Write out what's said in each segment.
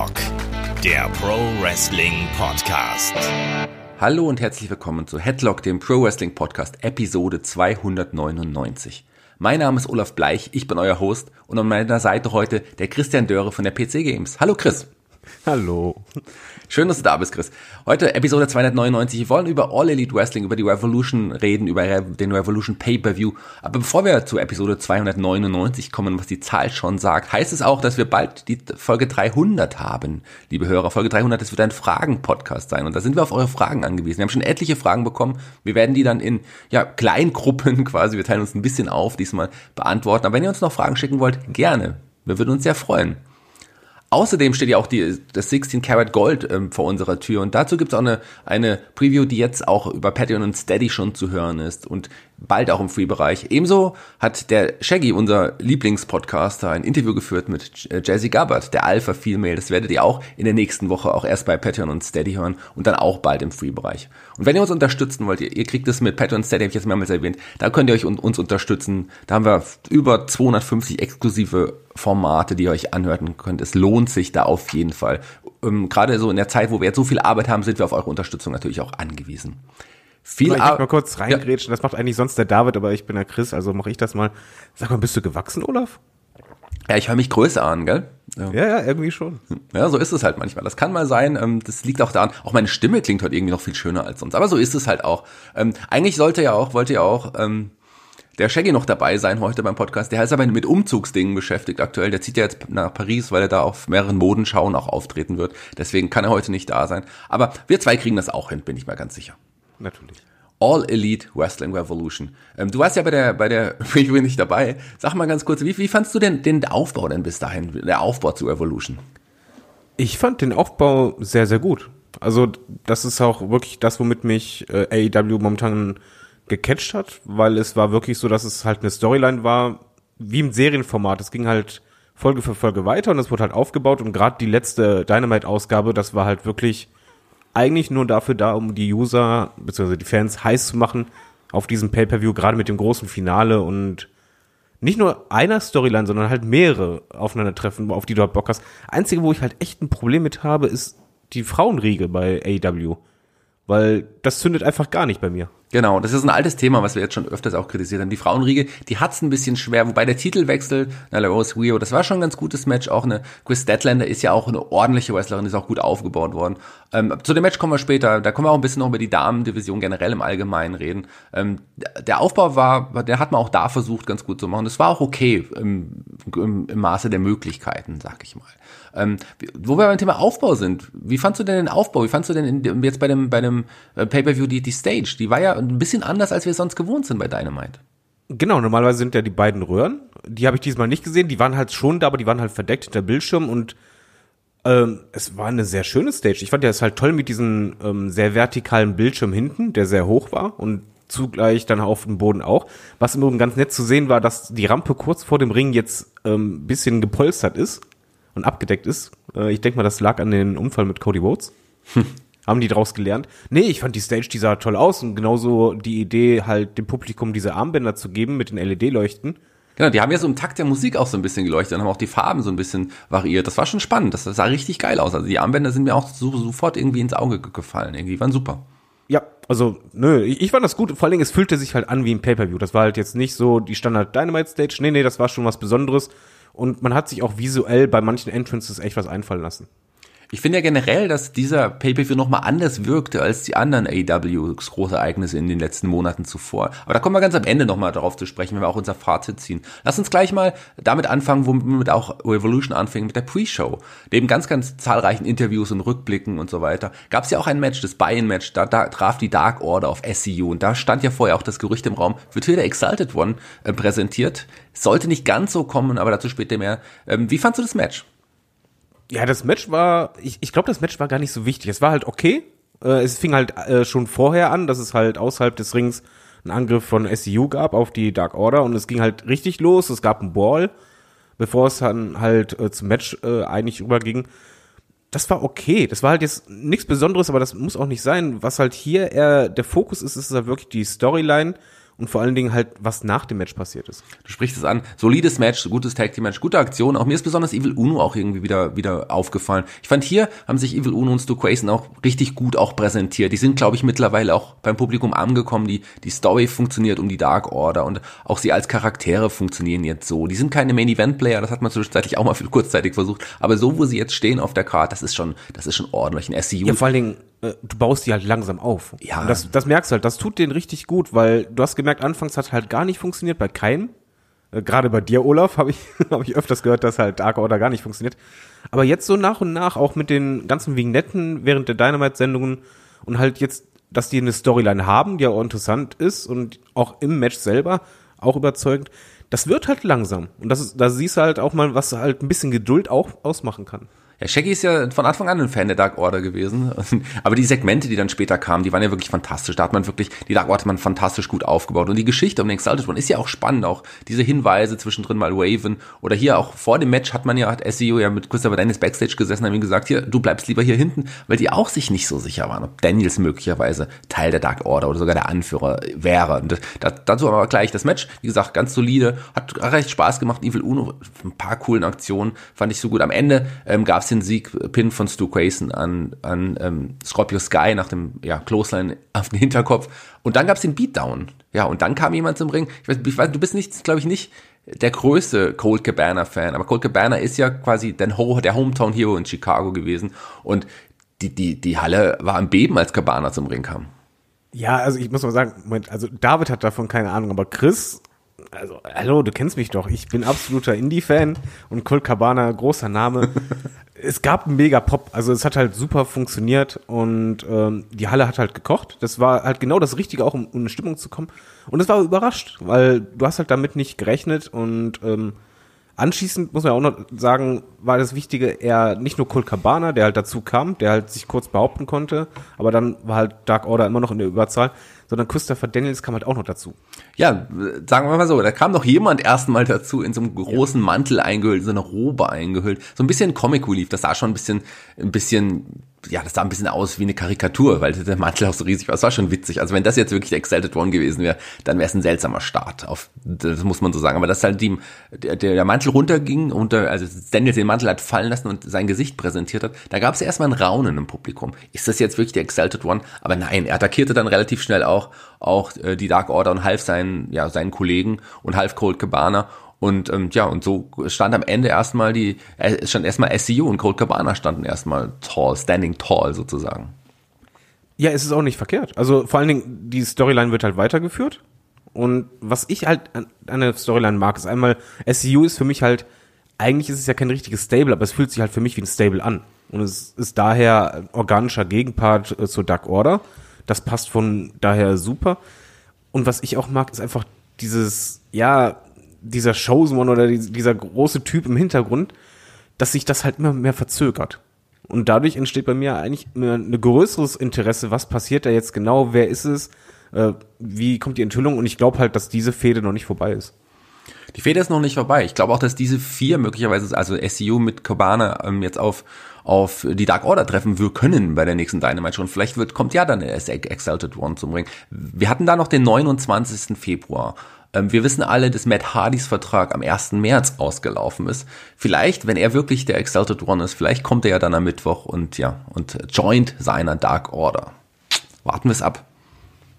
Headlock, der Pro Wrestling Podcast. Hallo und herzlich willkommen zu Headlock, dem Pro Wrestling Podcast, Episode 299. Mein Name ist Olaf Bleich, ich bin euer Host und an meiner Seite heute der Christian Dörre von der PC Games. Hallo Chris. Hallo. Schön, dass du da bist, Chris. Heute Episode 299. Wir wollen über All Elite Wrestling, über die Revolution reden, über den Revolution Pay-Per-View. Aber bevor wir zu Episode 299 kommen, was die Zahl schon sagt, heißt es auch, dass wir bald die Folge 300 haben. Liebe Hörer, Folge 300, das wird ein Fragen-Podcast sein. Und da sind wir auf eure Fragen angewiesen. Wir haben schon etliche Fragen bekommen. Wir werden die dann in, ja, Kleingruppen quasi, wir teilen uns ein bisschen auf, diesmal beantworten. Aber wenn ihr uns noch Fragen schicken wollt, gerne. Wir würden uns sehr freuen. Außerdem steht ja auch die, das 16 Karat Gold ähm, vor unserer Tür. Und dazu gibt's auch eine, eine Preview, die jetzt auch über Patreon und Steady schon zu hören ist. Und bald auch im Free-Bereich. Ebenso hat der Shaggy, unser Lieblingspodcaster, ein Interview geführt mit äh, Jazzy Gabbard, der Alpha Female. Das werdet ihr auch in der nächsten Woche auch erst bei Patreon und Steady hören und dann auch bald im Free-Bereich. Und wenn ihr uns unterstützen wollt, ihr, ihr kriegt es mit Patreon und Steady, habe ich jetzt mehrmals erwähnt, da könnt ihr euch uns unterstützen. Da haben wir über 250 exklusive Formate, die ihr euch anhören könnt. Es lohnt sich da auf jeden Fall. Ähm, Gerade so in der Zeit, wo wir jetzt so viel Arbeit haben, sind wir auf eure Unterstützung natürlich auch angewiesen. Viel ich mal kurz reingrätschen, ja. das macht eigentlich sonst der David, aber ich bin der Chris, also mache ich das mal. Sag mal, bist du gewachsen, Olaf? Ja, ich höre mich größer an, gell? Ja. ja, ja, irgendwie schon. Ja, so ist es halt manchmal. Das kann mal sein. Ähm, das liegt auch daran. Auch meine Stimme klingt heute irgendwie noch viel schöner als sonst. Aber so ist es halt auch. Ähm, eigentlich sollte ja auch, wollte ja auch ähm, der Shaggy noch dabei sein heute beim Podcast. Der ist aber mit Umzugsdingen beschäftigt aktuell. Der zieht ja jetzt nach Paris, weil er da auf mehreren Modenschauen auch auftreten wird. Deswegen kann er heute nicht da sein. Aber wir zwei kriegen das auch hin, bin ich mal ganz sicher. Natürlich. All Elite Wrestling Revolution. Ähm, du warst ja bei der bei der Review nicht dabei. Sag mal ganz kurz, wie, wie fandst du denn den Aufbau denn bis dahin, der Aufbau zu Revolution? Ich fand den Aufbau sehr sehr gut. Also das ist auch wirklich das, womit mich äh, AEW momentan gecatcht hat, weil es war wirklich so, dass es halt eine Storyline war, wie im Serienformat. Es ging halt Folge für Folge weiter und es wurde halt aufgebaut und gerade die letzte Dynamite-Ausgabe, das war halt wirklich eigentlich nur dafür da, um die User bzw. die Fans heiß zu machen auf diesem Pay-per-View, gerade mit dem großen Finale und nicht nur einer Storyline, sondern halt mehrere aufeinandertreffen, auf die du halt Bock hast. Einzige, wo ich halt echt ein Problem mit habe, ist die Frauenriege bei AEW. Weil das zündet einfach gar nicht bei mir. Genau, das ist ein altes Thema, was wir jetzt schon öfters auch kritisiert haben. Die Frauenriege, die hat's ein bisschen schwer, wobei der Titelwechsel, Nyla Rose Rio, das war schon ein ganz gutes Match. Auch eine Chris Statlander ist ja auch eine ordentliche Wrestlerin, ist auch gut aufgebaut worden. Ähm, zu dem Match kommen wir später, da können wir auch ein bisschen noch über die Damendivision generell im Allgemeinen reden. Ähm, der Aufbau war, der hat man auch da versucht, ganz gut zu machen. Das war auch okay im, im, im Maße der Möglichkeiten, sag ich mal. Ähm, wo wir beim Thema Aufbau sind, wie fandst du denn den Aufbau? Wie fandst du denn in, jetzt bei dem, bei dem äh, Pay-Per-View die, die Stage? Die war ja ein bisschen anders, als wir es sonst gewohnt sind bei Dynamite. Genau, normalerweise sind ja die beiden Röhren. Die habe ich diesmal nicht gesehen. Die waren halt schon da, aber die waren halt verdeckt hinter Bildschirm und ähm, es war eine sehr schöne Stage. Ich fand ja es halt toll mit diesem ähm, sehr vertikalen Bildschirm hinten, der sehr hoch war und zugleich dann auf dem Boden auch. Was im Übrigen ganz nett zu sehen war, dass die Rampe kurz vor dem Ring jetzt ähm, bisschen gepolstert ist und abgedeckt ist. Äh, ich denke mal, das lag an den Unfall mit Cody Rhodes. haben die draus gelernt? Nee, ich fand die Stage, die sah toll aus und genauso die Idee, halt dem Publikum diese Armbänder zu geben mit den LED-Leuchten. Genau, die haben ja so im Takt der Musik auch so ein bisschen geleuchtet und haben auch die Farben so ein bisschen variiert. Das war schon spannend. Das sah richtig geil aus. Also die Armbänder sind mir auch so, sofort irgendwie ins Auge gefallen. Irgendwie waren super. Ja, also, nö, ich, ich fand das gut. Vor allen Dingen, es fühlte sich halt an wie ein Pay-Per-View. Das war halt jetzt nicht so die Standard Dynamite Stage. Nee, nee, das war schon was Besonderes. Und man hat sich auch visuell bei manchen Entrances echt was einfallen lassen. Ich finde ja generell, dass dieser Pay-Per-View nochmal anders wirkte als die anderen AEWs Großereignisse in den letzten Monaten zuvor. Aber da kommen wir ganz am Ende nochmal darauf zu sprechen, wenn wir auch unser Fazit ziehen. Lass uns gleich mal damit anfangen, womit auch Revolution anfing, mit der Pre-Show. Neben ganz, ganz zahlreichen Interviews und Rückblicken und so weiter, gab es ja auch ein Match, das Buy-In-Match, da, da traf die Dark Order auf SCU und da stand ja vorher auch das Gerücht im Raum, wird hier der Exalted One äh, präsentiert. Sollte nicht ganz so kommen, aber dazu später mehr. Ähm, wie fandst du das Match? Ja, das Match war, ich, ich glaube, das Match war gar nicht so wichtig. Es war halt okay. Äh, es fing halt äh, schon vorher an, dass es halt außerhalb des Rings einen Angriff von SCU gab auf die Dark Order und es ging halt richtig los. Es gab einen Ball, bevor es dann halt äh, zum Match eigentlich überging. Das war okay. Das war halt jetzt nichts Besonderes, aber das muss auch nicht sein. Was halt hier eher der Fokus ist, ist halt wirklich die Storyline und vor allen Dingen halt, was nach dem Match passiert ist. Du sprichst es an. Solides Match, gutes Tag Team Match, gute Aktion. Auch mir ist besonders Evil Uno auch irgendwie wieder, wieder aufgefallen. Ich fand hier haben sich Evil Uno und Stu Quason auch richtig gut auch präsentiert. Die sind, glaube ich, mittlerweile auch beim Publikum angekommen. Die, die Story funktioniert um die Dark Order und auch sie als Charaktere funktionieren jetzt so. Die sind keine Main Event Player, das hat man zwischenzeitlich auch mal kurzzeitig versucht. Aber so, wo sie jetzt stehen auf der Karte, das ist schon, das ist schon ordentlich. Ein SCU. Ja, vor allen Dingen, äh, du baust die halt langsam auf. Ja. Und das, das merkst du halt, das tut denen richtig gut, weil du hast gemerkt, anfangs hat halt gar nicht funktioniert, bei keinem. Äh, Gerade bei dir, Olaf, habe ich, hab ich öfters gehört, dass halt Dark Order gar nicht funktioniert. Aber jetzt so nach und nach, auch mit den ganzen Vignetten während der Dynamite-Sendungen und halt jetzt, dass die eine Storyline haben, die auch interessant ist und auch im Match selber auch überzeugend, das wird halt langsam. Und das ist, da siehst du halt auch mal, was halt ein bisschen Geduld auch ausmachen kann. Ja, Shaggy ist ja von Anfang an ein Fan der Dark Order gewesen. Aber die Segmente, die dann später kamen, die waren ja wirklich fantastisch. Da hat man wirklich, die Dark Order hat man fantastisch gut aufgebaut. Und die Geschichte um den Exalted One ist ja auch spannend. Auch diese Hinweise zwischendrin mal Waven. Oder hier auch vor dem Match hat man ja, hat SEO ja mit Christopher Daniels Backstage gesessen, haben ihm gesagt, hier, du bleibst lieber hier hinten, weil die auch sich nicht so sicher waren, ob Daniels möglicherweise Teil der Dark Order oder sogar der Anführer wäre. Und das, dazu aber gleich das Match. Wie gesagt, ganz solide. Hat recht Spaß gemacht. Evil Uno, ein paar coolen Aktionen. Fand ich so gut. Am Ende ähm, gab es den Sieg, Pin von Stu Grayson an, an ähm, Scorpio Sky nach dem ja, Clothesline auf den Hinterkopf. Und dann gab es den Beatdown. Ja, und dann kam jemand zum Ring. Ich weiß, ich weiß du bist nicht, glaube ich, nicht der größte Cold Cabana-Fan, aber Cold Cabana ist ja quasi der, der Hometown Hero in Chicago gewesen. Und die, die, die Halle war am Beben, als Cabana zum Ring kam. Ja, also ich muss mal sagen, Moment, also David hat davon keine Ahnung, aber Chris, also hallo, du kennst mich doch, ich bin absoluter Indie-Fan und Colt Cabana, großer Name. es gab einen mega Pop, also es hat halt super funktioniert und ähm, die Halle hat halt gekocht. Das war halt genau das Richtige, auch um, um in Stimmung zu kommen. Und es war überrascht, weil du hast halt damit nicht gerechnet und ähm, Anschließend muss man auch noch sagen, war das Wichtige eher nicht nur Colt Cabana, der halt dazu kam, der halt sich kurz behaupten konnte, aber dann war halt Dark Order immer noch in der Überzahl, sondern Christopher Daniels kam halt auch noch dazu. Ja, sagen wir mal so, da kam noch jemand erstmal dazu in so einem großen Mantel eingehüllt, in so eine Robe eingehüllt, so ein bisschen Comic Relief, das sah schon ein bisschen, ein bisschen ja, das sah ein bisschen aus wie eine Karikatur, weil der Mantel auch so riesig war. Das war schon witzig. Also wenn das jetzt wirklich der Exalted One gewesen wäre, dann wäre es ein seltsamer Start. Auf, das muss man so sagen. Aber dass halt die, der, der Mantel runterging, unter, also Daniel den Mantel hat fallen lassen und sein Gesicht präsentiert hat, da gab es erstmal ein Raunen im Publikum. Ist das jetzt wirklich der Exalted One? Aber nein, er attackierte dann relativ schnell auch, auch äh, die Dark Order und half seinen, ja, seinen Kollegen und half Cold Cabana und ähm, ja, und so stand am Ende erstmal die, äh, stand erstmal SEO und Cold Cabana standen erstmal tall, standing tall sozusagen. Ja, es ist auch nicht verkehrt. Also vor allen Dingen, die Storyline wird halt weitergeführt. Und was ich halt an, an der Storyline mag, ist einmal, SEU ist für mich halt, eigentlich ist es ja kein richtiges Stable, aber es fühlt sich halt für mich wie ein Stable an. Und es ist daher ein organischer Gegenpart äh, zur Dark Order. Das passt von daher super. Und was ich auch mag, ist einfach dieses, ja, dieser Showsman oder dieser große Typ im Hintergrund, dass sich das halt immer mehr verzögert. Und dadurch entsteht bei mir eigentlich ein größeres Interesse, was passiert da jetzt genau, wer ist es, äh, wie kommt die Enthüllung und ich glaube halt, dass diese Fehde noch nicht vorbei ist. Die Fehde ist noch nicht vorbei. Ich glaube auch, dass diese vier möglicherweise, also SEO mit Cabana ähm, jetzt auf auf die Dark Order treffen wir können bei der nächsten Dynamite schon. Vielleicht wird, kommt ja dann der Exalted One zum Ring. Wir hatten da noch den 29. Februar. Ähm, wir wissen alle, dass Matt Hardys Vertrag am 1. März ausgelaufen ist. Vielleicht, wenn er wirklich der Exalted One ist, vielleicht kommt er ja dann am Mittwoch und ja, und joint seiner Dark Order. Warten wir es ab.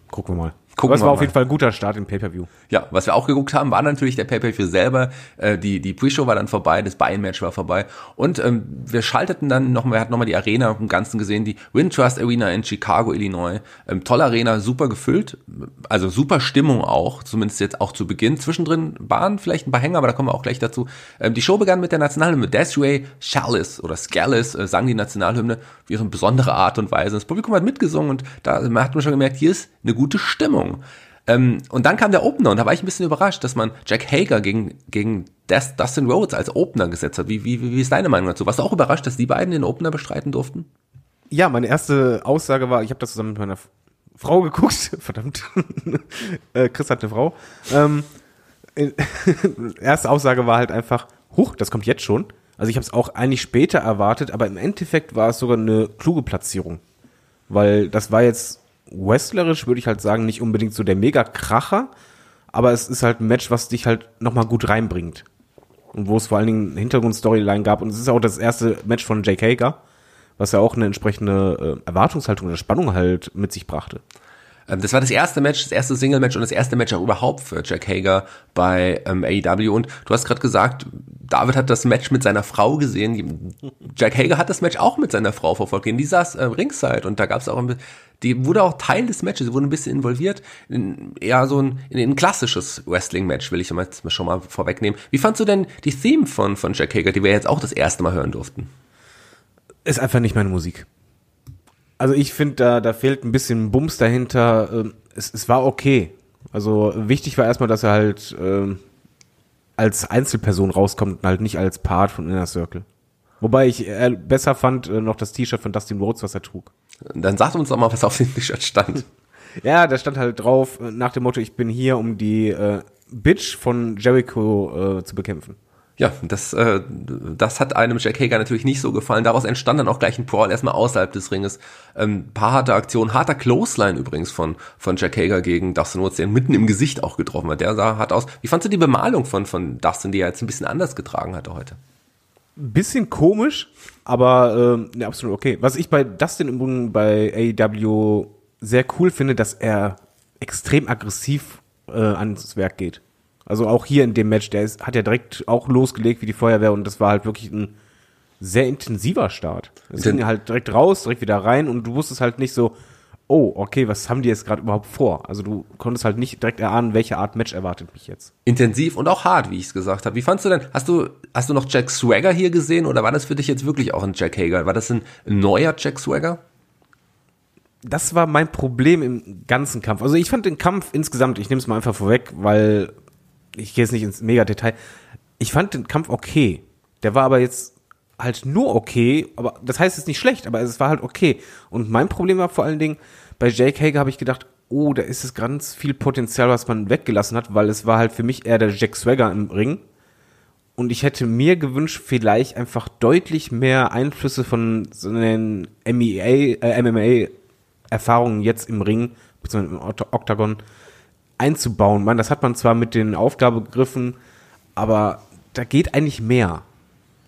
Gucken wir mal. Gucken das war auf jeden Fall ein guter Start im Pay-Per-View. Ja, was wir auch geguckt haben, war natürlich der Pay-Per-View selber. Äh, die die Pre-Show war dann vorbei, das Buy-In-Match war vorbei. Und ähm, wir schalteten dann noch, wir hatten nochmal die Arena im Ganzen gesehen, die Wintrust Arena in Chicago, Illinois. Ähm, tolle Arena, super gefüllt, also super Stimmung auch, zumindest jetzt auch zu Beginn. Zwischendrin waren vielleicht ein paar Hänger, aber da kommen wir auch gleich dazu. Ähm, die Show begann mit der Nationalhymne. Desiree Chalice oder Scallis äh, sang die Nationalhymne wie so eine besondere Art und Weise. Das Publikum hat mitgesungen und da hat man schon gemerkt, hier ist eine gute Stimmung. Ähm, und dann kam der Opener und da war ich ein bisschen überrascht, dass man Jack Hager gegen, gegen Des- Dustin Rhodes als Opener gesetzt hat. Wie, wie, wie ist deine Meinung dazu? Warst du auch überrascht, dass die beiden den Opener bestreiten durften? Ja, meine erste Aussage war, ich habe das zusammen mit meiner Frau geguckt. Verdammt. äh, Chris hat eine Frau. Ähm, äh, erste Aussage war halt einfach, huch, das kommt jetzt schon. Also ich habe es auch eigentlich später erwartet, aber im Endeffekt war es sogar eine kluge Platzierung. Weil das war jetzt wrestlerisch, würde ich halt sagen, nicht unbedingt so der Mega-Kracher, aber es ist halt ein Match, was dich halt nochmal gut reinbringt. Und wo es vor allen Dingen Hintergrundstoryline gab. Und es ist auch das erste Match von Jake Hager, was ja auch eine entsprechende äh, Erwartungshaltung oder Spannung halt mit sich brachte. Ähm, das war das erste Match, das erste Single-Match und das erste Match auch überhaupt für Jack Hager bei ähm, AEW. Und du hast gerade gesagt, David hat das Match mit seiner Frau gesehen. Jack Hager hat das Match auch mit seiner Frau verfolgt. Die saß äh, ringside und da gab es auch ein die wurde auch Teil des Matches, sie wurde ein bisschen involviert, in eher so ein, in ein klassisches Wrestling-Match, will ich jetzt schon mal vorwegnehmen. Wie fandst du denn die Theme von, von Jack Hager, die wir jetzt auch das erste Mal hören durften? Ist einfach nicht meine Musik. Also ich finde, da, da fehlt ein bisschen Bums dahinter. Ähm, es, es war okay. Also wichtig war erstmal, dass er halt ähm, als Einzelperson rauskommt und halt nicht als Part von Inner Circle. Wobei ich äh, besser fand äh, noch das T-Shirt von Dustin Rhodes, was er trug. Dann sag uns doch mal, was auf dem T-Shirt stand. ja, da stand halt drauf, äh, nach dem Motto, ich bin hier, um die äh, Bitch von Jericho äh, zu bekämpfen. Ja, das, äh, das hat einem Jack Hager natürlich nicht so gefallen. Daraus entstand dann auch gleich ein Brawl erstmal außerhalb des Ringes. Ähm, paar harte Aktionen, harter Clothesline übrigens von, von Jack Hager gegen Dustin Woods, der mitten im Gesicht auch getroffen hat. Der sah hart aus. Wie fandst du die Bemalung von, von Dustin, die er jetzt ein bisschen anders getragen hatte heute? bisschen komisch, aber ähm, ne, absolut okay. Was ich bei Dustin im Übrigen bei AEW sehr cool finde, dass er extrem aggressiv äh, ans Werk geht. Also auch hier in dem Match, der ist, hat ja direkt auch losgelegt wie die Feuerwehr und das war halt wirklich ein sehr intensiver Start. Es ging halt direkt raus, direkt wieder rein und du wusstest halt nicht so, oh, okay, was haben die jetzt gerade überhaupt vor? Also du konntest halt nicht direkt erahnen, welche Art Match erwartet mich jetzt. Intensiv und auch hart, wie ich es gesagt habe. Wie fandst du denn, hast du, hast du noch Jack Swagger hier gesehen oder war das für dich jetzt wirklich auch ein Jack Hager? War das ein neuer Jack Swagger? Das war mein Problem im ganzen Kampf. Also ich fand den Kampf insgesamt, ich nehme es mal einfach vorweg, weil ich gehe jetzt nicht ins Mega-Detail. Ich fand den Kampf okay. Der war aber jetzt halt nur okay, aber das heißt es ist nicht schlecht, aber es war halt okay. Und mein Problem war vor allen Dingen, bei Jake Hager habe ich gedacht, oh, da ist es ganz viel Potenzial, was man weggelassen hat, weil es war halt für mich eher der Jack Swagger im Ring. Und ich hätte mir gewünscht, vielleicht einfach deutlich mehr Einflüsse von so einen MEA, äh, MMA-Erfahrungen jetzt im Ring, beziehungsweise im Octagon, einzubauen. Man, das hat man zwar mit den Aufgabegriffen, aber da geht eigentlich mehr.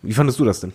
Wie fandest du das denn?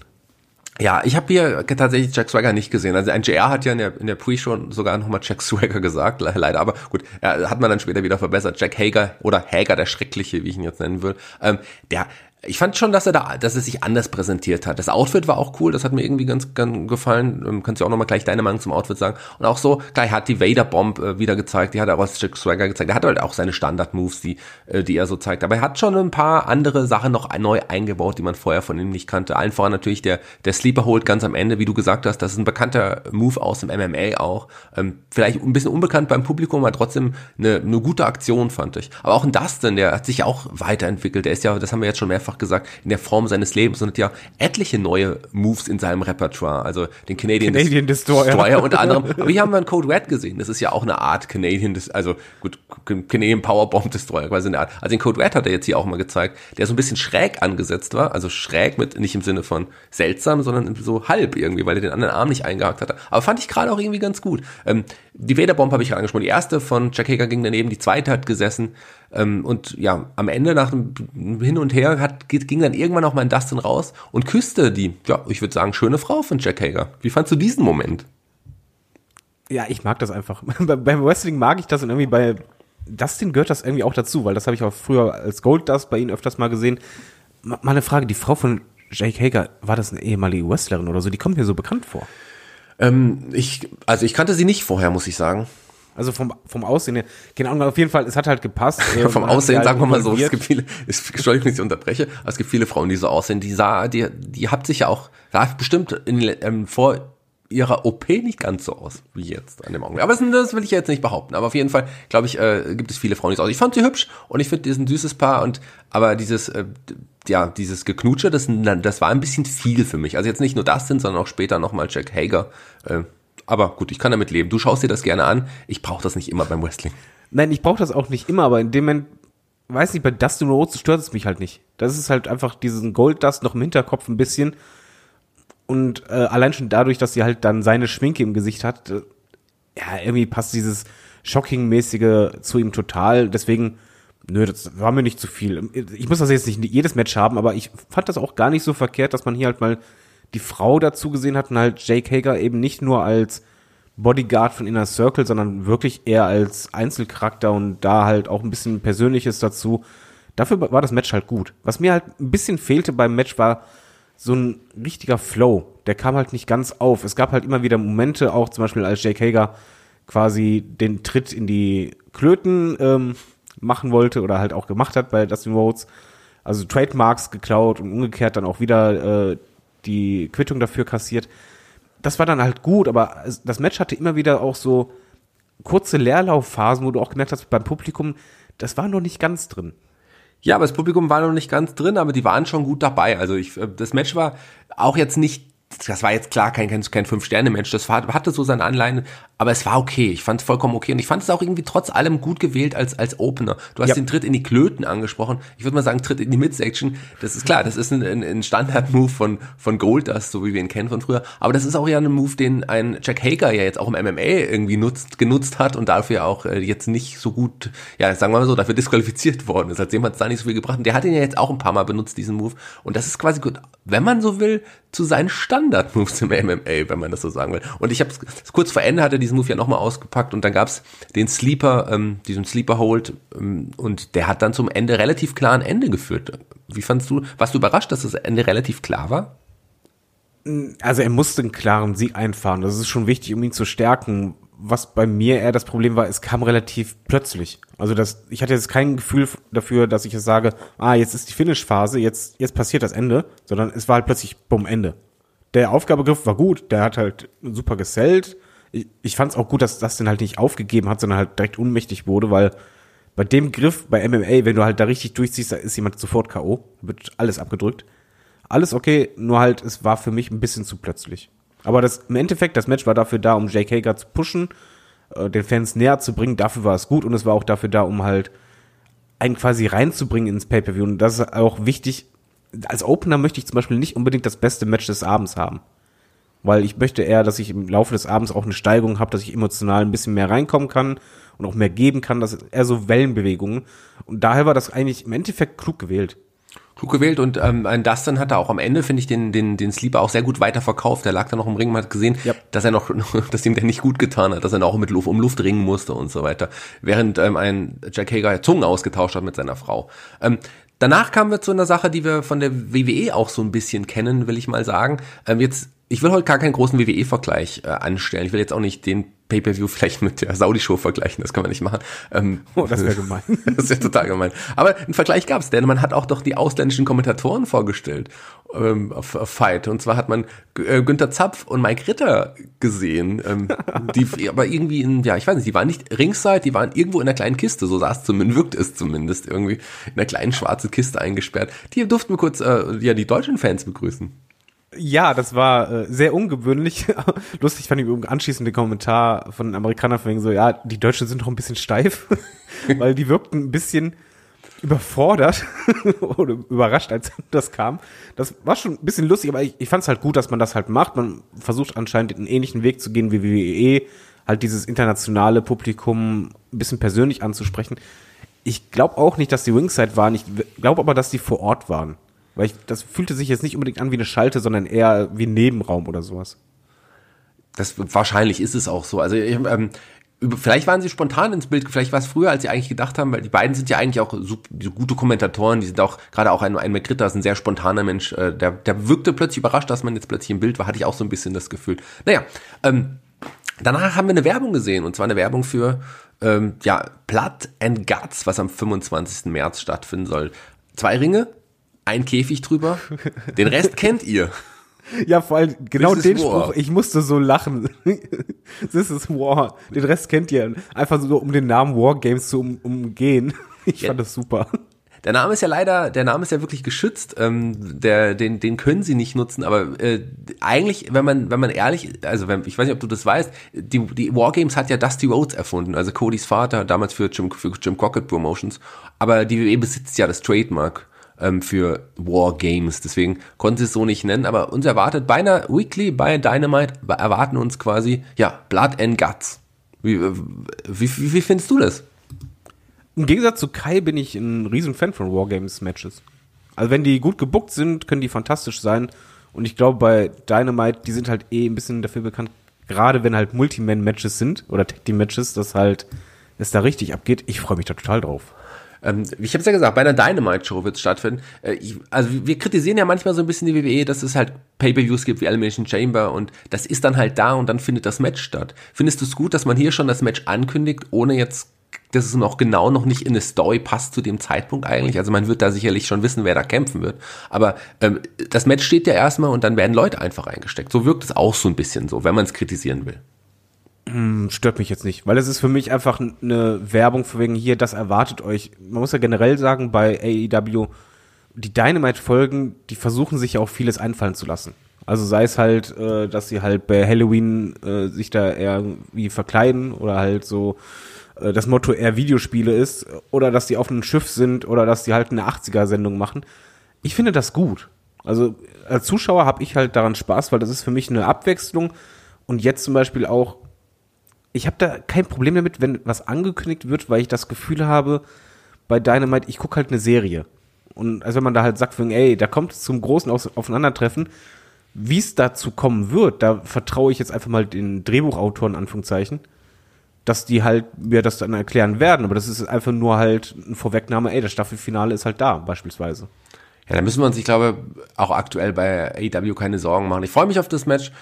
Ja, ich habe hier tatsächlich Jack Swagger nicht gesehen. Also ein JR hat ja in der, in der Pre-Show sogar nochmal Jack Swagger gesagt, leider. Aber gut, er hat man dann später wieder verbessert. Jack Hager oder Hager, der Schreckliche, wie ich ihn jetzt nennen will. Ähm, der ich fand schon, dass er da, dass er sich anders präsentiert hat. Das Outfit war auch cool, das hat mir irgendwie ganz, ganz gefallen. Ähm, kannst du auch nochmal gleich deine Meinung zum Outfit sagen. Und auch so, gleich hat die Vader Bomb äh, wieder gezeigt, die hat er auch als Swagger gezeigt. Er hat halt auch seine Standard-Moves, die, äh, die er so zeigt. Aber er hat schon ein paar andere Sachen noch neu eingebaut, die man vorher von ihm nicht kannte. Allen voran natürlich der, der Sleeper Hold ganz am Ende, wie du gesagt hast. Das ist ein bekannter Move aus dem MMA auch. Ähm, vielleicht ein bisschen unbekannt beim Publikum, aber trotzdem eine, eine gute Aktion, fand ich. Aber auch ein Dustin, der hat sich auch weiterentwickelt. Der ist ja, das haben wir jetzt schon mehrfach gesagt, in der Form seines Lebens und hat ja etliche neue Moves in seinem Repertoire. Also den Canadian, Canadian Destroyer. Destroyer unter anderem. Aber hier haben wir einen Code Red gesehen. Das ist ja auch eine Art Canadian, also gut, Canadian Powerbomb Destroyer, quasi eine Art. Also den Code Red hat er jetzt hier auch mal gezeigt, der so ein bisschen schräg angesetzt war. Also schräg mit, nicht im Sinne von seltsam, sondern so halb irgendwie, weil er den anderen Arm nicht eingehakt hatte. Aber fand ich gerade auch irgendwie ganz gut. Ähm, die Vader-Bomb habe ich gerade angesprochen. Die erste von Jack Hager ging daneben, die zweite hat gesessen. Ähm, und ja, am Ende nach dem Hin und Her hat, ging dann irgendwann auch mal ein Dustin raus und küsste die, ja, ich würde sagen, schöne Frau von Jack Hager. Wie fandst du diesen Moment? Ja, ich mag das einfach. Beim Wrestling mag ich das und irgendwie bei Dustin gehört das irgendwie auch dazu, weil das habe ich auch früher als Gold Dust bei ihnen öfters mal gesehen. Mal eine Frage, die Frau von Jake Hager, war das eine ehemalige Wrestlerin oder so? Die kommt mir so bekannt vor. Ähm, ich, also ich kannte sie nicht vorher, muss ich sagen. Also vom, vom Aussehen her, genau, auf jeden Fall, es hat halt gepasst. Vom Aussehen, halt sagen wir mal so, es gibt viele, es, Entschuldigung, ich unterbreche, aber es gibt viele Frauen, die so aussehen, die sah, die, die habt sich ja auch, sah bestimmt in, ähm, vor ihrer OP nicht ganz so aus wie jetzt an dem Augenblick. Aber das, das will ich ja jetzt nicht behaupten. Aber auf jeden Fall, glaube ich, äh, gibt es viele Frauen, die so aussehen. Ich fand sie hübsch und ich finde, die ist ein süßes Paar und aber dieses, äh, ja, dieses Geknutsche, das, das war ein bisschen viel für mich. Also jetzt nicht nur das sind, sondern auch später nochmal Jack Hager. Äh, aber gut, ich kann damit leben. Du schaust dir das gerne an. Ich brauche das nicht immer beim Wrestling. Nein, ich brauche das auch nicht immer, aber in dem Moment, weiß nicht, bei Dustin Rhodes stört es mich halt nicht. Das ist halt einfach diesen Golddust noch im Hinterkopf ein bisschen. Und äh, allein schon dadurch, dass sie halt dann seine Schminke im Gesicht hat, äh, ja, irgendwie passt dieses Shocking-mäßige zu ihm total. Deswegen Nö, das war mir nicht zu viel. Ich muss das jetzt nicht jedes Match haben, aber ich fand das auch gar nicht so verkehrt, dass man hier halt mal die Frau dazu gesehen hat und halt Jake Hager eben nicht nur als Bodyguard von Inner Circle, sondern wirklich eher als Einzelcharakter und da halt auch ein bisschen Persönliches dazu. Dafür war das Match halt gut. Was mir halt ein bisschen fehlte beim Match war so ein richtiger Flow. Der kam halt nicht ganz auf. Es gab halt immer wieder Momente, auch zum Beispiel als Jake Hager quasi den Tritt in die Klöten ähm, machen wollte oder halt auch gemacht hat bei Dustin Rhodes. Also Trademarks geklaut und umgekehrt dann auch wieder äh, die Quittung dafür kassiert. Das war dann halt gut, aber das Match hatte immer wieder auch so kurze Leerlaufphasen, wo du auch gemerkt hast, beim Publikum, das war noch nicht ganz drin. Ja, aber das Publikum war noch nicht ganz drin, aber die waren schon gut dabei. Also ich, äh, das Match war auch jetzt nicht das war jetzt klar kein, kein, kein Fünf-Sterne-Match, das hatte so seine Anleihen, aber es war okay. Ich fand es vollkommen okay und ich fand es auch irgendwie trotz allem gut gewählt als, als Opener. Du hast ja. den Tritt in die Klöten angesprochen. Ich würde mal sagen, Tritt in die Midsection. Das ist klar, das ist ein, ein, ein Standard-Move von, von Goldust, so wie wir ihn kennen von früher. Aber das ist auch ja ein Move, den ein Jack Hager ja jetzt auch im MMA irgendwie nutzt, genutzt hat und dafür auch äh, jetzt nicht so gut, ja, sagen wir mal so, dafür disqualifiziert worden ist. Hat es da nicht so viel gebracht. Und der hat ihn ja jetzt auch ein paar Mal benutzt, diesen Move. Und das ist quasi gut, wenn man so will, zu seinen Standard-Moves im MMA, wenn man das so sagen will. Und ich habe kurz vor Ende hat er diesen Move ja nochmal ausgepackt und dann gab's den Sleeper, ähm, diesen Sleeper Hold ähm, und der hat dann zum Ende relativ klar ein Ende geführt. Wie fandst du, warst du überrascht, dass das Ende relativ klar war? Also er musste einen klaren Sieg einfahren. Das ist schon wichtig, um ihn zu stärken. Was bei mir eher das Problem war, es kam relativ plötzlich. Also das, ich hatte jetzt kein Gefühl dafür, dass ich jetzt sage, ah, jetzt ist die Finish-Phase, jetzt, jetzt passiert das Ende, sondern es war halt plötzlich, bumm, Ende der Aufgabegriff war gut, der hat halt super gesellt. Ich, ich fand es auch gut, dass das den halt nicht aufgegeben hat, sondern halt direkt unmächtig wurde, weil bei dem Griff bei MMA, wenn du halt da richtig durchziehst, da ist jemand sofort K.O., wird alles abgedrückt. Alles okay, nur halt, es war für mich ein bisschen zu plötzlich. Aber das, im Endeffekt, das Match war dafür da, um Jake Hager zu pushen, äh, den Fans näher zu bringen, dafür war es gut und es war auch dafür da, um halt einen quasi reinzubringen ins Pay-Per-View. Und das ist auch wichtig, als Opener möchte ich zum Beispiel nicht unbedingt das beste Match des Abends haben. Weil ich möchte eher, dass ich im Laufe des Abends auch eine Steigerung habe, dass ich emotional ein bisschen mehr reinkommen kann und auch mehr geben kann. Das ist eher so Wellenbewegungen. Und daher war das eigentlich im Endeffekt klug gewählt. Klug gewählt und ähm, ein Dustin hat er auch am Ende, finde ich, den, den, den Sleeper auch sehr gut weiterverkauft. Der lag da noch im Ring, man hat gesehen, ja. dass er noch, dass ihm der nicht gut getan hat, dass er auch mit Luft, um Luft ringen musste und so weiter. Während ähm, ein Jack Hager Zungen ausgetauscht hat mit seiner Frau. Ähm, Danach kamen wir zu einer Sache, die wir von der WWE auch so ein bisschen kennen, will ich mal sagen. Ähm, jetzt, ich will heute gar keinen großen WWE-Vergleich äh, anstellen. Ich will jetzt auch nicht den Pay-per-View vielleicht mit der Saudi-Show vergleichen, das kann man nicht machen. Ähm, oh, das wäre gemein. das wäre total gemein. Aber einen Vergleich gab's, denn man hat auch doch die ausländischen Kommentatoren vorgestellt ähm, auf, auf Fight. Und zwar hat man äh, Günther Zapf und Mike Ritter gesehen, ähm, die aber irgendwie in, ja, ich weiß nicht, die waren nicht ringside, die waren irgendwo in einer kleinen Kiste, so sah es zumindest, wirkt es zumindest, irgendwie in einer kleinen schwarzen Kiste eingesperrt. Die durften wir kurz äh, ja die deutschen Fans begrüßen. Ja, das war äh, sehr ungewöhnlich. Lustig fand ich anschließend den Kommentar von Amerikanern von wegen so, ja, die Deutschen sind noch ein bisschen steif, weil die wirkten ein bisschen überfordert oder überrascht, als das kam. Das war schon ein bisschen lustig, aber ich, ich fand es halt gut, dass man das halt macht. Man versucht anscheinend einen ähnlichen Weg zu gehen wie WWE, halt dieses internationale Publikum ein bisschen persönlich anzusprechen. Ich glaube auch nicht, dass die Wingside waren. Ich glaube aber, dass die vor Ort waren. Weil ich, das fühlte sich jetzt nicht unbedingt an wie eine Schalte, sondern eher wie ein Nebenraum oder sowas. Das wahrscheinlich ist es auch so. Also ähm, vielleicht waren sie spontan ins Bild, vielleicht war es früher, als sie eigentlich gedacht haben, weil die beiden sind ja eigentlich auch so, so gute Kommentatoren, die sind auch, gerade auch ein, ein McGritter ist ein sehr spontaner Mensch, äh, der, der wirkte plötzlich überrascht, dass man jetzt plötzlich im Bild war, hatte ich auch so ein bisschen das Gefühl. Naja, ähm, danach haben wir eine Werbung gesehen, und zwar eine Werbung für ähm, ja, Blood and Guts, was am 25. März stattfinden soll. Zwei Ringe, ein Käfig drüber. Den Rest kennt ihr. Ja, vor allem genau This den Spruch, ich musste so lachen. This is War. Den Rest kennt ihr. Einfach so, um den Namen War Games zu um, umgehen. Ich ja. fand das super. Der Name ist ja leider, der Name ist ja wirklich geschützt. Ähm, der, den, den können sie nicht nutzen. Aber äh, eigentlich, wenn man, wenn man ehrlich, also wenn, ich weiß nicht, ob du das weißt, die, die Wargames hat ja Dusty Rhodes erfunden, also Codys Vater, damals für Jim, für Jim Crockett Promotions. Aber die WWE besitzt ja das Trademark ähm, für War Games. Deswegen konnte es so nicht nennen, aber uns erwartet bei einer Weekly, bei Dynamite, erwarten uns quasi, ja, Blood and Guts. Wie, äh, wie, wie, wie findest du das? im Gegensatz zu Kai bin ich ein riesen Fan von Wargames-Matches. Also wenn die gut gebuckt sind, können die fantastisch sein. Und ich glaube, bei Dynamite, die sind halt eh ein bisschen dafür bekannt, gerade wenn halt Multiman-Matches sind oder Tag-Team-Matches, dass halt es da richtig abgeht. Ich freue mich da total drauf. Ähm, ich habe es ja gesagt, bei einer Dynamite-Show wird es stattfinden. Äh, ich, also wir kritisieren ja manchmal so ein bisschen die WWE, dass es halt Pay-Per-Views gibt wie Elimination Chamber und das ist dann halt da und dann findet das Match statt. Findest du es gut, dass man hier schon das Match ankündigt, ohne jetzt dass es noch genau noch nicht in eine Story passt zu dem Zeitpunkt eigentlich. Also man wird da sicherlich schon wissen, wer da kämpfen wird. Aber ähm, das Match steht ja erstmal und dann werden Leute einfach eingesteckt. So wirkt es auch so ein bisschen so, wenn man es kritisieren will. Hm, stört mich jetzt nicht, weil es ist für mich einfach eine Werbung für wegen hier, das erwartet euch. Man muss ja generell sagen, bei AEW, die Dynamite-Folgen, die versuchen sich ja auch vieles einfallen zu lassen. Also sei es halt, äh, dass sie halt bei Halloween äh, sich da irgendwie verkleiden oder halt so äh, das Motto eher Videospiele ist oder dass die auf einem Schiff sind oder dass die halt eine 80er-Sendung machen. Ich finde das gut. Also als Zuschauer habe ich halt daran Spaß, weil das ist für mich eine Abwechslung. Und jetzt zum Beispiel auch, ich habe da kein Problem damit, wenn was angekündigt wird, weil ich das Gefühl habe, bei Dynamite, ich gucke halt eine Serie. Und also wenn man da halt sagt, ey, da kommt es zum großen Aufeinandertreffen, wie es dazu kommen wird, da vertraue ich jetzt einfach mal den Drehbuchautoren, Anführungszeichen dass die halt mir das dann erklären werden. Aber das ist einfach nur halt ein Vorwegnahme, ey, das Staffelfinale ist halt da, beispielsweise. Ja, da müssen wir uns, ich glaube, auch aktuell bei AEW keine Sorgen machen. Ich freue mich auf das Match.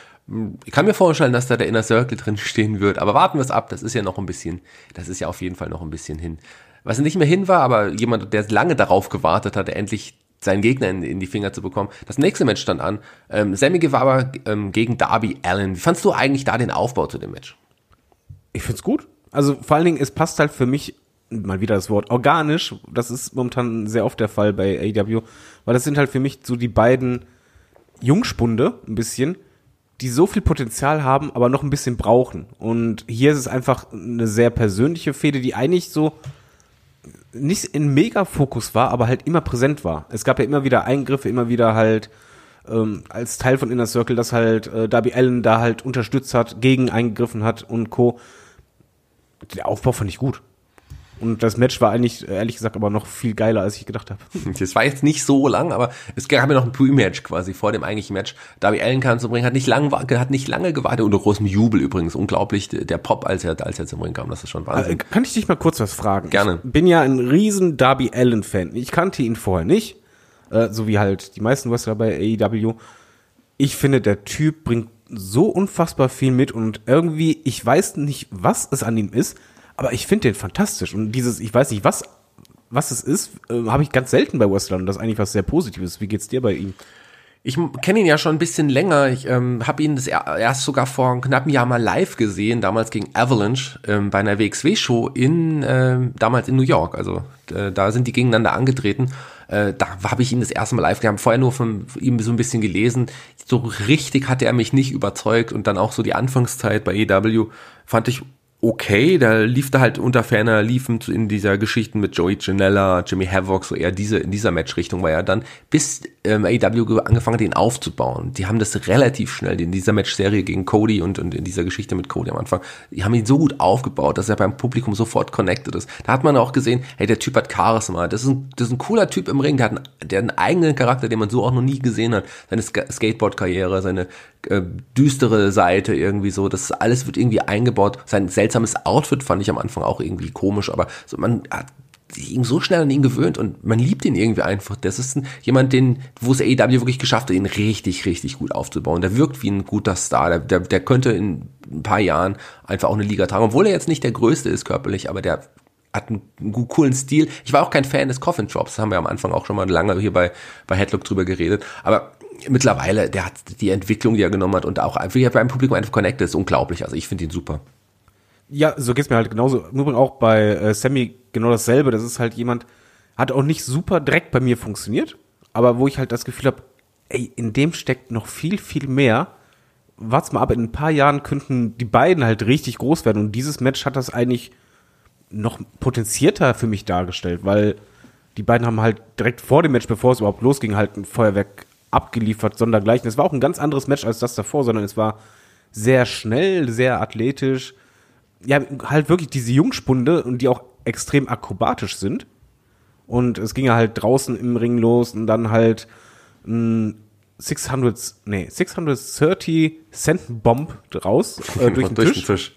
Ich kann mir vorstellen, dass da der Inner Circle drin stehen wird, aber warten wir es ab. Das ist ja noch ein bisschen, das ist ja auf jeden Fall noch ein bisschen hin. Was nicht mehr hin war, aber jemand, der lange darauf gewartet hatte, endlich seinen Gegner in, in, die Finger zu bekommen. Das nächste Match stand an. Ähm, Sammy Guevara ähm, gegen Darby Allen. Wie fandst du eigentlich da den Aufbau zu dem Match? Ich find's gut. Also vor allen Dingen, es passt halt für mich mal wieder das Wort organisch. Das ist momentan sehr oft der Fall bei AEW, weil das sind halt für mich so die beiden Jungspunde ein bisschen, die so viel Potenzial haben, aber noch ein bisschen brauchen. Und hier ist es einfach eine sehr persönliche Fehde, die eigentlich so nicht in Mega-Fokus war, aber halt immer präsent war. Es gab ja immer wieder Eingriffe, immer wieder halt ähm, als Teil von Inner Circle, dass halt äh, Darby Allen da halt unterstützt hat, gegen eingegriffen hat und Co der Aufbau fand ich gut. Und das Match war eigentlich, ehrlich gesagt, aber noch viel geiler, als ich gedacht habe. Das war jetzt nicht so lang, aber es gab ja noch ein Pre-Match quasi vor dem eigentlichen Match. Darby Allen kam zum Ring, hat nicht lange, hat nicht lange gewartet, unter großem Jubel übrigens. Unglaublich, der Pop, als er, als er zum Ring kam, das ist schon Wahnsinn. Äh, kann ich dich mal kurz was fragen? Gerne. Ich bin ja ein riesen Darby Allen-Fan. Ich kannte ihn vorher nicht, äh, so wie halt die meisten Wrestler bei AEW. Ich finde, der Typ bringt so unfassbar viel mit und irgendwie, ich weiß nicht, was es an ihm ist, aber ich finde den fantastisch. Und dieses, ich weiß nicht, was, was es ist, äh, habe ich ganz selten bei Wrestlern und das ist eigentlich was sehr Positives. Wie geht's dir bei ihm? Ich kenne ihn ja schon ein bisschen länger. Ich ähm, habe ihn das erst sogar vor einem knappen Jahr mal live gesehen, damals gegen Avalanche ähm, bei einer WXW-Show in ähm, damals in New York. Also äh, da sind die gegeneinander angetreten. Äh, da habe ich ihn das erste Mal live. Haben vorher nur von ihm so ein bisschen gelesen. So richtig hatte er mich nicht überzeugt und dann auch so die Anfangszeit bei EW fand ich okay, da lief da halt unter ferner liefen in dieser Geschichten mit Joey Janella, Jimmy Havoc, so eher diese, in dieser Matchrichtung war er dann, bis ähm, AEW angefangen hat, ihn aufzubauen. Die haben das relativ schnell, in dieser Matchserie gegen Cody und, und in dieser Geschichte mit Cody am Anfang, die haben ihn so gut aufgebaut, dass er beim Publikum sofort connected ist. Da hat man auch gesehen, hey, der Typ hat Charisma, das ist ein, das ist ein cooler Typ im Ring, der hat einen, der hat einen eigenen Charakter, den man so auch noch nie gesehen hat. Seine Skateboard-Karriere, seine äh, düstere Seite irgendwie so, das alles wird irgendwie eingebaut. Sein seltsames Outfit fand ich am Anfang auch irgendwie komisch, aber so, man hat sich ihm so schnell an ihn gewöhnt und man liebt ihn irgendwie einfach. Das ist ein, jemand, den, wo es AEW wirklich geschafft hat, ihn richtig, richtig gut aufzubauen. Der wirkt wie ein guter Star. Der, der, der könnte in ein paar Jahren einfach auch eine Liga tragen, obwohl er jetzt nicht der größte ist körperlich, aber der hat einen, coolen Stil. Ich war auch kein Fan des Coffin Drops, haben wir am Anfang auch schon mal lange hier bei, bei Headlock drüber geredet. Aber mittlerweile, der hat die Entwicklung, die er genommen hat und auch wie er beim Publikum einfach connected, ist unglaublich. Also ich finde ihn super. Ja, so geht's mir halt genauso. Im Übrigen auch bei äh, Sammy genau dasselbe. Das ist halt jemand, hat auch nicht super direkt bei mir funktioniert, aber wo ich halt das Gefühl habe, ey, in dem steckt noch viel, viel mehr. Wart's mal ab, in ein paar Jahren könnten die beiden halt richtig groß werden und dieses Match hat das eigentlich noch potenzierter für mich dargestellt, weil die beiden haben halt direkt vor dem Match, bevor es überhaupt losging, halt ein Feuerwerk abgeliefert, sondergleichen. Es war auch ein ganz anderes Match als das davor, sondern es war sehr schnell, sehr athletisch. Ja, halt wirklich diese Jungspunde und die auch extrem akrobatisch sind. Und es ging ja halt draußen im Ring los und dann halt ein 600, nee, 630 Cent Bomb raus äh, durch, den, durch Tisch. den Tisch.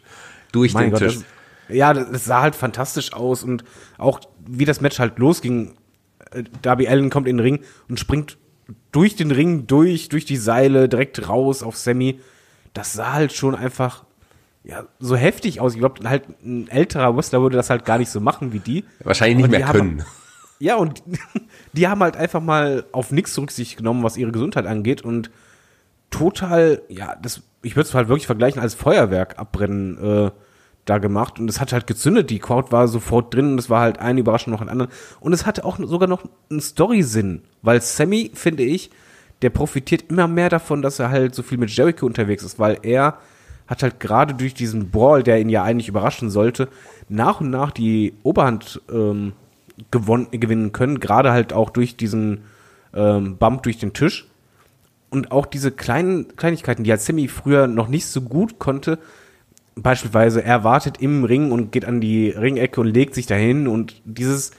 Durch Mein den Gott, Tisch. Das, ja, das, das sah halt fantastisch aus und auch wie das Match halt losging. äh, Darby Allen kommt in den Ring und springt durch den Ring durch, durch die Seile, direkt raus auf Sammy. Das sah halt schon einfach ja, so heftig aus. Ich glaube, halt ein älterer Wrestler würde das halt gar nicht so machen wie die. Wahrscheinlich nicht mehr haben- können. Ja, und die haben halt einfach mal auf nichts Rücksicht genommen, was ihre Gesundheit angeht und total, ja, das, ich würde es halt wirklich vergleichen als Feuerwerk abbrennen äh, da gemacht und es hat halt gezündet, die Crowd war sofort drin und es war halt eine Überraschung nach der anderen und es hatte auch sogar noch einen Story-Sinn, weil Sammy, finde ich, der profitiert immer mehr davon, dass er halt so viel mit Jericho unterwegs ist, weil er hat halt gerade durch diesen Brawl, der ihn ja eigentlich überraschen sollte, nach und nach die Oberhand ähm, gewinnen können, gerade halt auch durch diesen ähm, Bump durch den Tisch. Und auch diese kleinen Kleinigkeiten, die halt Sammy früher noch nicht so gut konnte, beispielsweise er wartet im Ring und geht an die Ringecke und legt sich dahin und dieses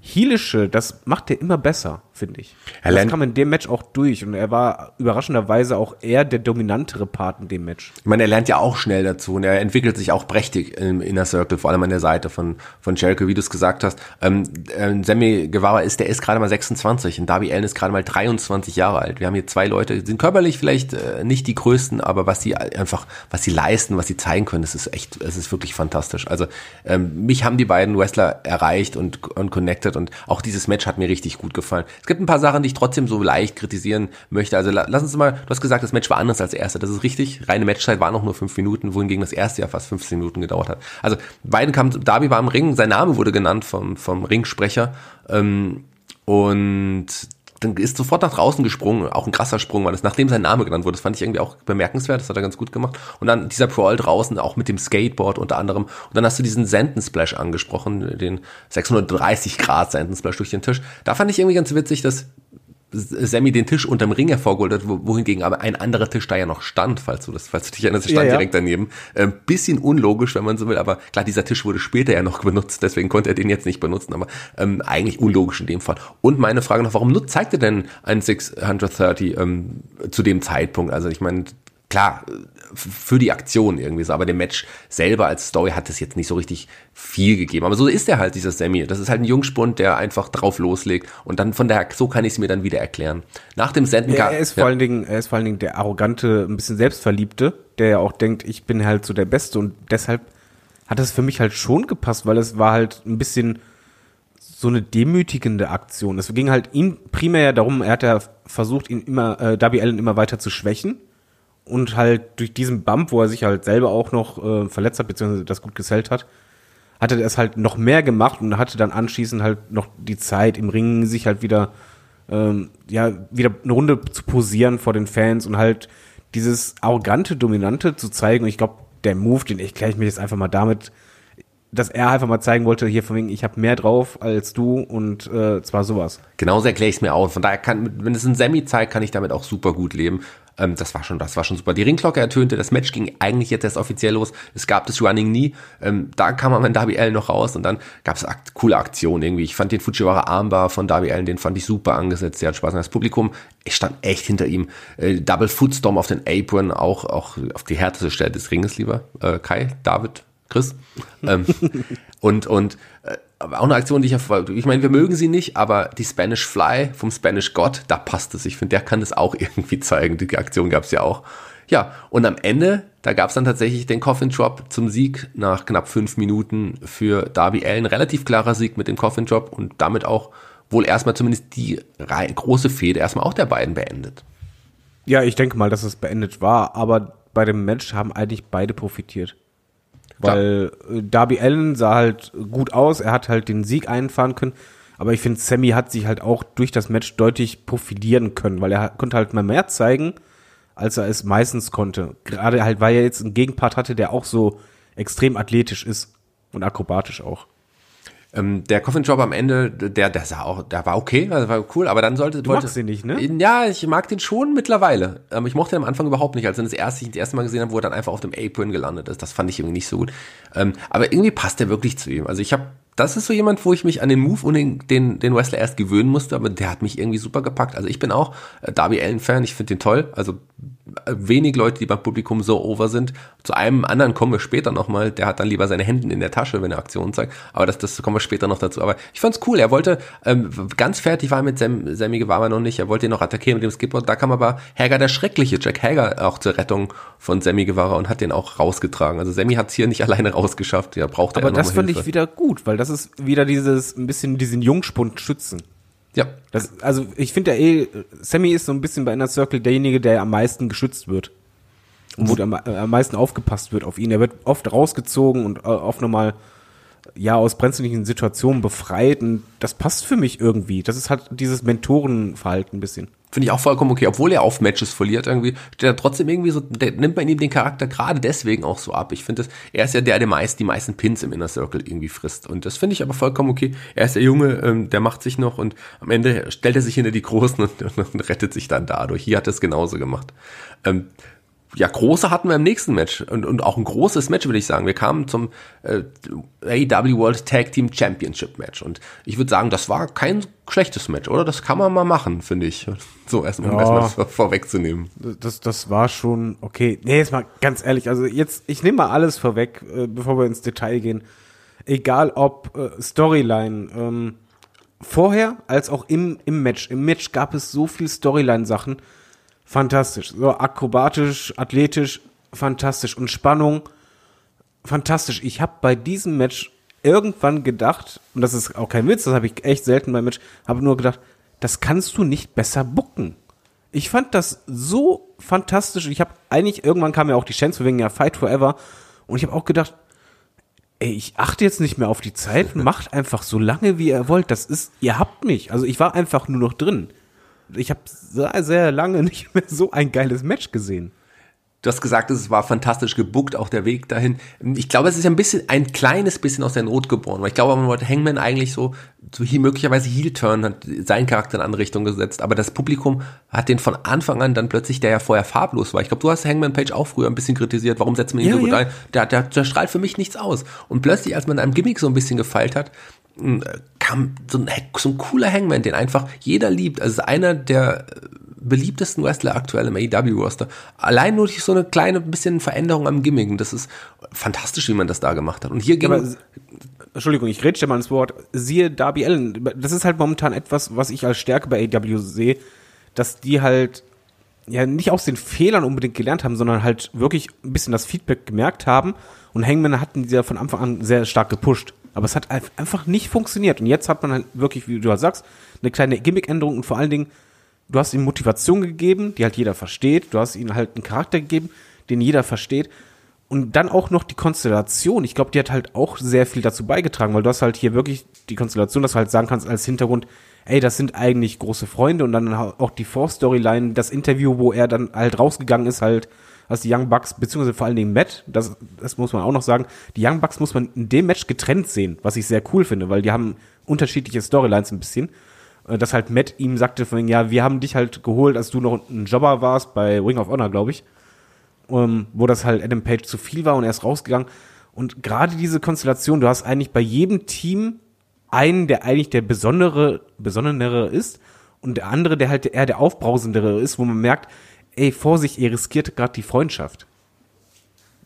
Heelische, das macht er immer besser, finde ich. Er das lernt- kam in dem Match auch durch und er war überraschenderweise auch eher der dominantere Part in dem Match. Ich meine, er lernt ja auch schnell dazu und er entwickelt sich auch prächtig im Inner Circle, vor allem an der Seite von, von Jericho, wie du es gesagt hast. Ähm, ähm, Sammy Guevara ist, der ist gerade mal 26 und Darby Allen ist gerade mal 23 Jahre alt. Wir haben hier zwei Leute, die sind körperlich vielleicht äh, nicht die größten, aber was sie einfach, was sie leisten, was sie zeigen können, das ist echt, es ist wirklich fantastisch. Also ähm, mich haben die beiden Wrestler erreicht und, und connected und auch dieses Match hat mir richtig gut gefallen. Es gibt ein paar Sachen, die ich trotzdem so leicht kritisieren möchte. Also la- lass uns mal, du hast gesagt, das Match war anders als das erste. Das ist richtig. Reine Matchzeit war noch nur fünf Minuten, wohingegen das erste ja fast 15 Minuten gedauert hat. Also beiden kamen, Darby war im Ring, sein Name wurde genannt vom, vom Ringsprecher. Ähm, und dann ist sofort nach draußen gesprungen, auch ein krasser Sprung war das, nachdem sein Name genannt wurde. Das fand ich irgendwie auch bemerkenswert, das hat er ganz gut gemacht. Und dann dieser Brawl draußen, auch mit dem Skateboard unter anderem. Und dann hast du diesen Sentensplash angesprochen, den 630 Grad Sentensplash durch den Tisch. Da fand ich irgendwie ganz witzig, dass Sammy den Tisch unterm Ring hervorgeholt hat, wo- wohingegen aber ein anderer Tisch da ja noch stand, falls du das, falls du dich erinnerst, stand Ja, ja. direkt daneben. Ähm, bisschen unlogisch, wenn man so will, aber klar, dieser Tisch wurde später ja noch benutzt, deswegen konnte er den jetzt nicht benutzen, aber ähm, eigentlich unlogisch in dem Fall. Und meine Frage noch, warum nut- zeigt er denn ein 630 ähm, zu dem Zeitpunkt? Also ich meine, klar, für die Aktion irgendwie so, aber dem Match selber als Story hat es jetzt nicht so richtig viel gegeben. Aber so ist er halt, dieser Sammy. Das ist halt ein Jungspund, der einfach drauf loslegt und dann von daher, so kann ich es mir dann wieder erklären. Nach dem Senden Er, er ist vor allen Dingen, er ist vor allen Dingen der arrogante, ein bisschen selbstverliebte, der ja auch denkt, ich bin halt so der Beste und deshalb hat das für mich halt schon gepasst, weil es war halt ein bisschen so eine demütigende Aktion. Es ging halt ihm primär ja darum, er hat ja versucht, ihn immer, äh, Darby Allen immer weiter zu schwächen und halt durch diesen Bump, wo er sich halt selber auch noch äh, verletzt hat, beziehungsweise das gut gesellt hat, hatte er es halt noch mehr gemacht und hatte dann anschließend halt noch die Zeit im Ring, sich halt wieder, ähm, ja, wieder eine Runde zu posieren vor den Fans und halt dieses arrogante, dominante zu zeigen. Und ich glaube, der Move, den erkläre ich mir jetzt einfach mal damit, dass er einfach mal zeigen wollte, hier von wegen, ich habe mehr drauf als du und äh, zwar sowas. Genauso erkläre ich es mir auch. Von daher kann, wenn es ein Semi zeigt, kann ich damit auch super gut leben. Ähm, das war schon, das war schon super. Die Ringglocke ertönte, das Match ging eigentlich jetzt erst offiziell los. Es gab das Running Knee, ähm, da kam man Darby Allen noch raus und dann gab es akt coole Aktionen irgendwie. Ich fand den Fujiwara Armbar von Darby Allen, den fand ich super angesetzt. Der hat Spaß. Und das Publikum, ich stand echt hinter ihm. Äh, Double Footstorm auf den Apron, auch, auch auf die härteste Stelle des Ringes lieber. Äh, Kai, David, Chris. ähm, und und äh, aber auch eine Aktion, die ich ja, ich meine, wir mögen sie nicht, aber die Spanish Fly vom Spanish God, da passt es. Ich finde, der kann das auch irgendwie zeigen. Die Aktion gab es ja auch. Ja, und am Ende, da gab es dann tatsächlich den Coffin Drop zum Sieg nach knapp fünf Minuten für Darby Allen. Relativ klarer Sieg mit dem Coffin Drop und damit auch wohl erstmal zumindest die große Fehde erstmal auch der beiden beendet. Ja, ich denke mal, dass es beendet war, aber bei dem Match haben eigentlich beide profitiert. Weil äh, Darby Allen sah halt gut aus, er hat halt den Sieg einfahren können, aber ich finde, Sammy hat sich halt auch durch das Match deutlich profilieren können, weil er konnte halt mal mehr zeigen, als er es meistens konnte. Gerade halt, weil er jetzt einen Gegenpart hatte, der auch so extrem athletisch ist und akrobatisch auch. Ähm, der Coffin Drop am Ende, der, der sah auch, der war okay, also war cool, aber dann sollte, Du magst ihn nicht, ne? Ja, ich mag den schon mittlerweile. Ähm, ich mochte ihn am Anfang überhaupt nicht, als ich das erste, ich das erste Mal gesehen habe, wo er dann einfach auf dem Apron gelandet ist. Das fand ich irgendwie nicht so gut. Ähm, aber irgendwie passt er wirklich zu ihm. Also ich habe das ist so jemand, wo ich mich an den Move und den, den, den Wrestler erst gewöhnen musste, aber der hat mich irgendwie super gepackt. Also ich bin auch äh, Darby Allen-Fan, ich finde den toll. Also äh, wenig Leute, die beim Publikum so over sind. Zu einem anderen kommen wir später nochmal, der hat dann lieber seine Hände in der Tasche, wenn er Aktionen zeigt. Aber das, das kommen wir später noch dazu. Aber ich fand's cool. Er wollte, ähm, ganz fertig war mit Sam, Sammy Guevara noch nicht, er wollte ihn noch attackieren mit dem Skipboard. Da kam aber Hager, der schreckliche Jack Hager, auch zur Rettung von Sammy Guevara und hat den auch rausgetragen. Also Sammy hat's hier nicht alleine rausgeschafft, er brauchte Aber das fand ich wieder gut, weil das ist wieder dieses, ein bisschen diesen Jungspund schützen. Ja. Das, also ich finde ja eh, Sammy ist so ein bisschen bei Inner Circle derjenige, der am meisten geschützt wird. Und wo am, äh, am meisten aufgepasst wird auf ihn. Er wird oft rausgezogen und äh, oft nochmal ja aus brenzlichen Situationen befreit und das passt für mich irgendwie. Das ist halt dieses Mentorenverhalten ein bisschen. Finde ich auch vollkommen okay, obwohl er auf Matches verliert irgendwie, steht er trotzdem irgendwie so, der, nimmt man ihm den Charakter gerade deswegen auch so ab. Ich finde, er ist ja der, der meist die meisten Pins im Inner Circle irgendwie frisst und das finde ich aber vollkommen okay. Er ist der Junge, ähm, der macht sich noch und am Ende stellt er sich hinter die Großen und, und, und rettet sich dann dadurch. Hier hat er es genauso gemacht. Ähm, ja, große hatten wir im nächsten Match und, und auch ein großes Match, würde ich sagen. Wir kamen zum äh, AEW World Tag Team Championship Match und ich würde sagen, das war kein schlechtes Match, oder? Das kann man mal machen, finde ich. So, erstmal, Ja. erstmal vor, vorwegzunehmen. Das, das war schon okay. Nee, jetzt mal ganz ehrlich, also jetzt, ich nehme mal alles vorweg, äh, bevor wir ins Detail gehen. Egal ob äh, Storyline, ähm, vorher als auch im, im Match. Im Match gab es so viel Storyline-Sachen. Fantastisch. So akrobatisch, athletisch, fantastisch. Und Spannung, fantastisch. Ich habe bei diesem Match irgendwann gedacht, und das ist auch kein Witz, das habe ich echt selten beim Match, habe nur gedacht, das kannst du nicht besser bucken. Ich fand das so fantastisch. Ich habe eigentlich, irgendwann kam ja auch die Chance wegen ja Fight Forever. Und ich habe auch gedacht, ey, ich achte jetzt nicht mehr auf die Zeit, macht einfach so lange, wie ihr wollt. Das ist, ihr habt mich. Also ich war einfach nur noch drin. Ich habe sehr, sehr lange nicht mehr so ein geiles Match gesehen. Du hast gesagt, es war fantastisch gebuckt, auch der Weg dahin. Ich glaube, es ist ein bisschen, ein kleines bisschen aus der Not geboren, weil ich glaube, man wollte Hangman eigentlich so, so hier möglicherweise Heel-Turn, hat seinen Charakter in eine andere Richtung gesetzt, aber das Publikum hat den von Anfang an dann plötzlich, der ja vorher farblos war. Ich glaube, du hast Hangman Page auch früher ein bisschen kritisiert, warum setzt man ihn Ja, so gut ja. ein? Der, der, der strahlt für mich nichts aus. Und plötzlich, als man einem Gimmick so ein bisschen gefeilt hat, so ein, so ein cooler Hangman, den einfach jeder liebt. Also einer der äh, beliebtesten Wrestler aktuell im AEW-Roster. Allein nur durch so eine kleine bisschen Veränderung am Gimmick. Und das ist fantastisch, wie man das da gemacht hat. Und hier ging, Aber, Entschuldigung, ich rede mal ins Wort. Siehe Darby Allen. Das ist halt momentan etwas, was ich als Stärke bei AW sehe, dass die halt ja nicht aus den Fehlern unbedingt gelernt haben, sondern halt wirklich ein bisschen das Feedback gemerkt haben. Und Hangman hatten die ja von Anfang an sehr stark gepusht. Aber es hat ein- einfach nicht funktioniert. Und jetzt hat man halt wirklich, wie du halt sagst, eine kleine Gimmick-Änderung und vor allen Dingen, du hast ihm Motivation gegeben, die halt jeder versteht. Du hast ihm halt einen Charakter gegeben, den jeder versteht. Und dann auch noch die Konstellation. Ich glaube, die hat halt auch sehr viel dazu beigetragen, weil du hast halt hier wirklich die Konstellation, dass du halt sagen kannst als Hintergrund, ey, das sind eigentlich große Freunde und dann auch die Vorstoryline, das Interview, wo er dann halt rausgegangen ist, halt, als die Young Bucks, beziehungsweise vor allen Dingen Matt, das, das muss man auch noch sagen, die Young Bucks muss man in dem Match getrennt sehen, was ich sehr cool finde, weil die haben unterschiedliche Storylines ein bisschen. Äh, Dass halt Matt ihm sagte von, ja, wir haben dich halt geholt, als du noch ein Jobber warst bei Ring of Honor, glaube ich ähm, wo das halt Adam Page zu viel war und er ist rausgegangen. Und gerade diese Konstellation, du hast eigentlich bei jedem Team einen, der eigentlich der besondere, besonderere ist und der andere, der halt eher der aufbrausendere ist, wo man merkt, ey, Vorsicht, ihr riskiert gerade die Freundschaft.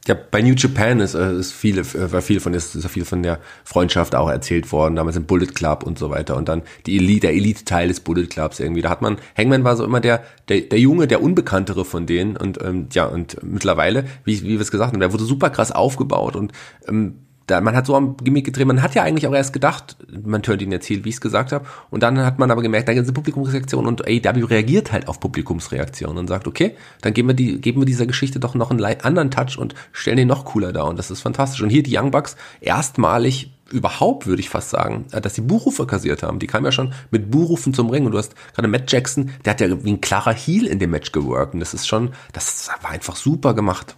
Ja, bei New Japan ist, äh, ist viele, äh, war viel von, ist, ist viel von der Freundschaft auch erzählt worden, damals im Bullet Club und so weiter. Und dann die Elite, der Elite-Teil des Bullet Clubs irgendwie. Da hat man, Hangman war so immer der, der, der Junge, der Unbekanntere von denen. Und ähm, ja, und mittlerweile, wie, wie wir es gesagt haben, der wurde super krass aufgebaut und ähm, da, man hat so am Gimmick gedreht, man hat ja eigentlich auch erst gedacht, man turnt ihn jetzt heel, wie ich es gesagt habe, und dann hat man aber gemerkt, da gibt es eine Publikumsreaktion und AEW reagiert halt auf Publikumsreaktion und sagt, okay, dann geben wir, die, geben wir dieser Geschichte doch noch einen anderen Touch und stellen den noch cooler dar und das ist fantastisch. Und hier die Young Bucks erstmalig überhaupt, würde ich fast sagen, äh, dass sie Buchrufe kassiert haben. Die kamen ja schon mit Buchrufen zum Ring und du hast gerade Matt Jackson, der hat ja wie ein klarer Heel in dem Match geworkt und das ist schon, das war einfach super gemacht.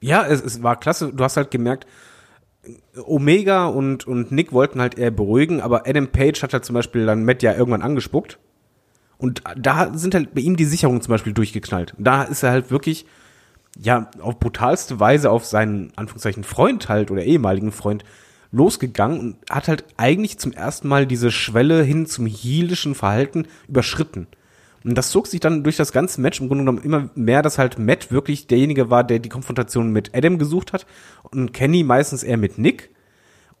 Ja, es, es war klasse. Du hast halt gemerkt, Omega und, und Nick wollten halt eher beruhigen, aber Adam Page hat halt zum Beispiel dann Matt ja irgendwann angespuckt. Und da sind halt bei ihm die Sicherungen zum Beispiel durchgeknallt. Da ist er halt wirklich, ja, auf brutalste Weise auf seinen, Anführungszeichen, Freund halt oder ehemaligen Freund losgegangen und hat halt eigentlich zum ersten Mal diese Schwelle hin zum heelischen Verhalten überschritten. Und das zog sich dann durch das ganze Match im Grunde genommen immer mehr, dass halt Matt wirklich derjenige war, der die Konfrontation mit Adam gesucht hat und Kenny meistens eher mit Nick.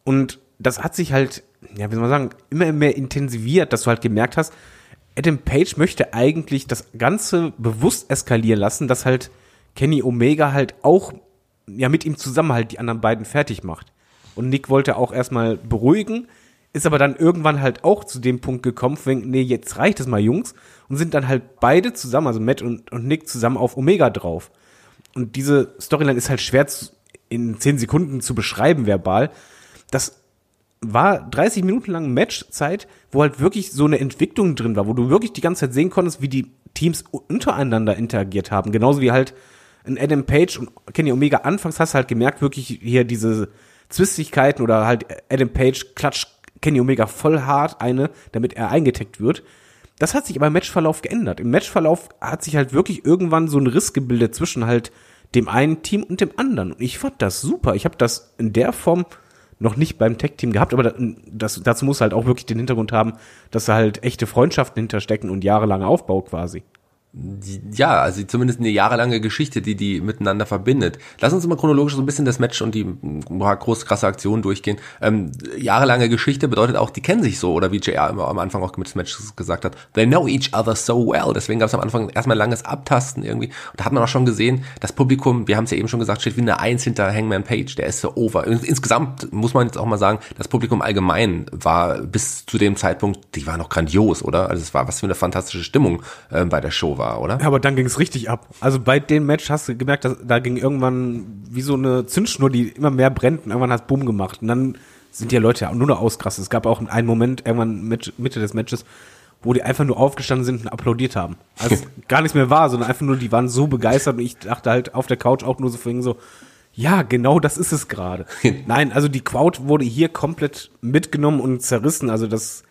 Und das hat sich halt, ja, wie soll man sagen, immer mehr intensiviert, dass du halt gemerkt hast, Adam Page möchte eigentlich das Ganze bewusst eskalieren lassen, dass halt Kenny Omega halt auch ja mit ihm zusammen halt die anderen beiden fertig macht. Und Nick wollte auch erstmal beruhigen, ist aber dann irgendwann halt auch zu dem Punkt gekommen, wenn, nee, jetzt reicht es mal, Jungs, und sind dann halt beide zusammen, also Matt und, und Nick zusammen auf Omega drauf. Und diese Storyline ist halt schwer zu, in zehn Sekunden zu beschreiben verbal. Das war 30 Minuten lang Matchzeit, wo halt wirklich so eine Entwicklung drin war, wo du wirklich die ganze Zeit sehen konntest, wie die Teams untereinander interagiert haben. Genauso wie halt in Adam Page und Kenny Omega anfangs hast du halt gemerkt, wirklich hier diese Zwistigkeiten oder halt Adam Page klatscht Kenny Omega voll hart eine, damit er eingeteckt wird. Das hat sich aber im Matchverlauf geändert. Im Matchverlauf hat sich halt wirklich irgendwann so ein Riss gebildet zwischen halt dem einen Team und dem anderen. Und ich fand das super. Ich habe das in der Form noch nicht beim Tech-Team gehabt, aber das, dazu muss halt auch wirklich den Hintergrund haben, dass da halt echte Freundschaften hinterstecken und jahrelanger Aufbau quasi ja, also zumindest eine jahrelange Geschichte, die die miteinander verbindet. Lass uns mal chronologisch so ein bisschen das Match und die boah, groß krasse Aktion durchgehen. Ähm, jahrelange Geschichte bedeutet auch, die kennen sich so, oder wie JR immer am Anfang auch mit des Matches gesagt hat, they know each other so well. Deswegen gab es am Anfang erstmal langes Abtasten irgendwie. Und da hat man auch schon gesehen, das Publikum, wir haben es ja eben schon gesagt, steht wie eine Eins hinter Hangman Page, der ist so over. Insgesamt muss man jetzt auch mal sagen, das Publikum allgemein war bis zu dem Zeitpunkt, die war noch grandios, oder? Also es war was für eine fantastische Stimmung äh, bei der Show war war, oder? Ja, aber dann ging es richtig ab. Also bei dem Match hast du gemerkt, dass da ging irgendwann wie so eine Zündschnur, die immer mehr brennt und irgendwann hat es Boom gemacht. Und dann sind die Leute ja nur noch ausgerastet. Es gab auch einen Moment, irgendwann mit, Mitte des Matches, wo die einfach nur aufgestanden sind und applaudiert haben. Also gar nichts mehr war, sondern einfach nur, die waren so begeistert und ich dachte halt auf der Couch auch nur so vorhin so, ja, genau das ist es gerade. Nein, also die Crowd wurde hier komplett mitgenommen und zerrissen. Also das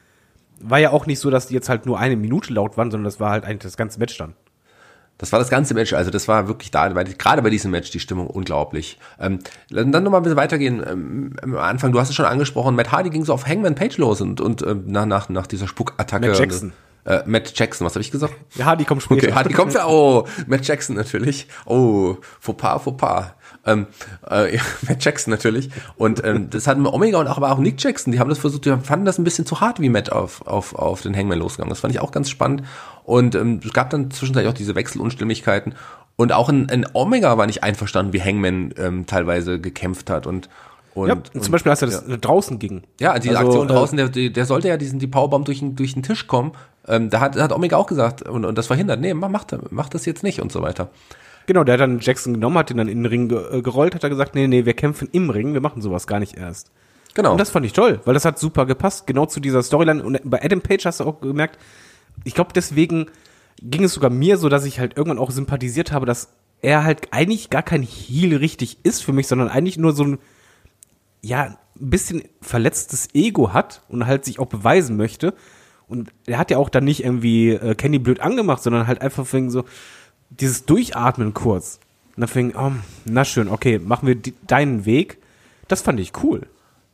war ja auch nicht so, dass die jetzt halt nur eine Minute laut waren, sondern das war halt eigentlich das ganze Match dann. Das war das ganze Match, also das war wirklich da, weil gerade bei diesem Match die Stimmung unglaublich. Ähm, dann nochmal ein bisschen weitergehen. Ähm, am Anfang, du hast es schon angesprochen, Matt Hardy ging so auf Hangman Page los und, und äh, nach, nach, nach dieser Spuckattacke. Matt Jackson. Äh, Matt Jackson, was habe ich gesagt? Ja, Hardy kommt später. Okay, Hardy kommt ja, oh, Matt Jackson natürlich. Oh, Fauxpas, Fauxpas. Ähm, äh, Matt Jackson natürlich. Und ähm, das hatten Omega und auch, aber auch Nick Jackson, die haben das versucht, die fanden das ein bisschen zu hart, wie Matt auf, auf, auf den Hangman losgegangen. Das fand ich auch ganz spannend. Und ähm, es gab dann zwischenzeitlich auch diese Wechselunstimmigkeiten. Und auch ein, ein Omega war nicht einverstanden, wie Hangman ähm, teilweise gekämpft hat. Und und, ja, und, zum Beispiel, als er das ja. draußen ging. Ja, diese also, Aktion äh, draußen, der, der sollte ja diesen, die Powerbomb durch, den, durch den Tisch kommen. Ähm, da hat, hat Omega auch gesagt und, und das verhindert. Nee, mach, mach, mach das jetzt nicht und so weiter. Genau, der hat dann Jackson genommen, hat ihn dann in den Ring ge äh, gerollt, hat er gesagt, nee, nee, wir kämpfen im Ring, wir machen sowas gar nicht erst. Genau. Und das fand ich toll, weil das hat super gepasst, genau zu dieser Storyline. Und bei Adam Page hast du auch gemerkt, ich glaube, deswegen ging es sogar mir so, dass ich halt irgendwann auch sympathisiert habe, dass er halt eigentlich gar kein Heel richtig ist für mich, sondern eigentlich nur so ein, ja, ein bisschen verletztes Ego hat und halt sich auch beweisen möchte. Und er hat ja auch dann nicht irgendwie äh, Kenny blöd angemacht, sondern halt einfach wegen so, dieses Durchatmen kurz. Und dann fing, oh, na schön, okay, machen wir deinen Weg. Das fand ich cool.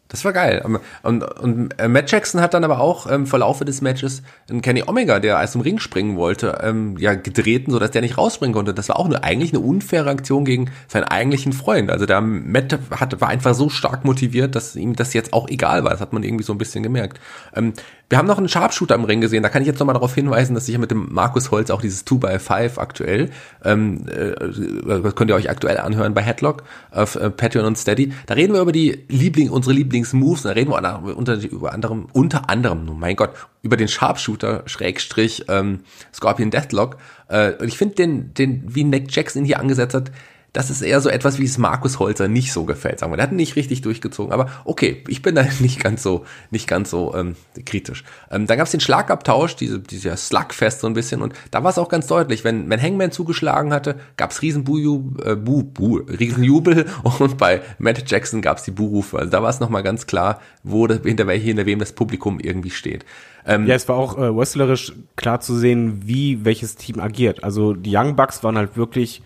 Das war geil. Und, und äh, Matt Jackson hat dann aber auch ähm, vor Laufe des Matches einen Kenny Omega, der aus dem Ring springen wollte, ähm, ja gedrehten, sodass der nicht rausspringen konnte. Das war auch eine, eigentlich eine unfaire Aktion gegen seinen eigentlichen Freund. Also der Matt hat, war einfach so stark motiviert, dass ihm das jetzt auch egal war. Das hat man irgendwie so ein bisschen gemerkt. Ähm, wir haben noch einen Sharpshooter im Ring gesehen. Da kann ich jetzt nochmal darauf hinweisen, dass ich mit dem Markus Holz auch dieses 2x5 aktuell, ähm, äh, könnt ihr euch aktuell anhören bei Headlock auf äh, Patreon und Steady. Da reden wir über die Liebling, unsere Lieblingsmoves. Da reden wir unter, über anderem, unter anderem, oh mein Gott, über den Sharpshooter, Schrägstrich, ähm, Scorpion Deathlock. Äh, und ich finde den, den, wie Nick Jackson hier angesetzt hat, das ist eher so etwas, wie es Markus Holzer nicht so gefällt, sagen wir. Der hat nicht richtig durchgezogen, aber okay, ich bin da nicht ganz so, nicht ganz so ähm, kritisch. Ähm, dann gab es den Schlagabtausch, diese, dieser Slugfest so ein bisschen und da war es auch ganz deutlich, wenn, wenn Hangman zugeschlagen hatte, gab es äh, Bu, Bu, Riesenjubel und bei Matt Jackson gab es die Buhrufe. Also da war es nochmal ganz klar, wo, hinter, welche, hinter wem das Publikum irgendwie steht. Ähm, ja, es war auch äh, wrestlerisch klar zu sehen, wie welches Team agiert. Also die Young Bucks waren halt wirklich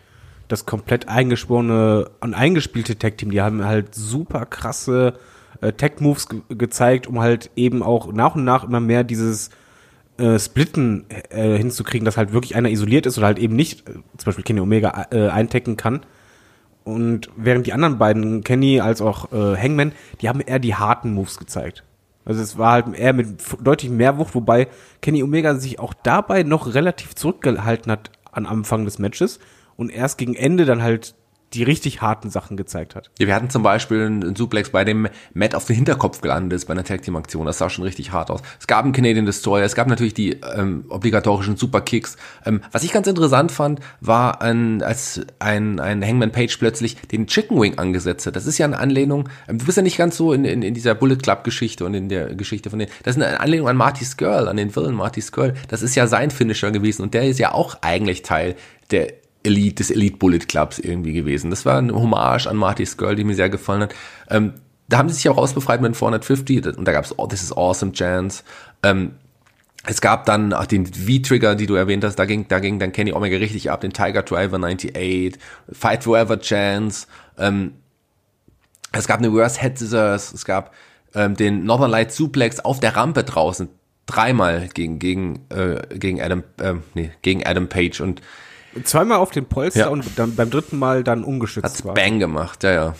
das komplett eingeschworene und eingespielte Tag-Team. Die haben halt super krasse äh, Tech-Moves ge gezeigt, um halt eben auch nach und nach immer mehr dieses äh, Splitten äh, hinzukriegen, dass halt wirklich einer isoliert ist oder halt eben nicht, äh, zum Beispiel Kenny Omega äh, eintecken kann. Und während die anderen beiden, Kenny als auch äh, Hangman, die haben eher die harten Moves gezeigt. Also es war halt eher mit deutlich mehr Wucht, wobei Kenny Omega sich auch dabei noch relativ zurückgehalten hat an Anfang des Matches und erst gegen Ende dann halt die richtig harten Sachen gezeigt hat. Ja, wir hatten zum Beispiel einen Suplex, bei dem Matt auf den Hinterkopf gelandet ist bei einer Tag Team Aktion. Das sah schon richtig hart aus. Es gab einen Canadian Destroyer, es gab natürlich die ähm, obligatorischen Superkicks. Ähm, was ich ganz interessant fand, war ein, als ein, ein Hangman Page plötzlich den Chicken Wing angesetzt hat. Das ist ja eine Anlehnung, ähm, du bist ja nicht ganz so in, in, in dieser Bullet Club Geschichte und in der Geschichte von den, das ist eine Anlehnung an Marty Skrull, an den Villain Marty Skrull. Das ist ja sein Finisher gewesen und der ist ja auch eigentlich Teil der Elite, des Elite Bullet Clubs irgendwie gewesen. Das war ein Hommage an Marty's Girl, die mir sehr gefallen hat. Ähm, da haben sie sich auch rausbefreit mit 450 und da gab es oh, This is Awesome Chance. Ähm, es gab dann auch den V-Trigger, die du erwähnt hast, da ging, da ging dann Kenny Omega richtig ab, den Tiger Driver 98, Fight Forever Chance, ähm, es gab eine Reverse Head Scissors, es gab ähm, den Northern Light Suplex auf der Rampe draußen, dreimal gegen, gegen, äh, gegen Adam, äh, nee, gegen Adam Page und Zweimal auf den Polster ja. und dann beim dritten Mal dann ungeschützt Hat's war. Bang gemacht, ja, ja.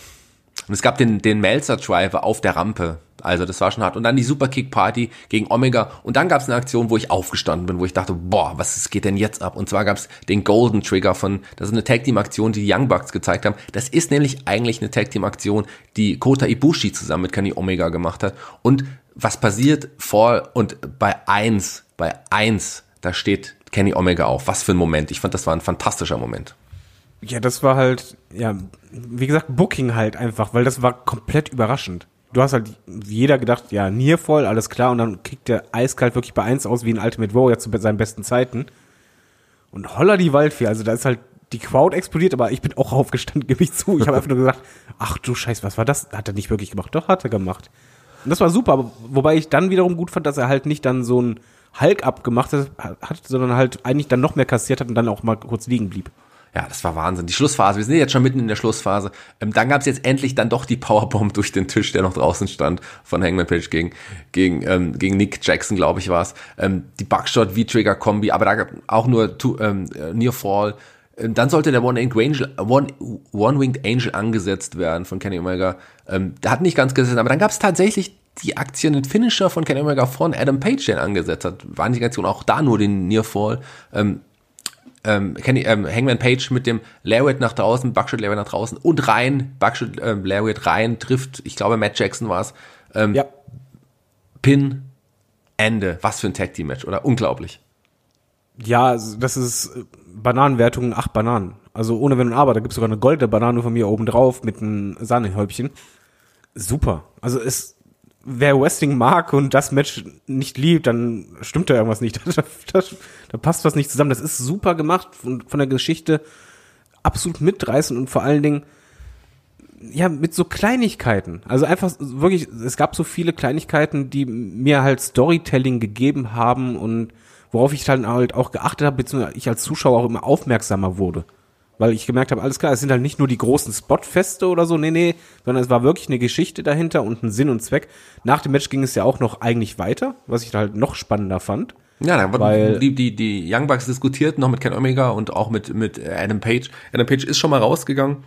Und es gab den, den Melzer Driver auf der Rampe. Also das war schon hart. Und dann die Superkick Party gegen Omega. Und dann gab es eine Aktion, wo ich aufgestanden bin, wo ich dachte, boah, was geht denn jetzt ab? Und zwar gab es den Golden Trigger von, das ist eine Tag Team Aktion, die die Young Bucks gezeigt haben. Das ist nämlich eigentlich eine Tag Team Aktion, die Kota Ibushi zusammen mit Kenny Omega gemacht hat. Und was passiert vor und bei eins, bei eins, da steht Kenny Omega auf. Was für ein Moment. Ich fand, das war ein fantastischer Moment. Ja, das war halt, ja, wie gesagt, Booking halt einfach, weil das war komplett überraschend. Du hast halt jeder gedacht, ja, Nier voll, alles klar, und dann kriegt der eiskalt wirklich bei eins aus wie ein Ultimate Warrior zu seinen besten Zeiten. Und holla die Waldfee, also da ist halt die Crowd explodiert, aber ich bin auch aufgestanden, gebe ich zu. Ich habe einfach nur gesagt, ach du Scheiß, was war das? Hat er nicht wirklich gemacht? Doch, hat er gemacht. Und das war super, wobei ich dann wiederum gut fand, dass er halt nicht dann so ein Hulk abgemacht hat, sondern halt eigentlich dann noch mehr kassiert hat und dann auch mal kurz liegen blieb. Ja, das war Wahnsinn. Die Schlussphase, wir sind jetzt schon mitten in der Schlussphase. Ähm, dann gab es jetzt endlich dann doch die Powerbomb durch den Tisch, der noch draußen stand, von Hangman Page gegen, gegen, ähm, gegen Nick Jackson, glaube ich, war es. Ähm, die Buckshot V-Trigger-Kombi, aber da gab auch nur two, ähm, Near Fall. Ähm, dann sollte der One-Winged Angel, One, One Angel angesetzt werden von Kenny Omega. Ähm, der hat nicht ganz gesessen, aber dann gab es tatsächlich die Aktion, den Finisher von Kenny Omega von Adam Page, den angesetzt hat, war die Aktion auch da nur den Nearfall. Ähm, ähm, Kenny, ähm, Hangman Page mit dem Lariat nach draußen, Buckshot Lariat nach draußen und rein, Buckshot ähm, Lariat rein, trifft, ich glaube Matt Jackson war es. Ähm, ja. Pin, Ende. Was für ein Tag Team Match, oder? Unglaublich. Ja, das ist äh, Bananenwertung, acht Bananen. Also ohne Wenn und Aber, da gibt's sogar eine goldene Banane von mir oben drauf mit einem Sahnehäubchen. Super. Also es wer Wrestling mag und das Match nicht liebt, dann stimmt da irgendwas nicht. Da, da, da passt was nicht zusammen. Das ist super gemacht und von der Geschichte absolut mitreißend und vor allen Dingen ja mit so Kleinigkeiten. Also einfach wirklich, es gab so viele Kleinigkeiten, die mir halt Storytelling gegeben haben und worauf ich dann halt auch geachtet habe, beziehungsweise ich als Zuschauer auch immer aufmerksamer wurde. Weil ich gemerkt habe, alles klar, es sind halt nicht nur die großen Spotfeste oder so, nee, nee, sondern es war wirklich eine Geschichte dahinter und ein Sinn und Zweck. Nach dem Match ging es ja auch noch eigentlich weiter, was ich halt noch spannender fand. Ja, da weil die, die, die Young Bucks diskutierten noch mit Ken Omega und auch mit, mit Adam Page. Adam Page ist schon mal rausgegangen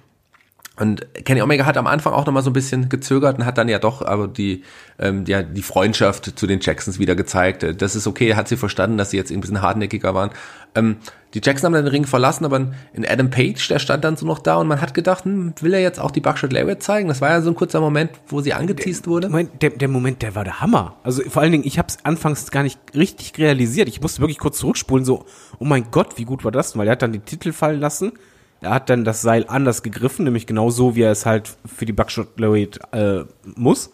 und Kenny Omega hat am Anfang auch noch mal so ein bisschen gezögert und hat dann ja doch aber die, ähm, ja, die Freundschaft zu den Jacksons wieder gezeigt. Das ist okay, hat sie verstanden, dass sie jetzt ein bisschen hartnäckiger waren. Ähm, die Jacksons haben dann den Ring verlassen, aber in Adam Page, der stand dann so noch da und man hat gedacht, hm, will er jetzt auch die Buckshot Lariat zeigen? Das war ja so ein kurzer Moment, wo sie angeteased wurde. Moment, der, der Moment, der war der Hammer. Also vor allen Dingen, ich habe es anfangs gar nicht richtig realisiert. Ich musste wirklich kurz zurückspulen, so, oh mein Gott, wie gut war das? Weil er hat dann die Titel fallen lassen er hat dann das Seil anders gegriffen, nämlich genau so, wie er es halt für die Buckshot Lariat äh, muss.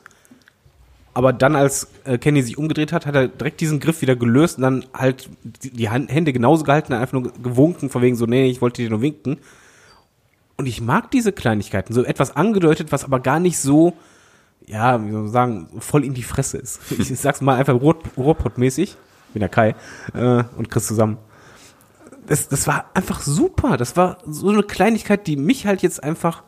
Aber dann, als äh, Kenny sich umgedreht hat, hat er direkt diesen Griff wieder gelöst und dann halt die, die Hände genauso gehalten, einfach nur gewunken, von wegen so, nee, ich wollte dir nur winken. Und ich mag diese Kleinigkeiten, so etwas angedeutet, was aber gar nicht so, ja, wie soll man sagen, voll in die Fresse ist. Ich sag's mal einfach Ruhrpott-mäßig, bin der Kai, äh, und Chris zusammen das, das war einfach super. Das war so eine Kleinigkeit, die mich halt jetzt einfach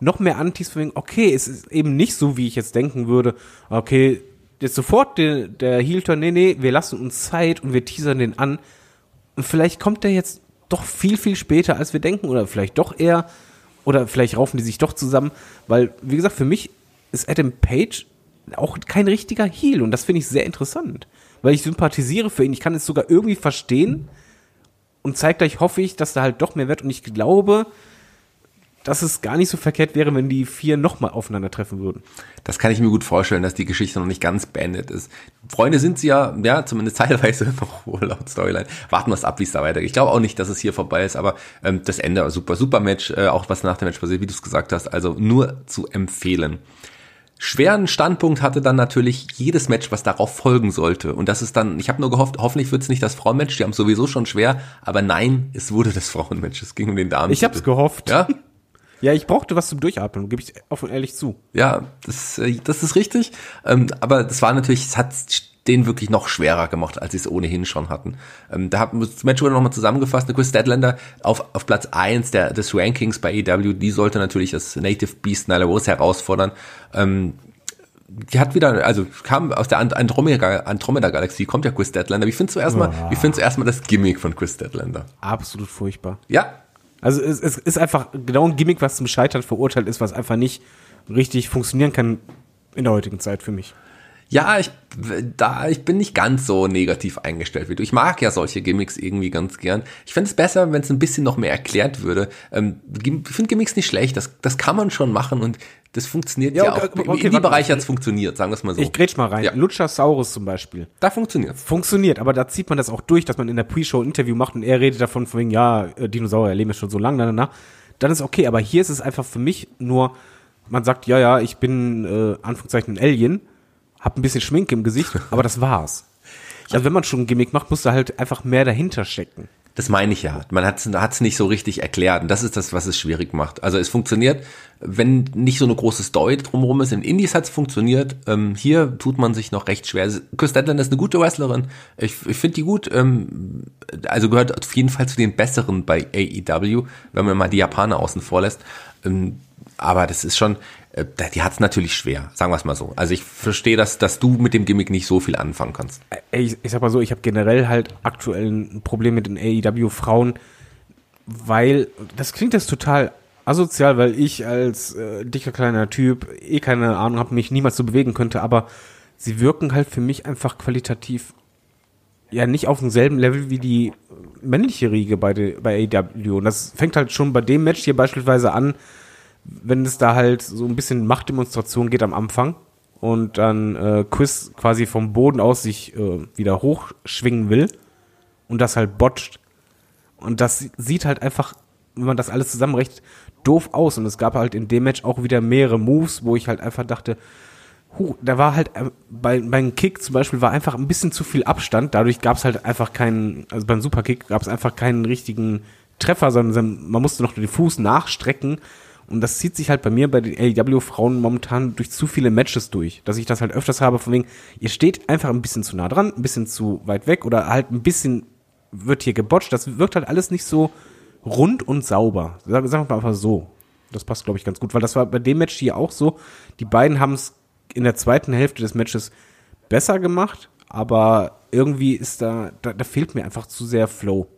noch mehr antiest, von wegen, okay, es ist eben nicht so, wie ich jetzt denken würde, okay, jetzt sofort der, der Heel-Turn, nee, nee, wir lassen uns Zeit und wir teasern den an. Und vielleicht kommt der jetzt doch viel, viel später, als wir denken, oder vielleicht doch eher, oder vielleicht raufen die sich doch zusammen, weil, wie gesagt, für mich ist Adam Page auch kein richtiger Heel und das finde ich sehr interessant, weil ich sympathisiere für ihn, ich kann es sogar irgendwie verstehen und zeitgleich hoffe ich, dass da halt doch mehr wird. Und ich glaube, dass es gar nicht so verkehrt wäre, wenn die vier nochmal aufeinandertreffen würden. Das kann ich mir gut vorstellen, dass die Geschichte noch nicht ganz beendet ist. Freunde sind sie ja, ja, zumindest teilweise noch wohl laut Storyline. Warten wir es ab, wie es da weitergeht. Ich glaube auch nicht, dass es hier vorbei ist, aber ähm, das Ende, super, super Match, äh, auch was nach dem Match passiert, wie du es gesagt hast, also nur zu empfehlen. Schweren Standpunkt hatte dann natürlich jedes Match, was darauf folgen sollte. Und das ist dann, ich habe nur gehofft, hoffentlich wird es nicht das Frauenmatch, die haben sowieso schon schwer, aber nein, es wurde das Frauenmatch. Es ging um den Damen. Ich hab's gehofft. Ja, Ja, ich brauchte was zum Durchatmen, gebe ich offen und ehrlich zu. Ja, das, äh, das ist richtig. Ähm, aber das war natürlich, es hat den wirklich noch schwerer gemacht, als sie es ohnehin schon hatten. Ähm, da hat das Match wurde nochmal zusammengefasst. Eine Chris Deadlander auf, auf Platz eins der, des Rankings bei EW, die sollte natürlich das Native Beast Nyla Rose herausfordern. Ähm, die hat wieder, also kam aus der Andromeda, Andromeda Galaxie, kommt ja Chris Deadlander. Wie findest du erstmal, wie findest du erstmal das Gimmick von Chris Deadlander? Absolut furchtbar. Ja, Also es, es ist einfach genau ein Gimmick, was zum Scheitern verurteilt ist, was einfach nicht richtig funktionieren kann in der heutigen Zeit für mich. Ja, ich, da, ich bin nicht ganz so negativ eingestellt wie du. Ich mag ja solche Gimmicks irgendwie ganz gern. Ich fände es besser, wenn es ein bisschen noch mehr erklärt würde. Ähm, ich finde Gimmicks nicht schlecht, das, das kann man schon machen und das funktioniert ja, Ja, auch. okay, Im okay, Indie-Bereich warte. hat es funktioniert, sagen wir es mal so. Ich grätsch mal rein. Ja. Luchasaurus zum Beispiel. da funktioniert's. Funktioniert, aber da zieht man das auch durch, dass man in der Pre-Show ein Interview macht und er redet davon, von wegen, ja, äh, Dinosaurier leben ja schon so lange, na, na. Dann ist okay, aber hier ist es einfach für mich nur, man sagt, ja, ja, ich bin, äh, Anführungszeichen, ein Alien, hab ein bisschen Schminke im Gesicht, aber das war's. Also wenn man schon ein Gimmick macht, muss da halt einfach mehr dahinter stecken. Das meine ich ja. Man hat es nicht so richtig erklärt. Und das ist das, was es schwierig macht. Also es funktioniert, wenn nicht so eine große Story drumherum ist. In Indies hat es funktioniert. Ähm, hier tut man sich noch recht schwer. Chris Deadland ist eine gute Wrestlerin. Ich, ich finde die gut. Ähm, also gehört auf jeden Fall zu den besseren bei AEW, wenn man mal die Japaner außen vor lässt. Ähm, aber das ist schon, äh, die hat es natürlich schwer, sagen wir es mal so. Also ich verstehe, dass, dass du mit dem Gimmick nicht so viel anfangen kannst. Ich, ich sag mal so, ich habe generell halt aktuell ein Problem mit den AEW-Frauen, weil das klingt jetzt total asozial, weil ich als äh, dicker kleiner Typ eh keine Ahnung habe, mich niemals so bewegen könnte, aber sie wirken halt für mich einfach qualitativ ja nicht auf demselben Level wie die männliche Riege bei, de, bei AEW. Und das fängt halt schon bei dem Match hier beispielsweise an, wenn es da halt so ein bisschen Machtdemonstration geht am Anfang und dann äh, Chris quasi vom Boden aus sich äh, wieder hochschwingen will und das halt botcht. Und das sieht halt einfach, wenn man das alles zusammenrechnet, doof aus. Und es gab halt in dem Match auch wieder mehrere Moves, wo ich halt einfach dachte, hu, da war halt äh, bei, beim Kick zum Beispiel war einfach ein bisschen zu viel Abstand. Dadurch gab es halt einfach keinen, also beim Superkick gab es einfach keinen richtigen Treffer, sondern man musste noch den Fuß nachstrecken. Und das zieht sich halt bei mir bei den AEW-Frauen momentan durch zu viele Matches durch, dass ich das halt öfters habe, von wegen, ihr steht einfach ein bisschen zu nah dran, ein bisschen zu weit weg oder halt ein bisschen wird hier gebotcht. Das wirkt halt alles nicht so rund und sauber. Sagen sagen wir mal einfach so. Das passt, glaube ich, ganz gut, weil das war bei dem Match hier auch so. Die beiden haben es in der zweiten Hälfte des Matches besser gemacht, aber irgendwie ist da, da, da fehlt mir einfach zu sehr Flow.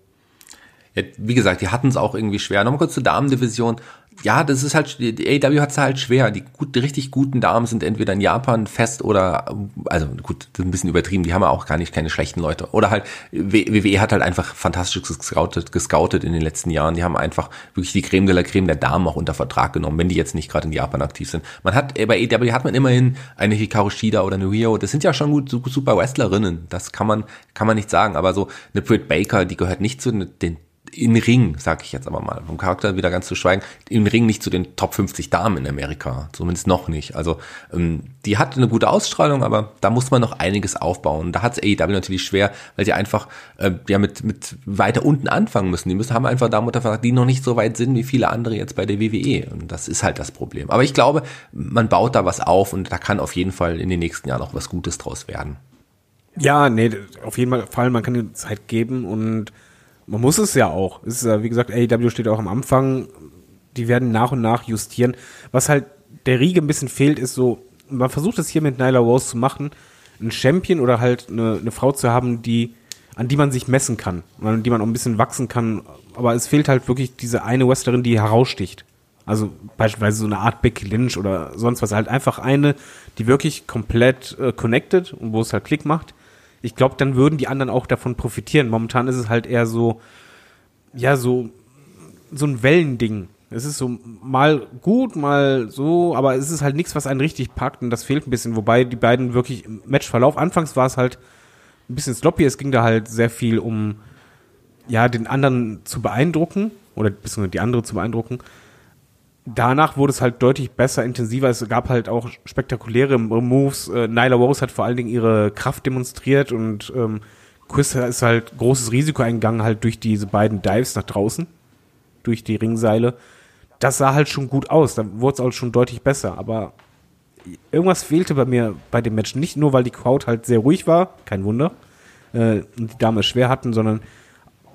Ja, wie gesagt, die hatten es auch irgendwie schwer. Nochmal kurz zur Damendivision. Ja, das ist halt, die AEW hat es halt schwer. Die, gut, die richtig guten Damen sind entweder in Japan fest oder, also gut, das ist ein bisschen übertrieben, die haben ja auch gar nicht keine schlechten Leute. Oder halt, WWE hat halt einfach fantastisch gescoutet, gescoutet in den letzten Jahren. Die haben einfach wirklich die Creme de la Creme der Damen auch unter Vertrag genommen, wenn die jetzt nicht gerade in Japan aktiv sind. Man hat, bei AEW hat man immerhin eine Hikaru Shida oder eine Rio, das sind ja schon gut, super Wrestlerinnen. Das kann man, kann man nicht sagen. Aber so eine Britt Baker, die gehört nicht zu den in Ring, sag ich jetzt aber mal, vom Charakter wieder ganz zu schweigen, im Ring nicht zu den Top 50 Damen in Amerika, zumindest noch nicht. Also ähm, die hat eine gute Ausstrahlung, aber da muss man noch einiges aufbauen. Da hat es AEW natürlich schwer, weil sie einfach äh, ja mit mit weiter unten anfangen müssen. Die müssen haben einfach Damen unter Vertrag, die noch nicht so weit sind wie viele andere jetzt bei der WWE. Und das ist halt das Problem. Aber ich glaube, man baut da was auf und da kann auf jeden Fall in den nächsten Jahren auch was Gutes draus werden. Ja, nee, auf jeden Fall, man kann die Zeit geben und man muss es ja auch. Es ist ja, wie gesagt, AEW steht auch am Anfang. die werden nach und nach justieren. Was halt der Riege ein bisschen fehlt, ist so, man versucht es hier mit Nyla Rose zu machen, ein Champion oder halt eine, eine Frau zu haben, die, an die man sich messen kann, an die man auch ein bisschen wachsen kann. Aber es fehlt halt wirklich diese eine Wrestlerin, die heraussticht. Also beispielsweise so eine Art Becky Lynch oder sonst was. Halt einfach eine, die wirklich komplett äh, connected und wo es halt Klick macht. Ich glaube, dann würden die anderen auch davon profitieren. Momentan ist es halt eher so, ja, so, so ein Wellending. Es ist so mal gut, mal so, aber es ist halt nichts, was einen richtig packt und das fehlt ein bisschen. Wobei die beiden wirklich im Matchverlauf, anfangs war es halt ein bisschen sloppy. Es ging da halt sehr viel um, ja, den anderen zu beeindrucken oder beziehungsweise die andere zu beeindrucken danach wurde es halt deutlich besser, intensiver. Es gab halt auch spektakuläre Moves. Äh, Nyla Rose hat vor allen Dingen ihre Kraft demonstriert und ähm, Chris ist halt großes Risiko eingegangen, halt durch diese beiden Dives nach draußen, durch die Ringseile. Das sah halt schon gut aus. Da wurde es auch schon deutlich besser. Aber irgendwas fehlte bei mir bei dem Match. Nicht nur, weil die Crowd halt sehr ruhig war, kein Wunder, äh, und die Dame es schwer hatten, sondern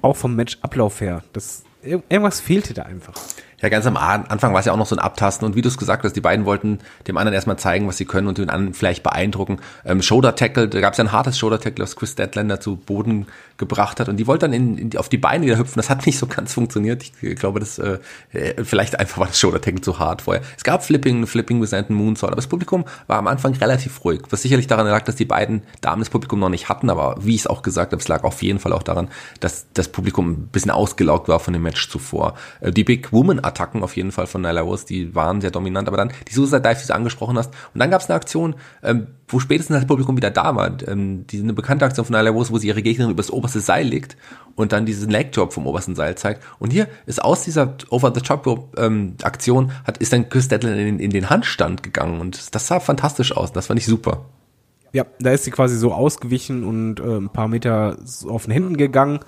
auch vom Matchablauf her. Das, irgendwas fehlte da einfach. Ja, ganz am Anfang war es ja auch noch so ein Abtasten und wie du es gesagt hast, die beiden wollten dem anderen erstmal zeigen, was sie können und den anderen vielleicht beeindrucken. Ähm, Shoulder Tackle, da gab es ja ein hartes Shoulder Tackle, das Chris Deadlander zu Boden gebracht hat und die wollten dann in, in, auf die Beine wieder hüpfen. Das hat nicht so ganz funktioniert. Ich glaube, das äh, äh vielleicht einfach war das Shoulder Tackle zu hart vorher. Es gab Flipping, Flipping with einen Moonsault, aber das Publikum war am Anfang relativ ruhig, was sicherlich daran lag, dass die beiden Damen das Publikum noch nicht hatten, aber wie ich es auch gesagt habe, es lag auf jeden Fall auch daran, dass das Publikum ein bisschen ausgelaugt war von dem Match zuvor. Äh, die Big Woman Attacken auf jeden Fall von Nyla Rose, die waren sehr dominant, aber dann die Suicide Dive, die du angesprochen hast. Und dann gab es eine Aktion, ähm, wo spätestens das Publikum wieder da war. Ähm, die eine bekannte Aktion von Nyla Rose, wo sie ihre Gegnerin übers oberste Seil legt und dann diesen Leg Drop vom obersten Seil zeigt. Und hier ist aus dieser Over the Top Rope ähm, hat ist dann Chris Detlin in, in den Handstand gegangen und das sah fantastisch aus. Das fand ich super. Ja, da ist sie quasi so ausgewichen und äh, ein paar Meter auf den Händen gegangen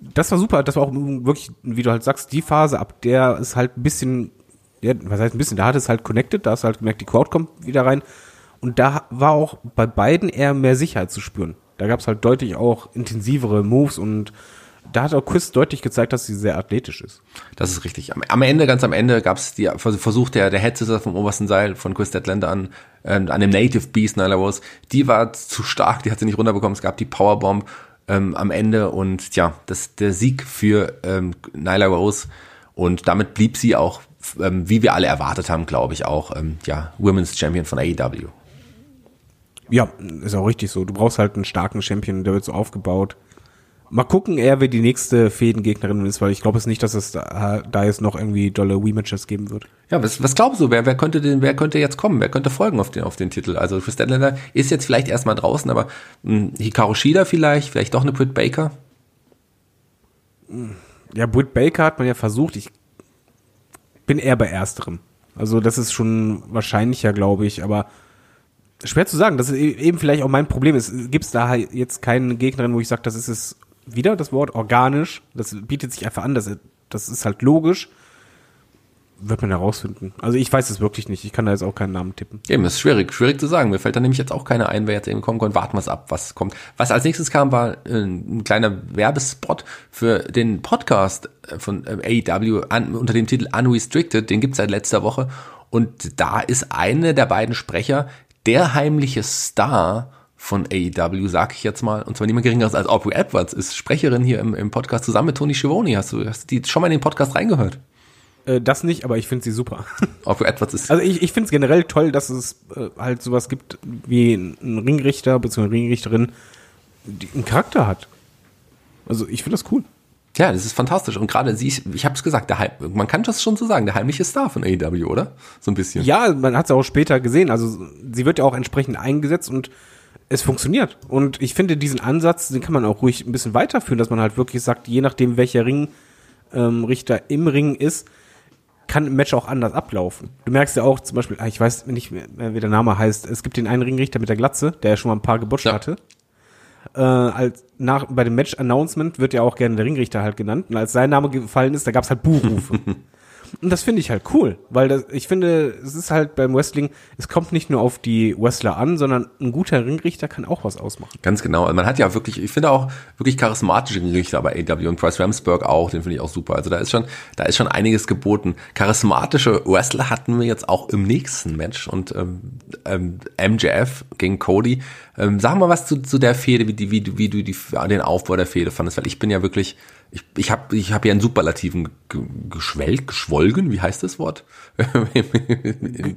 das war super. Das war auch wirklich, wie du halt sagst, die Phase, ab der ist halt ein bisschen, ja, was heißt ein bisschen, da hat es halt connected, da hast du halt gemerkt, die Crowd kommt wieder rein. Und da war auch bei beiden eher mehr Sicherheit zu spüren. Da gab es halt deutlich auch intensivere Moves und da hat auch Chris deutlich gezeigt, dass sie sehr athletisch ist. Das ist richtig. Am, am Ende, ganz am Ende, gab es die Versuch der, der Headsitter vom obersten Seil von Chris Deadlander an, äh, an dem Native Beast Nyla Rose. Die war zu stark, die hat sie nicht runterbekommen. Es gab die Powerbomb ähm, am Ende und ja, das der Sieg für ähm, Nyla Rose und damit blieb sie auch, ähm, wie wir alle erwartet haben, glaube ich auch, ähm, ja, Women's Champion von AEW. Ja, ist auch richtig so. Du brauchst halt einen starken Champion, der wird so aufgebaut. Mal gucken, er wer die nächste Fädengegnerin ist, weil ich glaube es nicht, dass es da, da jetzt noch irgendwie dolle Rematches geben wird. Ja, was, was glaubst du, wer, wer könnte denn, wer könnte jetzt kommen? Wer könnte folgen auf den, auf den Titel? Also Chris Deadlander ist jetzt vielleicht erstmal draußen, aber mh, hm, Hikaru Shida vielleicht, vielleicht doch eine Britt Baker? Ja, Britt Baker hat man ja versucht. Ich bin eher bei ersterem. Also das ist schon wahrscheinlicher, glaube ich, aber schwer zu sagen. Das ist e-, eben vielleicht auch mein Problem. Es gibt da jetzt keine Gegnerin, wo ich sage, das ist es wieder das Wort organisch. Das bietet sich einfach an. Das, das ist halt logisch. Wird man herausfinden. Also ich weiß es wirklich nicht. Ich kann da jetzt auch keinen Namen tippen. Eben, ist schwierig, schwierig zu sagen. Mir fällt da nämlich jetzt auch keiner ein, wer jetzt eben kommen konnte. Warten wir es ab, was kommt. Was als nächstes kam, war äh, ein kleiner Werbespot für den Podcast äh, von äh, AEW unter dem Titel Unrestricted. Den gibt's seit letzter Woche. Und da ist eine der beiden Sprecher der heimliche Star von AEW, sag ich jetzt mal, und zwar niemand geringeres als Aubrey Edwards, ist Sprecherin hier im, im Podcast zusammen mit Tony Schiavone. Hast du, hast du die schon mal in den Podcast reingehört? Äh, das nicht, aber ich finde sie super. Aubrey Edwards ist. Also ich, ich finde es generell toll, dass es äh, halt sowas gibt wie ein Ringrichter bzw. eine Ringrichterin, die einen Charakter hat. Also ich finde das cool. Ja, das ist fantastisch. Und gerade sie, ich habe es gesagt, der Heim, man kann das schon so sagen, der heimliche Star von AEW, oder? So ein bisschen. Ja, man hat es auch später gesehen. Also sie wird ja auch entsprechend eingesetzt und es funktioniert. Und ich finde diesen Ansatz, den kann man auch ruhig ein bisschen weiterführen, dass man halt wirklich sagt, je nachdem, welcher Ringrichter ähm, im Ring ist, kann ein Match auch anders ablaufen. Du merkst ja auch zum Beispiel, ah, ich weiß nicht mehr, wie der Name heißt, es gibt den einen Ringrichter mit der Glatze, der ja schon mal ein paar gebutscht ja. hatte. Äh, als nach, bei dem Match-Announcement wird ja auch gerne der Ringrichter halt genannt. Und als sein Name gefallen ist, da gab es halt Buhrufe. Und das finde ich halt cool, weil das, ich finde, es ist halt beim Wrestling, es kommt nicht nur auf die Wrestler an, sondern ein guter Ringrichter kann auch was ausmachen. Ganz genau. Also man hat ja wirklich, ich finde auch wirklich charismatische Ringrichter bei AW und Price Ramsburg auch, den finde ich auch super. Also da ist schon, da ist schon einiges geboten. Charismatische Wrestler hatten wir jetzt auch im nächsten Match und ähm, ähm, MJF gegen Cody. Ähm, sag mal was zu, zu der Fehde, wie, die, wie, du, wie du die, den Aufbau der Fehde fandest, weil ich bin ja wirklich ich, ich habe ich hab ja in Superlativen geschwelgt, geschwolgen, wie heißt das Wort?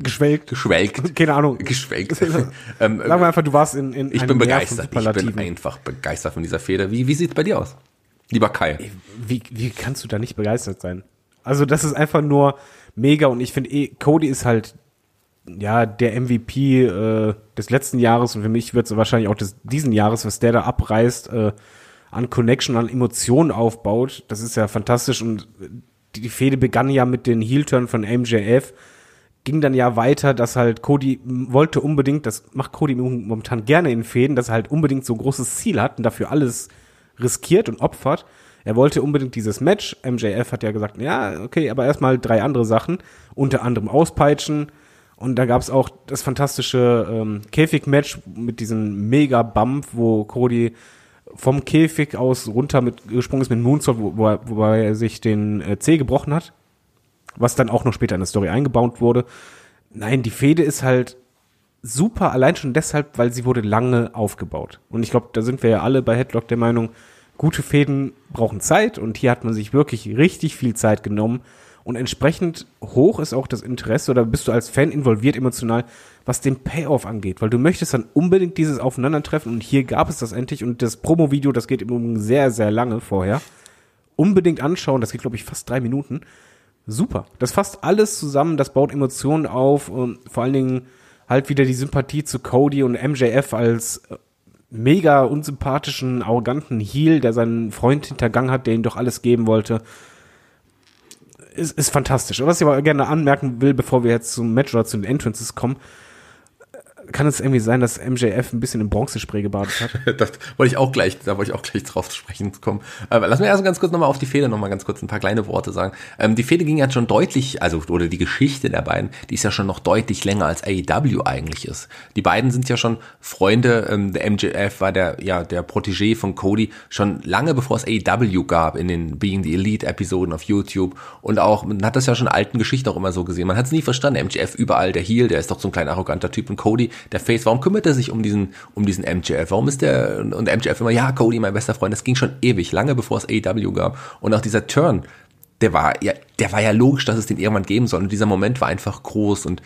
geschwelgt. Geschwelgt. Keine Ahnung. Geschwelgt. ähm, Sagen wir einfach, du warst in, in Ich bin begeistert. Ich bin einfach begeistert von dieser Feder. Wie, wie sieht's bei dir aus? Lieber Kai. Wie, wie kannst du da nicht begeistert sein? Also das ist einfach nur mega und ich finde eh, Cody ist halt ja der MVP äh, des letzten Jahres und für mich wird es wahrscheinlich auch des diesen Jahres, was der da abreißt, äh, an Connection, an Emotionen aufbaut. Das ist ja fantastisch und die Fehde begann ja mit den Heel-Turn von MJF, ging dann ja weiter, dass halt Cody wollte unbedingt, das macht Cody momentan gerne in Fäden, dass er halt unbedingt so ein großes Ziel hat und dafür alles riskiert und opfert. Er wollte unbedingt dieses Match. MJF hat ja gesagt, ja, okay, aber erstmal drei andere Sachen, unter anderem auspeitschen. Und da gab's auch das fantastische ähm, Käfig-Match mit diesem Mega-Bump, wo Cody vom Käfig aus runter mit gesprungen ist mit Moonsault, wo, wo, wobei er sich den äh, C gebrochen hat, was dann auch noch später in der Story eingebaut wurde. Nein, die Fehde ist halt super, allein schon deshalb, weil sie wurde lange aufgebaut. Und ich glaube, da sind wir ja alle bei Headlock der Meinung, gute Fäden brauchen Zeit und hier hat man sich wirklich richtig viel Zeit genommen und entsprechend hoch ist auch das Interesse oder bist du als Fan involviert emotional, was den Payoff angeht, weil du möchtest dann unbedingt dieses Aufeinandertreffen und hier gab es das endlich und das Promo-Video, das geht Übrigen sehr, sehr lange vorher. Unbedingt anschauen, das geht glaube ich fast drei Minuten. Super. Das fasst alles zusammen, das baut Emotionen auf und vor allen Dingen halt wieder die Sympathie zu Cody und MJF als äh, mega unsympathischen, arroganten Heel, der seinen Freund hintergangen hat, der ihm doch alles geben wollte ist, ist fantastisch. Was ich aber gerne anmerken will, bevor wir jetzt zum Match oder zu den Entrances kommen, kann es irgendwie sein, dass MJF ein bisschen im Bronzespray gebadet hat? das wollte ich auch gleich, da wollte ich auch gleich drauf zu sprechen kommen. Aber lass mir erst ganz kurz nochmal auf die Fehde nochmal ganz kurz ein paar kleine Worte sagen. Ähm, die Fehde ging ja schon deutlich, also, oder die Geschichte der beiden, die ist ja schon noch deutlich länger als AEW eigentlich ist. Die beiden sind ja schon Freunde, ähm, der MJF war der, ja, der Protégé von Cody schon lange bevor es AEW gab in den Being the Elite Episoden auf YouTube und auch, man hat das ja schon in alten Geschichten auch immer so gesehen. Man hat es nie verstanden. MJF überall der Heel, der ist doch so ein kleiner arroganter Typ und Cody der Face, warum kümmert er sich um diesen, um diesen MJF? Warum ist der, und MJF immer, ja, Cody, mein bester Freund, das ging schon ewig, lange bevor es AEW gab. Und auch dieser Turn, der war ja, der war ja logisch, dass es den irgendwann geben soll. Und dieser Moment war einfach groß und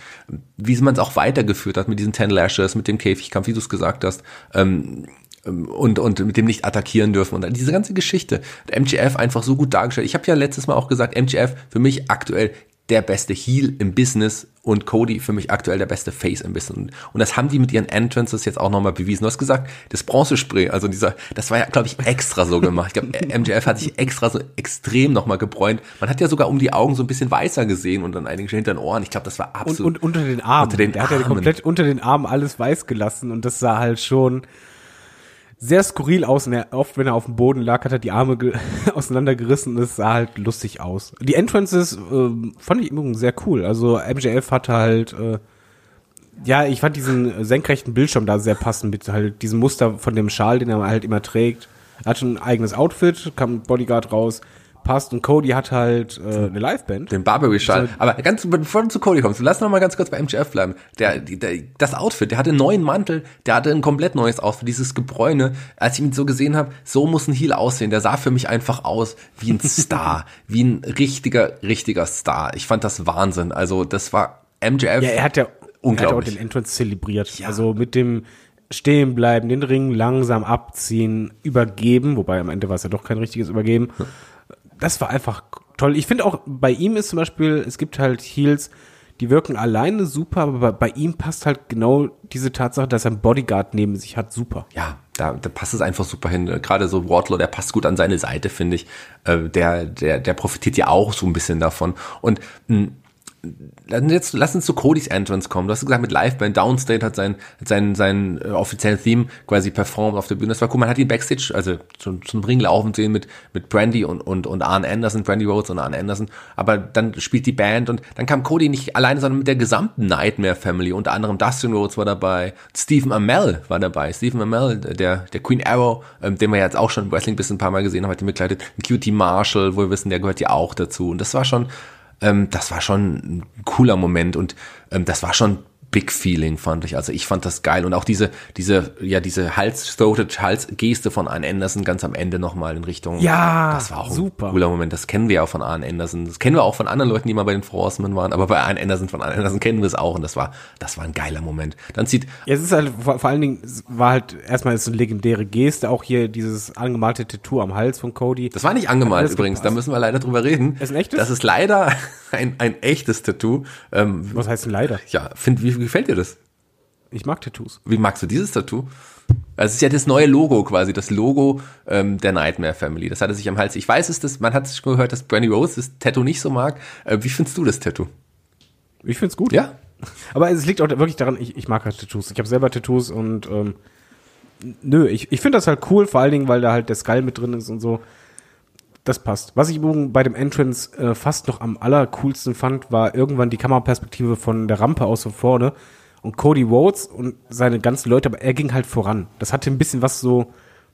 wie man es auch weitergeführt hat mit diesen Ten Lashes, mit dem Käfigkampf, wie du es gesagt hast, ähm, und, und mit dem nicht attackieren dürfen und diese ganze Geschichte. MGF einfach so gut dargestellt. Ich habe ja letztes Mal auch gesagt, MGF für mich aktuell der beste Heel im Business und Cody für mich aktuell der beste Face im Business. Und das haben die mit ihren Entrances jetzt auch nochmal bewiesen. Du hast gesagt, das Bronzespray, also dieser, das war ja, glaube ich, extra so gemacht. Ich glaube, MJF hat sich extra so extrem nochmal gebräunt. Man hat ja sogar um die Augen so ein bisschen weißer gesehen und dann einige hinter den Ohren. Ich glaube, das war absolut. Und, und unter den Armen. Unter den Der Armen. hat ja komplett unter den Armen alles weiß gelassen und das sah halt schon, sehr skurril aus. Und er, oft, wenn er auf dem Boden lag, hat er die Arme auseinandergerissen und es sah halt lustig aus. Die Entrances äh, fand ich übrigens sehr cool. Also MJF hatte halt, äh, ja, ich fand diesen senkrechten Bildschirm da sehr passend mit halt diesem Muster von dem Schal, den er halt immer trägt. Er hat schon ein eigenes Outfit, kam Bodyguard raus passt. Und Cody hat halt äh, eine Liveband. Den Barbary-Schal. Aber ganz, bevor du zu Cody kommst, lass noch mal ganz kurz bei MJF bleiben. Der, der, das Outfit, der hatte einen neuen Mantel, der hatte ein komplett neues Outfit, dieses Gebräune. Als ich ihn so gesehen habe, so muss ein Heel aussehen. Der sah für mich einfach aus wie ein Star, wie ein richtiger, richtiger Star. Ich fand das Wahnsinn. Also das war MJF. Ja, er hat ja unglaublich. Er hat auch den Entrance zelebriert. Ja. Also mit dem stehen bleiben, den Ring langsam abziehen, übergeben, wobei am Ende war es ja doch kein richtiges Übergeben. Das war einfach toll. Ich finde auch, bei ihm ist zum Beispiel, es gibt halt Heels, die wirken alleine super, aber bei ihm passt halt genau diese Tatsache, dass er einen Bodyguard neben sich hat, super. Ja, da, da passt es einfach super hin. Gerade so Wardlow, der passt gut an seine Seite, finde ich. Äh, der, der, der profitiert ja auch so ein bisschen davon. Und mh, hm, jetzt lass uns zu Codys Entrance kommen. Du hast gesagt, mit Liveband, Downstate hat sein, hat sein, sein äh, offiziellen Theme quasi performt auf der Bühne. Das war cool. Man hat ihn Backstage, also zum, zum Ring laufen sehen mit, mit Brandy und, und, und Arn Anderson, Brandy Rhodes und Arn Anderson. Aber dann spielt die Band und dann kam Cody nicht alleine, sondern mit der gesamten Nightmare Family. Unter anderem Dustin Rhodes war dabei, Stephen Amell war dabei. Stephen Amell, der, der Queen Arrow, ähm, den wir jetzt auch schon im Wrestling bis ein paar Mal gesehen haben, hat ihn begleitet. QT Marshall, wo wir wissen, der gehört ja auch dazu. Und das war schon, das war schon ein cooler Moment und ähm, das war schon Big Feeling, fand ich. Also ich fand das geil. Und auch diese, diese, ja, diese Hals-Throated Hals-Geste von Arne Anderson ganz am Ende nochmal in Richtung. Ja, das war auch super. ein cooler Moment. Das kennen wir ja von Arne Anderson. Das kennen wir auch von anderen Leuten, die mal bei den Forcemen waren. Aber bei Arne Anderson, von Arne Anderson kennen wir es auch. Und das war, das war ein geiler Moment. Dann sieht, Ja, es ist halt, vor, vor allen Dingen, war halt, erstmal ist eine legendäre Geste, auch hier dieses angemalte Tattoo am Hals von Cody. das war nicht angemalt übrigens. Da gepasst. müssen wir leider drüber reden. Ist ein echtes? Das ist leider ein, ein echtes Tattoo. Ähm, Was heißt denn leider? ja, find, wie, wie gefällt dir das? Ich mag Tattoos. Wie magst du dieses Tattoo? Also es ist ja das neue Logo quasi, das Logo ähm, der Nightmare Family. Das hatte sich am Hals. Ich weiß es, dass, man hat es schon gehört, dass Brandy Rose das Tattoo nicht so mag. Äh, wie findest du das Tattoo? Ich find's gut. Ja? Aber es liegt auch wirklich daran, ich, ich mag halt Tattoos. Ich habe selber Tattoos und ähm, nö, ich, ich finde das halt cool, vor allen Dingen, weil da halt der Skull mit drin ist und so. Das passt. Was ich übrigens bei dem Entrance äh, fast noch am allercoolsten fand, war irgendwann die Kameraperspektive von der Rampe aus von vorne und Cody Rhodes und seine ganzen Leute, aber er ging halt voran. Das hatte ein bisschen was so,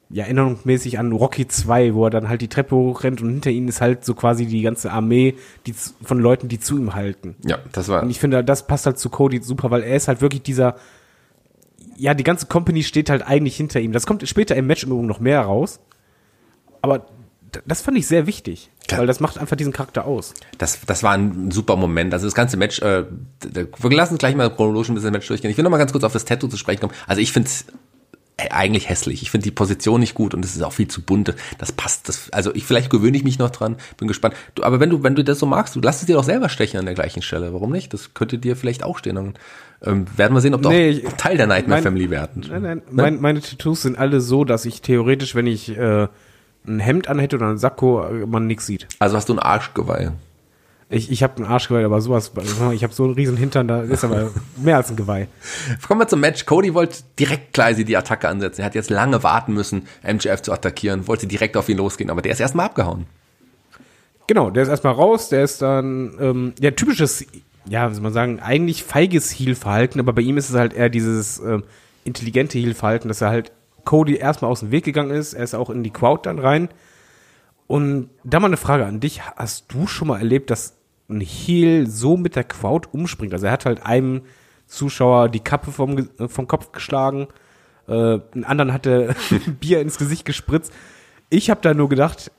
ja, erinnerungsmäßig an Rocky 2, wo er dann halt die Treppe hochrennt und hinter ihm ist halt so quasi die ganze Armee die, von Leuten, die zu ihm halten. Ja, das war. Und ich finde, das passt halt zu Cody super, weil er ist halt wirklich dieser, ja, die ganze Company steht halt eigentlich hinter ihm. Das kommt später im Match übrigens noch mehr raus. Aber das fand ich sehr wichtig, Klar. weil das macht einfach diesen Charakter aus. Das, das war ein super Moment. Also das ganze Match, äh, wir lassen uns gleich mal chronologisch ein bisschen Match durchgehen. Ich will noch mal ganz kurz auf das Tattoo zu sprechen kommen. Also ich finde es eigentlich hässlich. Ich finde die Position nicht gut und es ist auch viel zu bunt. Das passt. Das, also ich vielleicht gewöhne ich mich noch dran. Bin gespannt. Du, aber wenn du wenn du das so magst, du lass es dir doch selber stechen an der gleichen Stelle. Warum nicht? Das könnte dir vielleicht auch stehen. Dann ähm, werden wir sehen, ob du Nee, auch Teil der Nightmare mein- Family werden. Nein, nein, mein, meine Tattoos sind alle so, dass ich theoretisch, wenn ich äh, ein Hemd anhätte oder ein Sakko, äh, man nichts sieht. Also hast du ein Arschgeweih. Ich, ich habe einen Arschgeweih, aber sowas, ich habe so einen riesen Hintern, da ist aber mehr als ein Geweih. Kommen wir zum Match. Cody wollte direkt quasi die Attacke ansetzen. Er hat jetzt lange warten müssen, MJF zu attackieren, wollte direkt auf ihn losgehen, aber der ist erstmal abgehauen. Genau, der ist erstmal raus, der ist dann, ähm, ja, typisches, ja, wie soll man sagen, eigentlich feiges Heel-Verhalten, aber bei ihm ist es halt eher dieses ähm, intelligente Heel-Verhalten, dass er halt Cody erstmal aus dem Weg gegangen ist, er ist auch in die Crowd dann rein. Und da mal eine Frage an dich, hast du schon mal erlebt, dass ein Heel so mit der Crowd umspringt? Also er hat halt einem Zuschauer die Kappe vom, äh, vom Kopf geschlagen, äh, einen anderen hatte Bier ins Gesicht gespritzt. Ich habe da nur gedacht,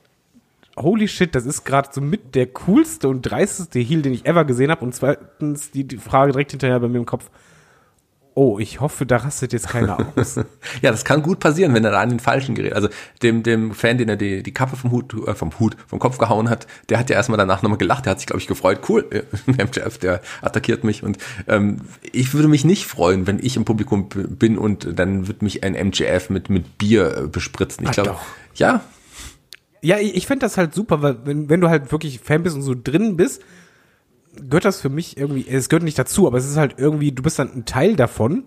holy shit, das ist gerade so mit der coolste und dreisteste Heal, den ich ever gesehen habe. Und zweitens die, die Frage direkt hinterher bei mir im Kopf. Oh, ich hoffe, da rastet jetzt keiner aus. Ja, das kann gut passieren, wenn er da an den Falschen gerät. Also dem, dem Fan, den er die, die Kappe vom Hut, äh, vom Hut, vom Kopf gehauen hat, der hat ja erstmal danach nochmal gelacht, der hat sich, glaube ich, gefreut. Cool, äh, MJF, der attackiert mich. Und ähm, ich würde mich nicht freuen, wenn ich im Publikum bin und dann wird mich ein MJF mit, mit Bier äh, bespritzen. Ich Ah, glaube, ja, ja, ich, ich fände das halt super, weil wenn, wenn du halt wirklich Fan bist und so drin bist, gehört das für mich irgendwie, es gehört nicht dazu, aber es ist halt irgendwie, du bist dann ein Teil davon.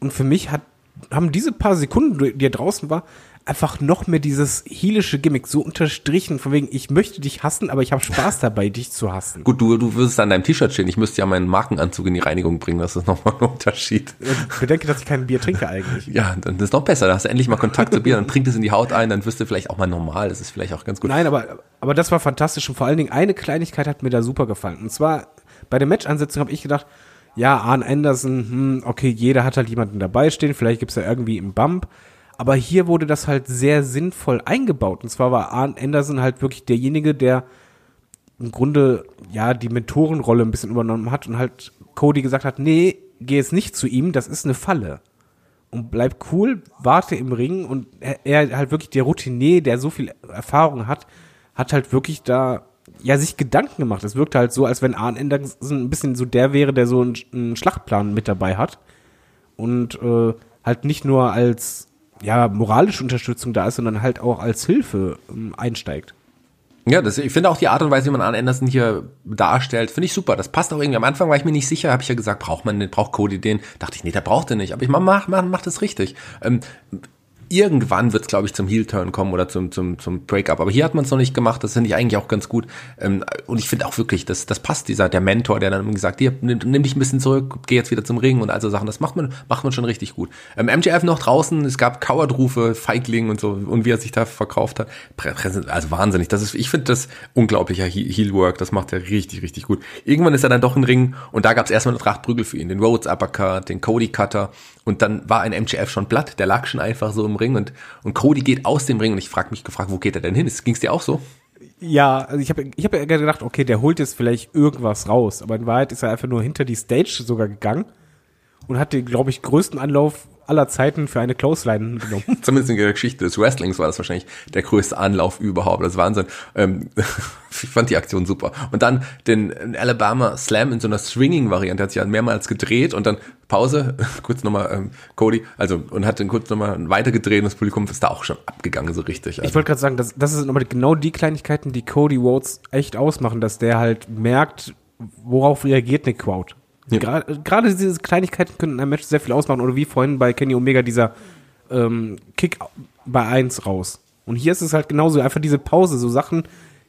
Und für mich hat, haben diese paar Sekunden, die er draußen war, einfach noch mehr dieses heelische Gimmick so unterstrichen, von wegen, ich möchte dich hassen, aber ich habe Spaß dabei, dich zu hassen. gut, du, du würdest an deinem T-Shirt stehen. Ich müsste ja meinen Markenanzug in die Reinigung bringen. Das ist nochmal ein Unterschied. Und bedenke, dass ich kein Bier trinke eigentlich. Ja, dann ist noch besser. Da hast du endlich mal Kontakt zu Bier, dann trinkt es in die Haut ein, dann wirst du vielleicht auch mal normal. Das ist vielleicht auch ganz gut. Nein, aber, aber das war fantastisch und vor allen Dingen eine Kleinigkeit hat mir da super gefallen. Und zwar bei der Match-Ansetzung habe ich gedacht, ja, Arn Anderson, hm, okay, jeder hat halt jemanden dabei stehen, vielleicht gibt's da irgendwie einen Bump. Aber hier wurde das halt sehr sinnvoll eingebaut. Und zwar war Arn Anderson halt wirklich derjenige, der im Grunde ja die Mentorenrolle ein bisschen übernommen hat und halt Cody gesagt hat, nee, geh jetzt nicht zu ihm, das ist eine Falle. Und bleib cool, warte im Ring und er, er halt wirklich der Routinier, der so viel Erfahrung hat, hat halt wirklich da ja sich Gedanken gemacht. Es wirkte halt so, als wenn Arn Anderson ein bisschen so der wäre, der so einen, einen Schlachtplan mit dabei hat und äh, halt nicht nur als ja moralische Unterstützung da ist, sondern halt auch als Hilfe ähm, einsteigt. Ja, das, ich finde auch die Art und Weise, wie man Arn Anderson hier darstellt, finde ich super. Das passt auch irgendwie. Am Anfang war ich mir nicht sicher, habe ich ja gesagt, braucht man den, braucht Cody den? Dachte ich, nee, der braucht den nicht. Aber ich mach, mach, mach, mach das richtig. Ähm, irgendwann wird es, glaube ich, zum Heel-Turn kommen oder zum, zum, zum Breakup. Aber hier hat man es noch nicht gemacht, das finde ich eigentlich auch ganz gut. Ähm, und ich finde auch wirklich, das, das passt, dieser, der Mentor, der dann gesagt, hier, nimm, nimm dich ein bisschen zurück, geh jetzt wieder zum Ring und also Sachen, das macht man, macht man schon richtig gut. Ähm, MJF noch draußen, es gab Coward-Rufe, Feigling und so, und wie er sich da verkauft hat. Also wahnsinnig. Das ist, ich finde das unglaublicher Heel-Work, das macht er richtig, richtig gut. Irgendwann ist er dann doch im Ring und da gab es erstmal eine Trachtprügel für ihn, den Rhodes Uppercut, den Cody Cutter und dann war ein MJF schon platt, der lag schon einfach so im Ring und, und Cody geht aus dem Ring und ich frage mich gefragt, wo geht er denn hin? Ging es dir auch so? Ja, also ich habe ich hab gedacht, okay, der holt jetzt vielleicht irgendwas raus, aber in Wahrheit ist er einfach nur hinter die Stage sogar gegangen und hat den, glaube ich, größten Anlauf aller Zeiten für eine Clothesline genommen. Zumindest in der Geschichte des Wrestlings war das wahrscheinlich der größte Anlauf überhaupt. Das ist Wahnsinn. Ähm, ich fand die Aktion super. Und dann den Alabama Slam in so einer Swinging-Variante, hat sich ja mehrmals gedreht und dann Pause, kurz nochmal ähm, Cody, also und hat dann kurz nochmal weitergedreht und das Publikum ist da auch schon abgegangen, so richtig. Also. Ich wollte gerade sagen, das, das sind nochmal genau die Kleinigkeiten, die Cody Rhodes echt ausmachen, dass der halt merkt, worauf reagiert eine Crowd. Ja. Gerade diese Kleinigkeiten können in einem Match sehr viel ausmachen. Oder wie vorhin bei Kenny Omega dieser ähm, Kick bei 1 raus. Und hier ist es halt genauso, einfach diese Pause, so Sachen,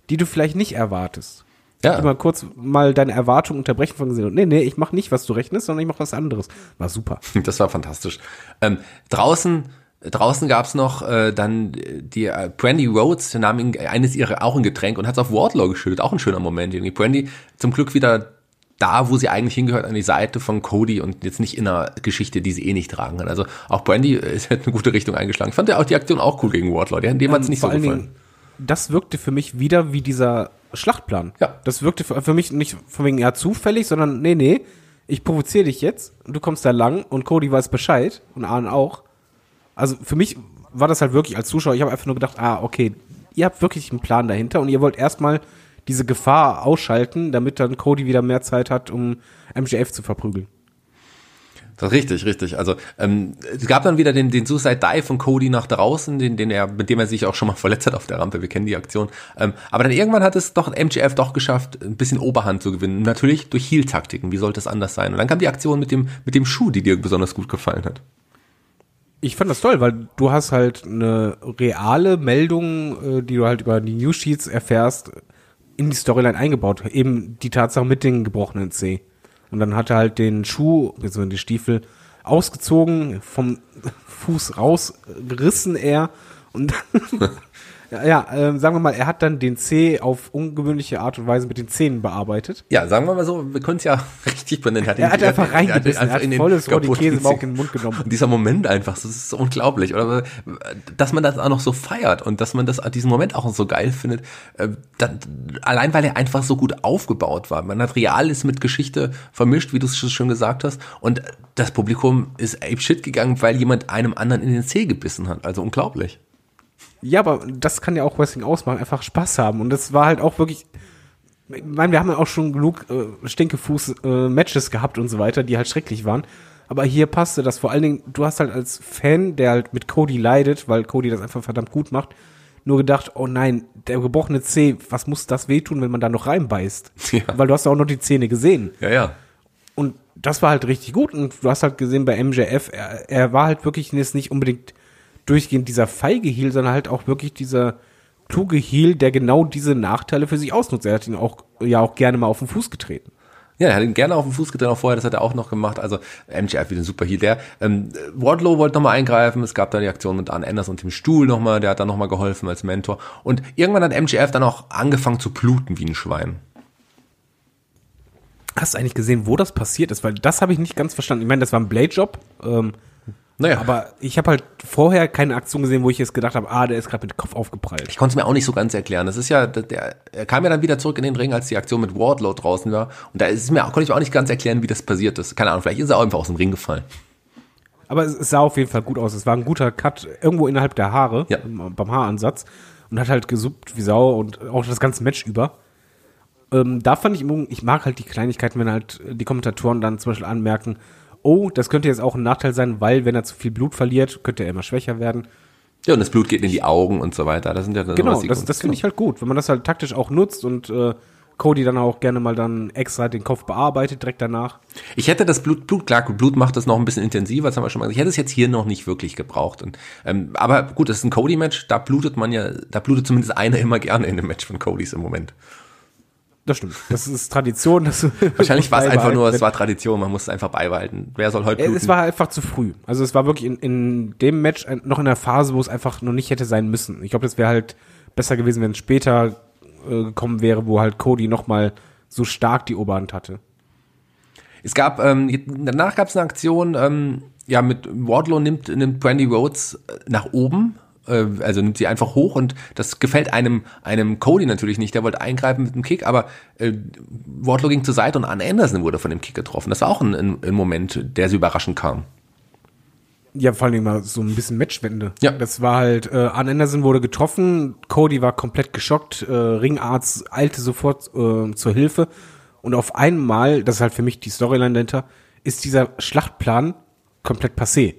die du vielleicht nicht erwartest. Ja. Mal kurz mal deine Erwartung unterbrechen von gesehen. Nee, nee, ich mach nicht, was du rechnest, sondern ich mach was anderes. War super. Das war fantastisch. Ähm, draußen Draußen gab's noch äh, dann die äh, Brandy Rhodes, nahm ihn, eines ihrer auch ein Getränk und hat's auf Wardlaw geschüttet. Auch ein schöner Moment. Irgendwie. Brandy zum Glück wieder da, wo sie eigentlich hingehört, an die Seite von Cody und jetzt nicht in einer Geschichte, die sie eh nicht tragen kann. Also auch Brandy ist halt eine gute Richtung eingeschlagen. Ich fand ja auch die Aktion auch cool gegen Wardlaw. Dem ähm, hat es nicht so gefallen. Dingen, das wirkte für mich wieder wie dieser Schlachtplan. Ja. Das wirkte für, für mich nicht von wegen ja zufällig, sondern nee, nee, ich provoziere dich jetzt und du kommst da lang und Cody weiß Bescheid und Arne auch. Also für mich war das halt wirklich als Zuschauer, ich habe einfach nur gedacht, ah, okay, ihr habt wirklich einen Plan dahinter und ihr wollt erstmal diese Gefahr ausschalten, damit dann Cody wieder mehr Zeit hat, um MJF zu verprügeln. Das ist richtig, richtig. Also ähm, es gab dann wieder den, den Suicide Dive von Cody nach draußen, den, den er, mit dem er sich auch schon mal verletzt hat auf der Rampe. Wir kennen die Aktion. Ähm, aber dann irgendwann hat es doch MJF doch geschafft, ein bisschen Oberhand zu gewinnen. Natürlich durch Heel-Taktiken. Wie sollte es anders sein? Und dann kam die Aktion mit dem mit dem Schuh, die dir besonders gut gefallen hat. Ich fand das toll, weil du hast halt eine reale Meldung, äh, die du halt über die News Sheets erfährst, in die Storyline eingebaut. Eben die Tatsache mit den gebrochenen C. Und dann hat er halt den Schuh, also die Stiefel, ausgezogen, vom Fuß rausgerissen er und ja, äh, sagen wir mal, er hat dann den C auf ungewöhnliche Art und Weise mit den Zähnen bearbeitet. Ja, sagen wir mal so, wir können es ja richtig benennen. Er hat, er hat einfach reingebissen, er hat, er hat volles Roddy Käsebauch in den Mund genommen. Und dieser Moment einfach, das ist so unglaublich. Oder dass man das auch noch so feiert und dass man das diesen Moment auch so geil findet. Äh, dann, allein weil er einfach so gut aufgebaut war. Man hat Reales mit Geschichte vermischt, wie du es schon gesagt hast. Und das Publikum ist ape shit gegangen, weil jemand einem anderen in den C gebissen hat. Also unglaublich. Ja, aber das kann ja auch Wrestling ausmachen, einfach Spaß haben. Und das war halt auch wirklich, ich meine, wir haben ja auch schon genug äh, Stinkefuß-Matches äh, gehabt und so weiter, die halt schrecklich waren. Aber hier passte das vor allen Dingen, du hast halt als Fan, der halt mit Cody leidet, weil Cody das einfach verdammt gut macht, nur gedacht, oh nein, der gebrochene Zeh, was muss das wehtun, wenn man da noch reinbeißt? Ja. Weil du hast ja auch noch die Zähne gesehen. Ja, ja. Und das war halt richtig gut. Und du hast halt gesehen bei MJF, er, er war halt wirklich jetzt nicht unbedingt durchgehend dieser feige Heel, sondern halt auch wirklich dieser kluge Heel, der genau diese Nachteile für sich ausnutzt. Er hat ihn auch ja auch gerne mal auf den Fuß getreten. Ja, er hat ihn gerne auf den Fuß getreten, auch vorher, das hat er auch noch gemacht. Also MJF wieder ein super Heel. Der ähm, Wardlow wollte nochmal eingreifen, es gab da die Aktion mit Arn Anders und dem Stuhl nochmal, der hat dann nochmal geholfen als Mentor. Und irgendwann hat MJF dann auch angefangen zu bluten wie ein Schwein. Hast du eigentlich gesehen, wo das passiert ist? Weil das habe ich nicht ganz verstanden. Ich meine, das war ein Blade-Job. Ähm, naja. Aber ich habe halt vorher keine Aktion gesehen, wo ich jetzt gedacht habe, ah, der ist gerade mit dem Kopf aufgeprallt. Ich konnte es mir auch nicht so ganz erklären. Das ist ja, der, er kam ja dann wieder zurück in den Ring, als die Aktion mit Wardlow draußen war. Und da ist mir, konnte ich auch nicht ganz erklären, wie das passiert ist. Keine Ahnung, vielleicht ist er auch einfach aus dem Ring gefallen. Aber es, sah auf jeden Fall gut aus. Es war ein guter Cut irgendwo innerhalb der Haare, ja. beim Haaransatz. Und hat halt gesuppt wie Sau und auch das ganze Match über. Ähm, da fand ich, ich mag halt die Kleinigkeiten, wenn halt die Kommentatoren dann zum Beispiel anmerken, oh, das könnte jetzt auch ein Nachteil sein, weil wenn er zu viel Blut verliert, könnte er immer schwächer werden. Ja, und das Blut geht in die Augen und so weiter. Das sind ja dann Genau, die- das, das finde ich halt gut, wenn man das halt taktisch auch nutzt und äh, Cody dann auch gerne mal dann extra den Kopf bearbeitet direkt danach. Ich hätte das Blut, Blut, klar, Blut macht das noch ein bisschen intensiver, das haben wir schon mal gesagt. Ich hätte es jetzt hier noch nicht wirklich gebraucht. Und, ähm, aber gut, das ist ein Cody-Match, da blutet man ja, da blutet zumindest einer immer gerne in dem Match von Codys im Moment. Das stimmt. Das ist Tradition. Das Wahrscheinlich war es einfach nur, es war Tradition, man muss es einfach beibehalten. Wer soll heute Äh, bluten? Es war einfach zu früh. Also es war wirklich in, in dem Match noch in der Phase, wo es einfach noch nicht hätte sein müssen. Ich glaube, das wäre halt besser gewesen, wenn es später äh, gekommen wäre, wo halt Cody noch mal so stark die Oberhand hatte. Es gab, ähm, danach gab es eine Aktion, ähm, ja, mit Wardlow nimmt, nimmt Brandy Rhodes äh, nach oben, äh, also nimmt sie einfach hoch und das gefällt einem, einem Cody natürlich nicht, der wollte eingreifen mit dem Kick, aber äh, Wardlow ging zur Seite und Arn Anderson wurde von dem Kick getroffen. Das war auch ein, ein, ein Moment, der so überraschend kam. Ja, vor allem mal so ein bisschen Matchwende. Ja. Das war halt, äh, Arn Anderson wurde getroffen, Cody war komplett geschockt, äh, Ringarzt eilte sofort äh, zur Hilfe und auf einmal, das ist halt für mich die Storyline dahinter, ist dieser Schlachtplan komplett passé.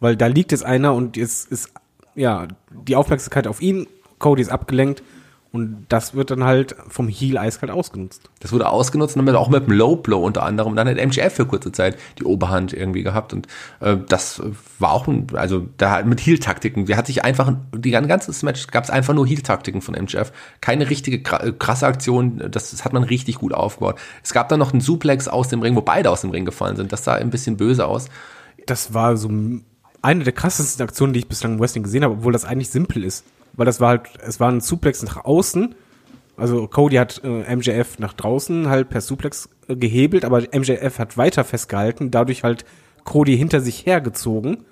Weil da liegt jetzt einer und jetzt ist, ja, die Aufmerksamkeit auf ihn, Cody ist abgelenkt und das wird dann halt vom Heel eiskalt ausgenutzt. Das wurde ausgenutzt und dann auch mit dem Low Blow unter anderem. Dann hat MGF für kurze Zeit die Oberhand irgendwie gehabt und äh, das war auch, ein, also da mit Heel-Taktiken. Der hat sich einfach, die ganze Match gab es einfach nur Heel-Taktiken von MGF. Keine richtige kra- krasse Aktion, das, das hat man richtig gut aufgebaut. Es gab dann noch einen Suplex aus dem Ring, wo beide aus dem Ring gefallen sind. Das sah ein bisschen böse aus. das war so m- eine der krassesten Aktionen, die ich bislang im Wrestling gesehen habe, obwohl das eigentlich simpel ist. Weil das war halt, es war ein Suplex nach außen. Also Cody hat äh, MJF nach draußen halt per Suplex äh, gehebelt, aber MJF hat weiter festgehalten, dadurch halt Cody hinter sich hergezogen.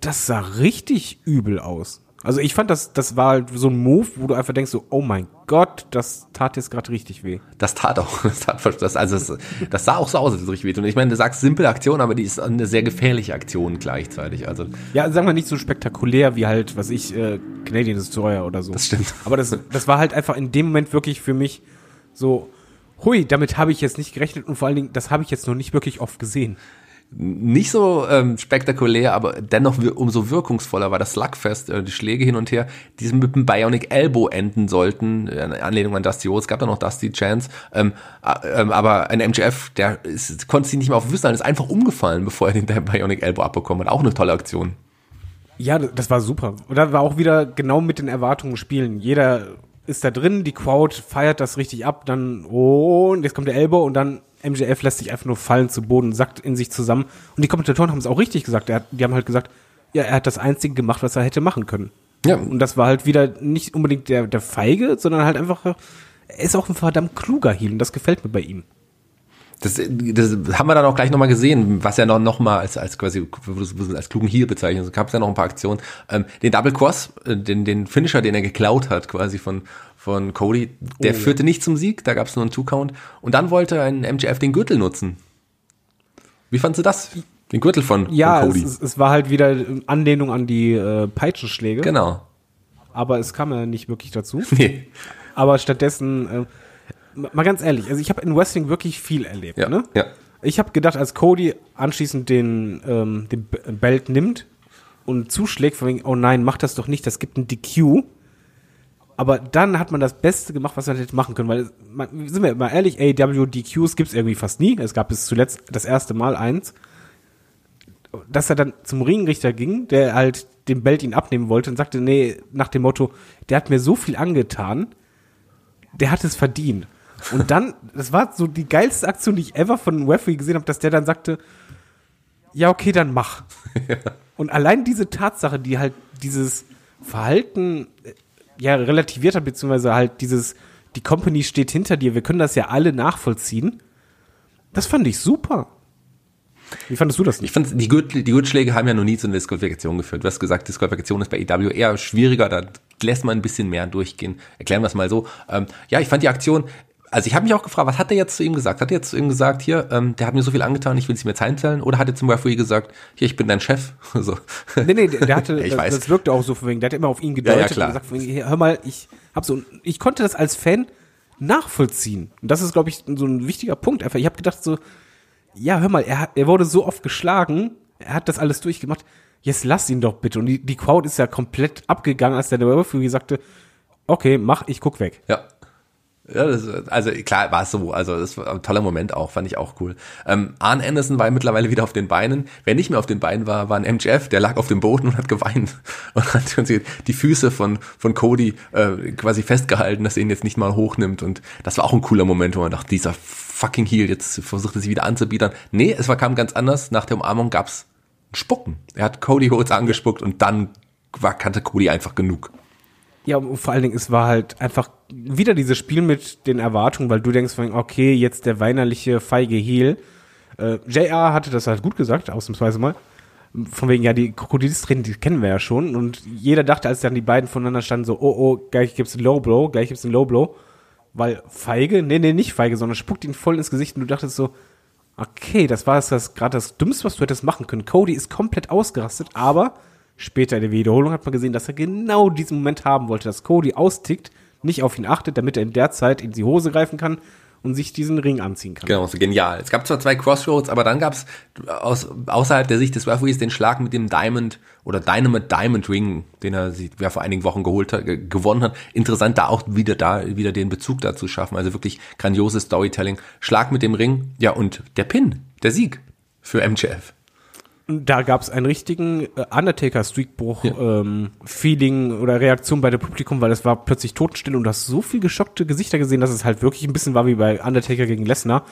Das sah richtig übel aus. Also ich fand, das, das war halt so ein Move, wo du einfach denkst so, oh mein Gott, das tat jetzt gerade richtig weh. Das tat auch, das tat, das, also das, das sah auch so aus, als es richtig wehtut. Und ich meine, du sagst simple Aktion, aber die ist eine sehr gefährliche Aktion gleichzeitig. Also Ja, sagen wir nicht so spektakulär wie halt, was ich, äh, Canadian Destroyer oder so. Das stimmt. Aber das, das war halt einfach in dem Moment wirklich für mich so, hui, damit habe ich jetzt nicht gerechnet und vor allen Dingen, das habe ich jetzt noch nicht wirklich oft gesehen. Nicht so ähm, spektakulär, aber dennoch umso wirkungsvoller war das Slugfest, äh, die Schläge hin und her, die mit dem Bionic Elbow enden sollten, in Anlehnung an Dusty Rhodes, gab da noch Dusty Chance, ähm, äh, aber ein MJF, der ist, konnte sich nicht mehr auf halten, ist einfach umgefallen, bevor er den Bionic Elbow abbekommen hat. Auch eine tolle Aktion. Ja, das das war super. Und da war auch wieder genau mit den Erwartungen spielen. Jeder ist da drin, die Crowd feiert das richtig ab, dann, oh, und jetzt kommt der Elbow und dann MJF lässt sich einfach nur fallen zu Boden, sackt in sich zusammen. Und die Kommentatoren haben es auch richtig gesagt. Hat, die haben halt gesagt, ja, er hat das Einzige gemacht, was er hätte machen können. Ja. Und das war halt wieder nicht unbedingt der, der Feige, sondern halt einfach, er ist auch ein verdammt kluger Heel und das gefällt mir bei ihm. Das, das haben wir dann auch gleich nochmal gesehen, was ja noch, noch mal als, als quasi als klugen Heel bezeichnet. Es gab ja noch ein paar Aktionen. Ähm, den Double Cross, äh, den, den Finisher, den er geklaut hat, quasi von, von Cody, der Oh, ja. führte nicht zum Sieg, da gab es nur einen Two-Count. Und dann wollte ein MJF den Gürtel nutzen. Wie fandst du das? Den Gürtel von, Ja, von es, Cody. es, es war halt wieder Anlehnung an die äh, Peitschenschläge, genau. aber es kam ja nicht wirklich dazu. Nee. Aber stattdessen, äh, mal ganz ehrlich, also ich habe in Wrestling wirklich viel erlebt. Ja, Ne? ja. Ich habe gedacht, als Cody anschließend den, ähm, den Belt nimmt und zuschlägt, von wegen, oh nein, mach das doch nicht, das gibt ein DQ. Aber dann hat man das Beste gemacht, was man hätte machen können, weil, es- man, sind wir mal ehrlich, AW DQs gibt's irgendwie fast nie. Es gab bis zuletzt das erste Mal eins. Dass er dann zum Ringrichter ging, der halt den Belt ihn abnehmen wollte und sagte, nee, nach dem Motto, der hat mir so viel angetan, der hat es verdient. Und dann, das war so die geilste Aktion, die ich ever von Referee gesehen habe, dass der dann sagte, ja, okay, dann mach. Und allein diese Tatsache, die halt dieses Verhalten ja relativiert hat, beziehungsweise halt dieses, die Company steht hinter dir, wir können das ja alle nachvollziehen, das fand ich super. Wie fandest du das Ich fand, die, Gürtel, die Gürtelschläge haben ja noch nie zu einer Disqualifikation geführt. Du hast gesagt, Disqualifikation ist bei EW eher schwieriger, da lässt man ein bisschen mehr durchgehen. Erklären wir es mal so. Ähm, ja, ich fand die Aktion, also ich habe mich auch gefragt, was hat er jetzt zu ihm gesagt? Hat er jetzt zu ihm gesagt, hier, ähm, der hat mir so viel angetan, ich will es mir jetzt heimzahlen? Oder hat er zum Referee gesagt, hier, ich bin dein Chef? so. Nee, nee, der, hatte, Ich das, weiß. das wirkte auch so von wegen, der hat immer auf ihn gedeutet Ja, ja, klar. und gesagt, von wegen, hör mal, ich hab so, ich konnte das als Fan nachvollziehen. Und das ist, glaube ich, so ein wichtiger Punkt. Einfach, ich habe gedacht so, ja, hör mal, er, er wurde so oft geschlagen, er hat das alles durchgemacht. jetzt lass ihn doch bitte. Und die, die Crowd ist ja komplett abgegangen, als der Referee sagte, okay, mach, ich guck weg. Ja. Ja, das, also klar war es so, also das war ein toller Moment auch, fand ich auch cool. Ähm, Arn Anderson war mittlerweile wieder auf den Beinen. Wer nicht mehr auf den Beinen war, war ein MJF, der lag auf dem Boden und hat geweint und hat die Füße von von Cody äh, quasi festgehalten, dass er ihn jetzt nicht mal hochnimmt und das war auch ein cooler Moment, wo man dachte, dieser fucking Heel jetzt versucht er sich wieder anzubietern. Nee, es war kam ganz anders. Nach der Umarmung gab's Spucken. Er hat Cody Rhodes angespuckt und dann war kannte Cody einfach genug. Ja, und vor allen Dingen, es war halt einfach wieder dieses Spiel mit den Erwartungen, weil du denkst, okay, jetzt der weinerliche, feige Heel. Äh, JR hatte das halt gut gesagt, ausnahmsweise mal. Von wegen, ja, die Krokodilstränen, die kennen wir ja schon. Und jeder dachte, als dann die beiden voneinander standen, so, oh, oh, gleich gibt's einen Low Blow, gleich gibt's einen Low Blow. Weil feige, nee, nee, nicht feige, sondern spuckt ihn voll ins Gesicht und du dachtest so, okay, das war das, gerade das Dümmste, was du hättest machen können. Cody ist komplett ausgerastet, aber Später in der Wiederholung hat man gesehen, dass er genau diesen Moment haben wollte, dass Cody austickt, nicht auf ihn achtet, damit er in der Zeit in die Hose greifen kann und sich diesen Ring anziehen kann. Genau, so genial. Es gab zwar zwei Crossroads, aber dann gab es aus, außerhalb der Sicht des Referees den Schlag mit dem Diamond oder Dynamite Diamond Ring, den er sich ja, vor einigen Wochen geholt hat, gewonnen hat. Interessant, da auch wieder da wieder den Bezug dazu schaffen. Also wirklich grandioses Storytelling. Schlag mit dem Ring, ja und der Pin, der Sieg für MJF da gab es einen richtigen äh, Undertaker-Streakbruch-Feeling ja. ähm, oder Reaktion bei dem Publikum, weil es war plötzlich totenstill und du hast so viel geschockte Gesichter gesehen, dass es halt wirklich ein bisschen war wie bei Undertaker gegen Lesnar,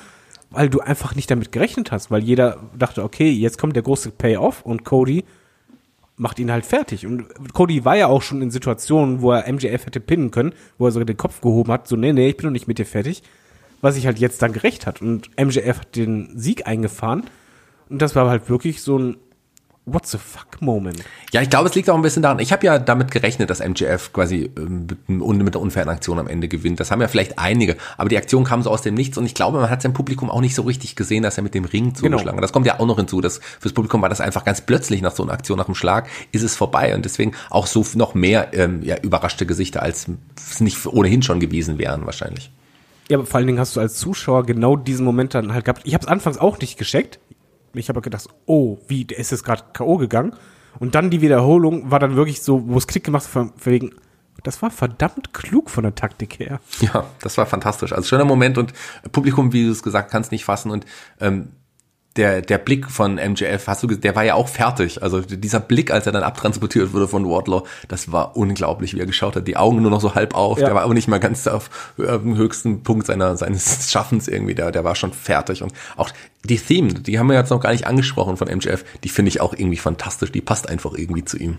weil du einfach nicht damit gerechnet hast, weil jeder dachte, okay, jetzt kommt der große Payoff und Cody macht ihn halt fertig. Und Cody war ja auch schon in Situationen, wo er MJF hätte pinnen können, wo er sogar den Kopf gehoben hat, so, nee, nee, ich bin noch nicht mit dir fertig, was sich halt jetzt dann gerecht hat. Und MJF hat den Sieg eingefahren und das war halt wirklich so ein What the fuck Moment. Ja, ich glaube, es liegt auch ein bisschen daran. Ich habe ja damit gerechnet, dass MGF quasi ähm, mit der unfairen Aktion am Ende gewinnt. Das haben ja vielleicht einige, aber die Aktion kam so aus dem Nichts und ich glaube, man hat sein Publikum auch nicht so richtig gesehen, dass er mit dem Ring zugeschlagen genau. hat. Das kommt ja auch noch hinzu. Dass fürs Publikum war das einfach ganz plötzlich nach so einer Aktion, nach dem Schlag, ist es vorbei und deswegen auch so noch mehr ähm, ja, überraschte Gesichter, als es nicht ohnehin schon gewesen wären wahrscheinlich. Ja, aber vor allen Dingen hast du als Zuschauer genau diesen Moment dann halt gehabt. Ich habe es anfangs auch nicht gescheckt ich habe gedacht, oh, wie, der ist jetzt gerade K.O. gegangen. Und dann die Wiederholung war dann wirklich so, wo es Klick gemacht hat, wegen, das war verdammt klug von der Taktik her. Ja, das war fantastisch. Also schöner Moment und Publikum, wie du es gesagt kannst, nicht fassen. Und ähm, der, der Blick von MJF, hast du, der war ja auch fertig. Also dieser Blick, als er dann abtransportiert wurde von Wardlaw, das war unglaublich, wie er geschaut hat. Die Augen nur noch so halb auf. Ja. Der war aber nicht mal ganz auf dem höchsten Punkt seiner, seines Schaffens irgendwie. Der, der war schon fertig. Und auch die Theme, die haben wir jetzt noch gar nicht angesprochen von MJF, die finde ich auch irgendwie fantastisch. Die passt einfach irgendwie zu ihm.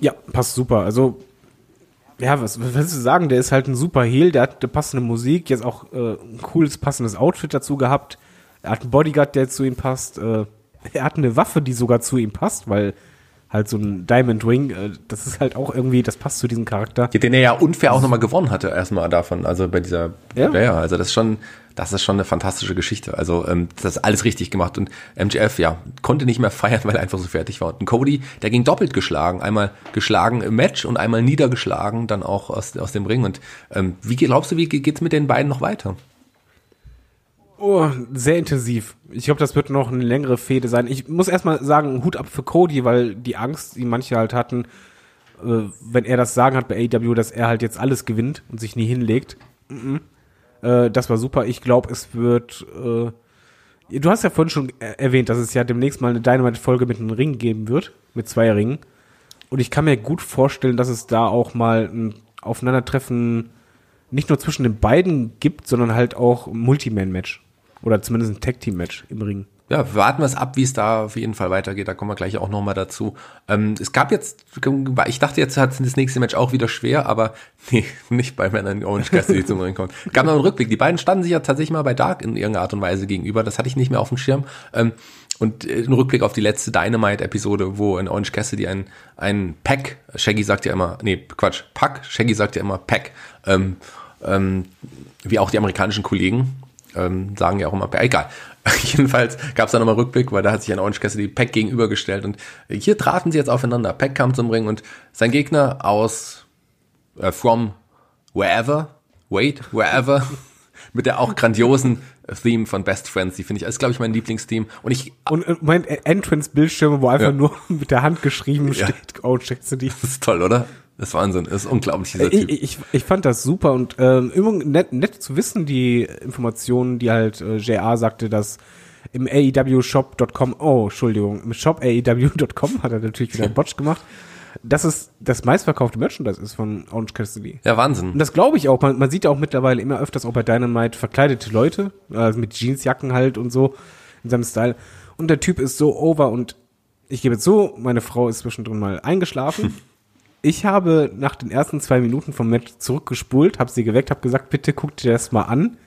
Ja, passt super. Also ja, was, was willst du sagen? Der ist halt ein super Heel, der hat eine passende Musik, jetzt auch äh, ein cooles, passendes Outfit dazu gehabt. Er hat einen Bodyguard, der zu ihm passt. Äh, er hat eine Waffe, die sogar zu ihm passt, weil halt so ein Diamond Ring, äh, das ist halt auch irgendwie, das passt zu diesem Charakter. Den er ja unfair auch nochmal gewonnen hatte, erstmal davon. Also bei dieser, ja, ja also das ist schon, das ist schon eine fantastische Geschichte. Also ähm, das ist alles richtig gemacht und MJF, ja, konnte nicht mehr feiern, weil er einfach so fertig war. Und Cody, der ging doppelt geschlagen. Einmal geschlagen im Match und einmal niedergeschlagen, dann auch aus, aus dem Ring. Und ähm, wie glaubst du, wie geht's mit den beiden noch weiter? Oh, sehr intensiv. Ich glaube, das wird noch eine längere Fehde sein. Ich muss erstmal sagen, Hut ab für Cody, weil die Angst, die manche halt hatten, äh, wenn er das Sagen hat bei AW, dass er halt jetzt alles gewinnt und sich nie hinlegt. Mm -mm. Äh, das war super. Ich glaube, es wird. Äh, du hast ja vorhin schon erwähnt, dass es ja demnächst mal eine Dynamite-Folge mit einem Ring geben wird, mit zwei Ringen. Und ich kann mir gut vorstellen, dass es da auch mal ein Aufeinandertreffen nicht nur zwischen den beiden gibt, sondern halt auch Multiman-Match. Oder zumindest ein Tag-Team-Match im Ring. Ja, warten wir es ab, wie es da auf jeden Fall weitergeht. Da kommen wir gleich auch nochmal dazu. Ähm, es gab jetzt, ich dachte jetzt hat das nächste Match auch wieder schwer, aber nee, nicht bei Männern Orange Cassidy zum Ring kommen. Gab noch einen Rückblick. Die beiden standen sich ja tatsächlich mal bei Dark in irgendeiner Art und Weise gegenüber. Das hatte ich nicht mehr auf dem Schirm. Ähm, und äh, ein Rückblick auf die letzte Dynamite-Episode, wo in Orange Cassidy ein, ein Pack, Shaggy sagt ja immer, nee, Quatsch, Pack, Shaggy sagt ja immer Pack, ähm, ähm, wie auch die amerikanischen Kollegen, ähm, sagen ja auch immer, egal. Jedenfalls gab es da nochmal Rückblick, weil da hat sich ein Orange Cassidy Pack gegenübergestellt und hier traten sie jetzt aufeinander. Pack kam zum Ring und sein Gegner aus äh, from wherever, wait, wherever, mit der auch grandiosen Theme von Best Friends. Die finde ich, ist glaube ich mein Lieblingstheme. Und ich, Und äh, mein Entrance-Bildschirm, wo einfach Ja. nur mit der Hand geschrieben Ja. steht, oh, Cassidy. das ist toll, oder? Das ist Wahnsinn. Das ist unglaublich, dieser Ich, Typ. ich, ich fand das super und ähm, nett, nett zu wissen, die Informationen, die halt äh, JR sagte, dass im AEW-Shop.com, oh, Entschuldigung, im Shop AEW.com hat er natürlich wieder einen Botch gemacht, dass es das meistverkaufte Merchandise ist von Orange Cassidy. Ja, Und Wahnsinn. das glaube ich auch. Man, man sieht ja auch mittlerweile immer öfters auch bei Dynamite verkleidete Leute, also mit Jeansjacken halt und so in seinem Style. Und der Typ ist so over und ich gebe so, meine Frau ist zwischendrin mal eingeschlafen. Ich habe nach den ersten zwei Minuten vom Match zurückgespult, habe sie geweckt, habe gesagt, bitte guck dir das mal an.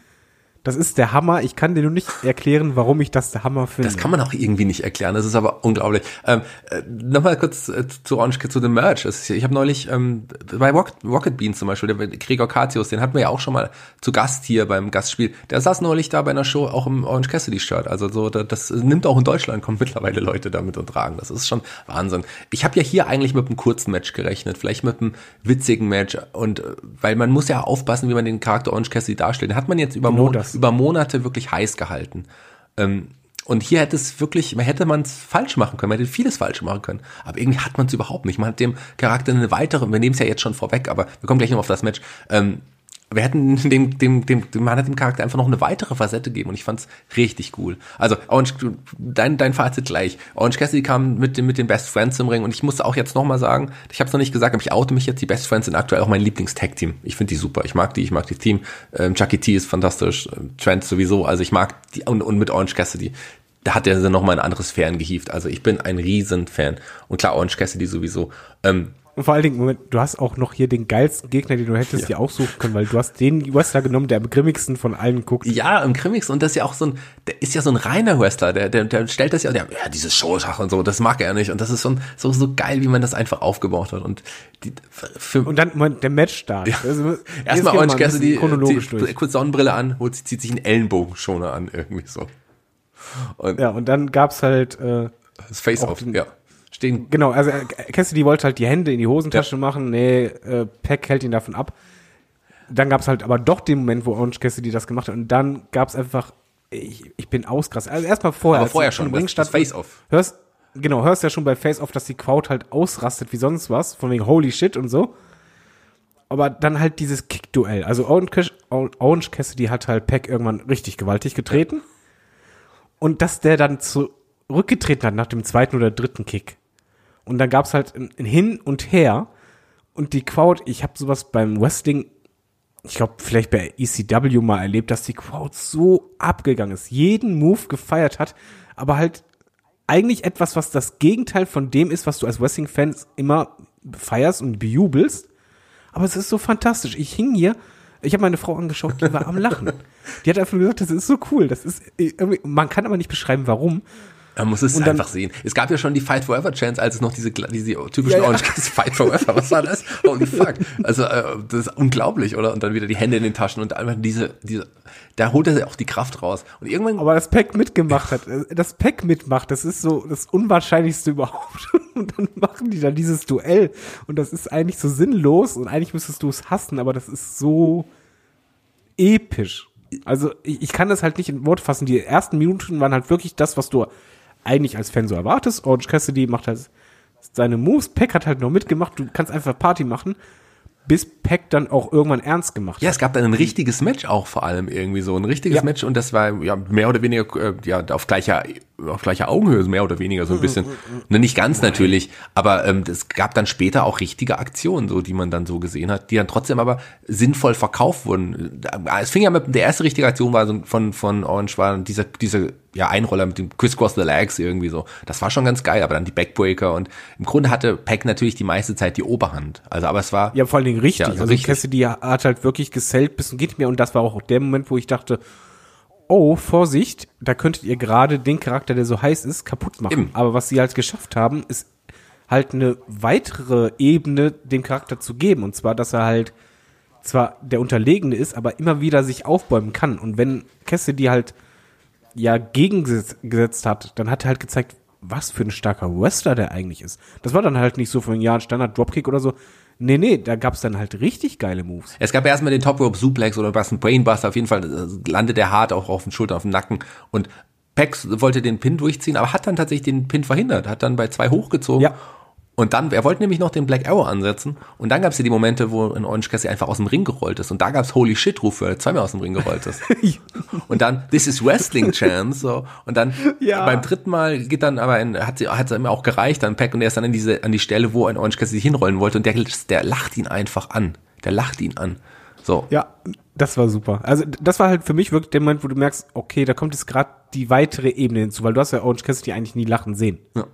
Das ist der Hammer. Ich kann dir nur nicht erklären, warum ich das der Hammer finde. Das kann man auch irgendwie nicht erklären. Das ist aber unglaublich. Ähm, äh, Nochmal kurz äh, zu Orange Kid, zu dem Merch. Das ist, ich habe neulich ähm, bei Rocket, Rocket Beans zum Beispiel, der Gregor Katius, den hatten wir ja auch schon mal zu Gast hier beim Gastspiel. Der saß neulich da bei einer Show auch im Orange Cassidy Shirt. Also so, da- das nimmt auch in Deutschland, kommt mittlerweile Leute damit und tragen. Das ist schon Wahnsinn. Ich habe ja hier eigentlich mit einem kurzen Match gerechnet, vielleicht mit einem witzigen Match. Und äh, weil man muss ja aufpassen, wie man den Charakter Orange Cassidy darstellt. Den hat man jetzt über, Genau Mon das. Über Monate wirklich heiß gehalten. Ähm, und hier hätte es wirklich, man hätte man es falsch machen können, man hätte vieles falsch machen können. Aber irgendwie hat man es überhaupt nicht. Man hat dem Charakter eine weitere, wir nehmen es ja jetzt schon vorweg, aber wir kommen gleich noch auf das Match. Ähm, wir hätten dem, dem, dem, dem, man hat dem Charakter einfach noch eine weitere Facette gegeben und ich fand's richtig cool. Also, Orange, dein, dein Fazit gleich. Orange Cassidy kam mit, dem- mit den Best Friends im Ring und ich muss auch jetzt nochmal sagen, ich habe es noch nicht gesagt, aber ich oute mich jetzt, die Best Friends sind aktuell auch mein Lieblings-Tag-Team. Ich finde die super. Ich mag die, ich mag die Team. Ähm, Chucky T ist fantastisch, ähm, Trent sowieso. Also ich mag die und, und mit Orange Cassidy. Da hat er sie nochmal in andere Sphären gehievt. Also ich bin ein Riesen-Fan. Und klar, Orange Cassidy sowieso. Ähm, Und vor allen Dingen, Moment, du hast auch noch hier den geilsten Gegner, den du hättest dir aussuchen können, weil du hast den Wrestler genommen, der am grimmigsten von allen guckt. Ja, im Crimmix und das ist ja auch so ein, der ist ja so ein reiner Wrestler, der, der, der stellt das ja, der, ja, dieses Showtag und so, das mag er nicht und das ist schon so, so geil, wie man das einfach aufgebaut hat und die, für, Und dann Moment, der Matchstart. Also, jetzt erstmal gehen wir Orange Cassidy, chronologisch zieht, durch. kurz Sonnenbrille an, holt, zieht sich einen Ellenbogenschoner an, irgendwie so. Und Ja, und dann gab's halt, äh, das Face-Off, ja. Stehen, genau, also äh, Cassidy wollte halt die Hände in die Hosentasche machen, nee, äh, Peck hält ihn davon ab. Dann gab's halt aber doch den Moment, wo Orange Cassidy das gemacht hat und dann gab's einfach, ich, ich bin ausgerastet. Also erstmal vorher. aber vorher schon, im Ring das stand- Face-Off. Hörst, genau, hörst ja schon bei Face Off, dass die Crowd halt ausrastet wie sonst was, von wegen Holy Shit und so. Aber dann halt dieses Kick-Duell. Also Orange, Orange Cassidy hat halt Peck irgendwann richtig gewaltig getreten. Und dass der dann zurückgetreten hat nach dem zweiten oder dritten Kick. Und dann gab's halt ein, Hin und Her. Und die Crowd, ich habe sowas beim Wrestling, ich glaube, vielleicht bei ECW mal erlebt, dass die Crowd so abgegangen ist, jeden Move gefeiert hat, aber halt eigentlich etwas, was das Gegenteil von dem ist, was du als Wrestling-Fan immer feierst und bejubelst. Aber es ist so fantastisch. Ich hing hier, ich habe meine Frau angeschaut, die war am Lachen. Die hat einfach gesagt, das ist so cool. Das ist irgendwie, man kann aber nicht beschreiben, warum. Man muss es dann- einfach sehen. Es gab ja schon die Fight Forever Chance, als es noch diese, diese typischen Ja, ja. Orange Cassidy Fight Forever, was war das? Holy fuck. Also, äh, das ist unglaublich, oder? Und dann wieder die Hände in den Taschen und einfach diese, diese, da holt er auch die Kraft raus. Und irgendwann, Aber das Pack mitgemacht hat, äh, das Pack mitmacht, das ist so das Unwahrscheinlichste überhaupt. Und dann machen die da dieses Duell. Und das ist eigentlich so sinnlos und eigentlich müsstest du es hassen, aber das ist so episch. Also ich, ich kann das halt nicht in Wort fassen. Die ersten Minuten waren halt wirklich das, was du eigentlich als Fan so erwartest. Orange Cassidy macht halt seine Moves. Peck hat halt noch mitgemacht. Du kannst einfach Party machen, bis Peck dann auch irgendwann ernst gemacht ja, es gab dann ein richtiges Match auch vor allem irgendwie so, ein richtiges Ja. Match und das war ja mehr oder weniger, äh, ja, auf gleicher, auf gleicher Augenhöhe, mehr oder weniger so ein bisschen. Ne, nicht ganz natürlich, aber ähm, es gab dann später auch richtige Aktionen, so, die man dann so gesehen hat, die dann trotzdem aber sinnvoll verkauft wurden. Es fing ja mit, der erste richtige Aktion war so von, von Orange war dieser, dieser, ja, Einroller mit dem Crisscross the Legs irgendwie so. Das war schon ganz geil, aber dann die Backbreaker und im Grunde hatte Peck natürlich die meiste Zeit die Oberhand. Also, aber es war, Ja, vor allen Dingen richtig. Ja, so also richtig. Cassidy hat halt wirklich gesellt bis zum geht mehr und das war auch der Moment, wo ich dachte, oh, Vorsicht, da könntet ihr gerade den Charakter, der so heiß ist, kaputt machen. Eben. Aber was sie halt geschafft haben, ist halt eine weitere Ebene dem Charakter zu geben und zwar, dass er halt zwar der Unterlegene ist, aber immer wieder sich aufbäumen kann und wenn Cassidy halt ja gegengesetzt hat, dann hat er halt gezeigt, was für ein starker Wrestler der eigentlich ist. Das war dann halt nicht so von ja, ein Standard Dropkick oder so. Nee, nee, da gab's dann halt richtig geile Moves. Es gab erstmal den Top Rope Suplex oder was ein Brainbuster, auf jeden Fall äh, landet er hart auch auf den Schultern, auf dem Nacken und Pex wollte den Pin durchziehen, aber hat dann tatsächlich den Pin verhindert, hat dann bei zwei hochgezogen Ja. Und dann, er wollte nämlich noch den Black Arrow ansetzen und dann gab es ja die Momente, wo ein Orange Cassidy einfach aus dem Ring gerollt ist und da gab es Holy Shit Rufe, weil er zweimal aus dem Ring gerollt ist. und dann This is Wrestling Chance so und dann Ja. beim dritten Mal geht dann aber ein, hat sie hat es immer auch gereicht dann Pack und er ist dann an diese an die Stelle, wo ein Orange Cassidy hinrollen wollte und der der lacht ihn einfach an. Der lacht ihn an. So. Ja, das war super. Also das war halt für mich wirklich der Moment, wo du merkst, okay, da kommt jetzt gerade die weitere Ebene hinzu, weil du hast ja Orange Cassidy eigentlich nie lachen sehen. Ja.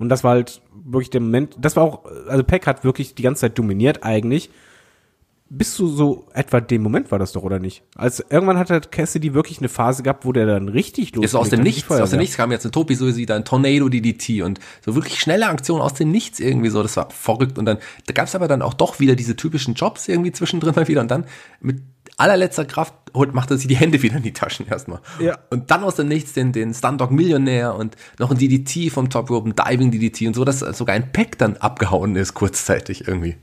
Und das war halt wirklich der Moment, das war auch, also Peck hat wirklich die ganze Zeit dominiert eigentlich. Bis zu so etwa dem Moment war das doch, oder nicht? Als irgendwann hat halt Cassidy wirklich eine Phase gehabt, wo der dann richtig los Ist aus dem Nichts, aus dem Nichts kam jetzt ein Topi Suicide, dann Tornado DDT und so wirklich schnelle Aktionen aus dem Nichts irgendwie so, das war verrückt und dann, da gab es aber dann auch doch wieder diese typischen Jobs irgendwie zwischendrin mal wieder und dann mit allerletzter Kraft holt, macht er sich die Hände wieder in die Taschen erstmal. Ja. Und dann aus dem Nichts den, den Stundog Millionär und noch ein DDT vom Top Rope, ein Diving DDT und so, dass sogar ein Pack dann abgehauen ist kurzzeitig irgendwie.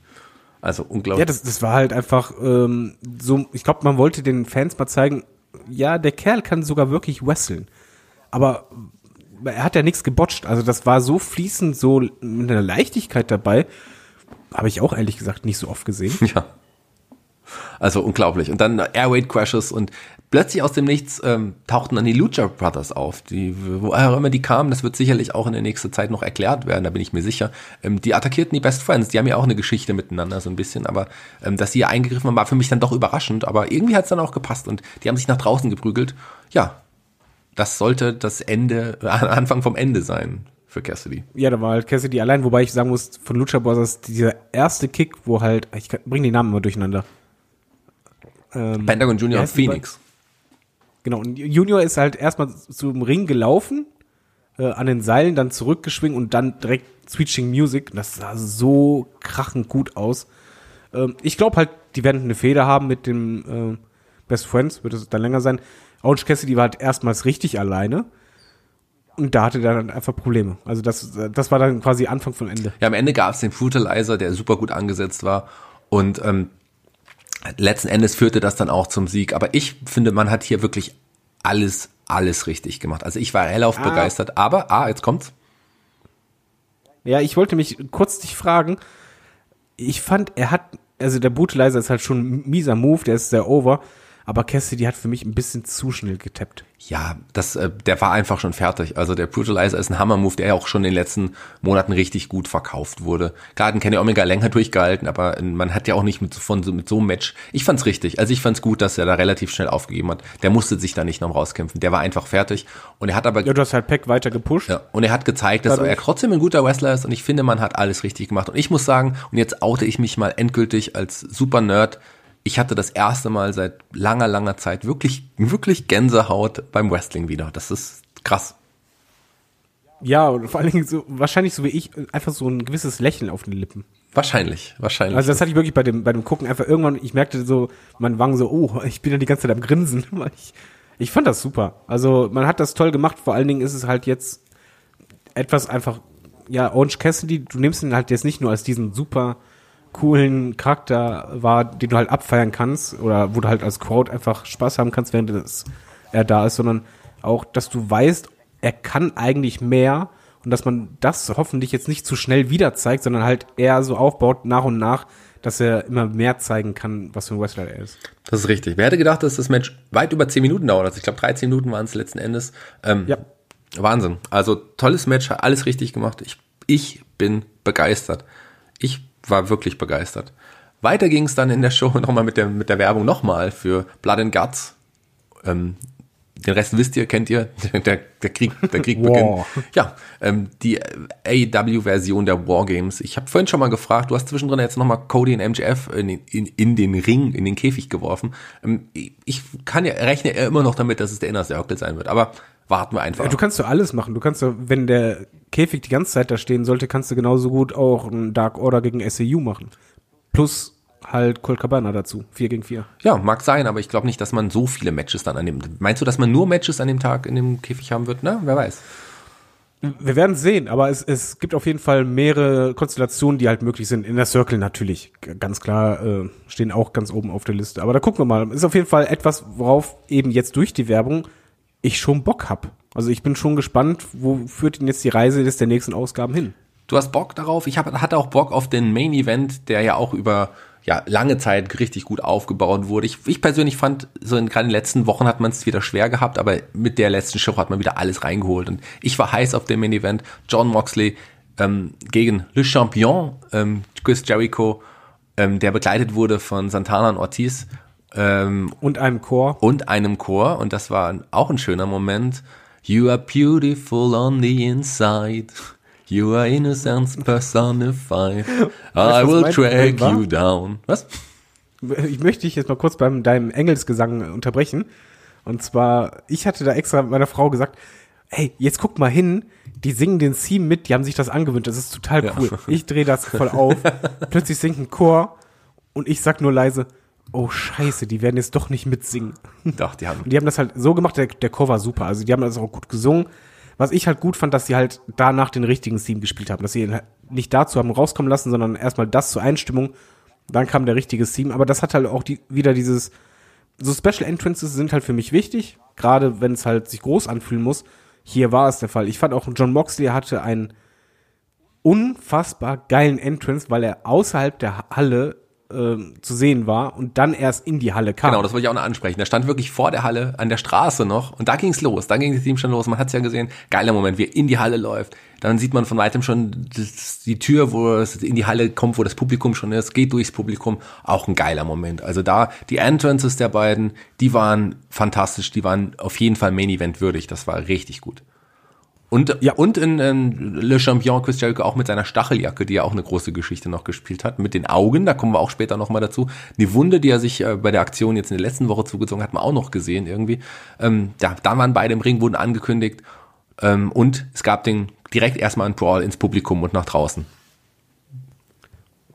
Also unglaublich. Ja, das, das war halt einfach ähm, so, ich glaube, man wollte den Fans mal zeigen, ja, der Kerl kann sogar wirklich wresteln. Aber er hat ja nichts gebotcht. Also das war so fließend, so mit einer Leichtigkeit dabei. Habe ich auch ehrlich gesagt nicht so oft gesehen. Ja. Also unglaublich. Und dann Airweight Crashes und plötzlich aus dem Nichts ähm, tauchten dann die Lucha Brothers auf. Die, woher immer die kamen, das wird sicherlich auch in der nächsten Zeit noch erklärt werden, da bin ich mir sicher. Ähm, die attackierten die Best Friends, die haben ja auch eine Geschichte miteinander so ein bisschen, aber ähm, dass sie hier eingegriffen haben, war für mich dann doch überraschend, aber irgendwie hat es dann auch gepasst und die haben sich nach draußen geprügelt. Ja, das sollte das Ende, äh, Anfang vom Ende sein für Cassidy. Ja, da war halt Cassidy allein, wobei ich sagen muss, von Lucha Brothers, dieser erste Kick, wo halt, ich bringe die Namen immer durcheinander. Ähm, Pentagon Junior und Phoenix. Genau, und Junior ist halt erstmal zum Ring gelaufen, äh, an den Seilen, dann zurückgeschwingen und dann direkt Switching Music. Das sah so krachend gut aus. Ähm, ich glaube halt, die werden eine Feder haben mit dem äh, Best Friends, wird es dann länger sein. Orange Cassidy war halt erstmals richtig alleine. Und da hatte er dann einfach Probleme. Also das, das war dann quasi Anfang von Ende. Ja, am Ende gab es den Brutalizer, der super gut angesetzt war. Und ähm, letzten Endes führte das dann auch zum Sieg. Aber ich finde, man hat hier wirklich alles, alles richtig gemacht. Also ich war hellauf Ah. begeistert. Aber, ah, jetzt kommt's. Ja, ich wollte mich kurz dich fragen. Ich fand, er hat, also der Brutalizer ist halt schon ein mieser Move, der ist sehr over. Aber Cassidy hat für mich ein bisschen zu schnell getappt. Ja, das, äh, der war einfach schon fertig. Also der Brutalizer ist ein Hammer-Move, der ja auch schon in den letzten Monaten richtig gut verkauft wurde. Klar, den Kenny Omega länger durchgehalten, aber man hat ja auch nicht mit, so- von, so- mit so einem Match. Ich fand's richtig. Also ich fand's gut, dass er da relativ schnell aufgegeben hat. Der musste sich da nicht noch rauskämpfen. Der war einfach fertig. Und er hat aber Ja, du hast halt Peck weiter gepusht. Ja, und er hat gezeigt, dass Dadurch- er trotzdem ein guter Wrestler ist und ich finde, man hat alles richtig gemacht. Und ich muss sagen, und jetzt oute ich mich mal endgültig als super Nerd, ich hatte das erste Mal seit langer, langer Zeit wirklich, wirklich Gänsehaut beim Wrestling wieder. Das ist krass. Ja, und vor allen Dingen so, wahrscheinlich so wie ich, einfach so ein gewisses Lächeln auf den Lippen. Wahrscheinlich, wahrscheinlich. Also das hatte ich wirklich bei dem, bei dem Gucken einfach irgendwann, ich merkte so, mein Wangen so, oh, ich bin ja die ganze Zeit am Grinsen. Ich, ich fand das super. Also man hat das toll gemacht, vor allen Dingen ist es halt jetzt etwas einfach, ja, Orange Cassidy, du nimmst ihn halt jetzt nicht nur als diesen super coolen Charakter wahr, den du halt abfeiern kannst oder wo du halt als Crowd einfach Spaß haben kannst, während das, er da ist, sondern auch, dass du weißt, er kann eigentlich mehr und dass man das hoffentlich jetzt nicht zu schnell wieder zeigt, sondern halt eher so aufbaut nach und nach, dass er immer mehr zeigen kann, was für ein Wrestler er ist. Das ist richtig. Wer hätte gedacht, dass das Match weit über 10 Minuten dauert? Also ich glaube, 13 Minuten waren es letzten Endes. Ähm, Ja. Wahnsinn. Also tolles Match, hat alles richtig gemacht. Ich, ich bin begeistert. Ich war wirklich begeistert. Weiter ging es dann in der Show nochmal mit der, mit der Werbung nochmal für Blood and Guts. Ähm, den Rest wisst ihr, kennt ihr. Der, der Krieg, der Krieg beginnt. Ja, ähm, die AEW-Version der Wargames. Ich habe vorhin schon mal gefragt, du hast zwischendrin jetzt nochmal Cody und MJF in, den- in, in den Ring, in den Käfig geworfen. Ähm, ich kann ja, rechne ja immer noch damit, dass es der Inner Circle sein wird, aber warten wir einfach. Ja, du kannst doch alles machen. Du kannst doch, wenn der Käfig die ganze Zeit da stehen sollte, kannst du genauso gut auch einen Dark Order gegen SAU machen. Plus halt Colt Cabana dazu. 4 gegen 4. ja, mag sein, aber ich glaube nicht, dass man so viele Matches dann annimmt. Meinst du, dass man nur Matches an dem Tag in dem Käfig haben wird? Na, wer weiß. Wir werden sehen, aber es, es gibt auf jeden Fall mehrere Konstellationen, die halt möglich sind. In der Circle natürlich, ganz klar, äh, stehen auch ganz oben auf der Liste. Aber da gucken wir mal. Ist auf jeden Fall etwas, worauf eben jetzt durch die Werbung ich schon Bock hab. Also ich bin schon gespannt, wo führt denn jetzt die Reise des der nächsten Ausgaben hin? Du hast Bock darauf? Ich hab, hatte auch Bock auf den Main Event, der ja auch über ja, lange Zeit richtig gut aufgebaut wurde. Ich, ich persönlich fand, so in gerade in den letzten Wochen hat man es wieder schwer gehabt, aber mit der letzten Show hat man wieder alles reingeholt. Und ich war heiß auf dem Main Event. John Moxley ähm, gegen Le Champion, ähm, Chris Jericho, ähm, der begleitet wurde von Santana und Ortiz ähm, Und einem Chor. und einem Chor. Und das war auch ein schöner Moment. You are beautiful on the inside. You are innocence personified. I will track you down. Was? Ich möchte dich jetzt mal kurz beim deinem Engelsgesang unterbrechen. Und zwar, ich hatte da extra mit meiner Frau gesagt, hey, jetzt guck mal hin, die singen den Theme mit, die haben sich das angewöhnt, das ist total Ja. cool. Ich drehe das voll auf, plötzlich singt ein Chor und ich sag nur leise, oh scheiße, die werden jetzt doch nicht mitsingen. Doch, die haben. Und die haben das halt so gemacht, der, der Chor war super, also die haben das auch gut gesungen. Was ich halt gut fand, dass sie halt danach den richtigen Theme gespielt haben, dass sie ihn halt nicht dazu haben rauskommen lassen, sondern erstmal das zur Einstimmung, dann kam der richtige Theme, aber das hat halt auch die, wieder dieses, so Special Entrances sind halt für mich wichtig, gerade wenn es halt sich groß anfühlen muss. Hier war es der Fall. Ich fand auch, John Moxley hatte einen unfassbar geilen Entrance, weil er außerhalb der Halle ähm, zu sehen war und dann erst in die Halle kam. Genau, das wollte ich auch noch ansprechen. Der stand wirklich vor der Halle, an der Straße noch. Und da ging's los. Da ging das Team schon los. Man hat's ja gesehen. Geiler Moment, wie er in die Halle läuft. Dann sieht man von weitem schon das, die Tür, wo es in die Halle kommt, wo das Publikum schon ist. Geht durchs Publikum. Auch ein geiler Moment. Also da, die Entrances der beiden, die waren fantastisch. Die waren auf jeden Fall Main Event würdig. Das war richtig gut. Und, ja. und in, in Le Champion Chris Jericho auch mit seiner Stacheljacke, die ja auch eine große Geschichte noch gespielt hat, mit den Augen, da kommen wir auch später nochmal dazu. Die Wunde, die er sich äh, bei der Aktion jetzt in der letzten Woche zugezogen hat, man auch noch gesehen irgendwie. Ähm, ja, da waren beide im Ring, wurden angekündigt ähm, und es gab den direkt erstmal einen Brawl ins Publikum und nach draußen.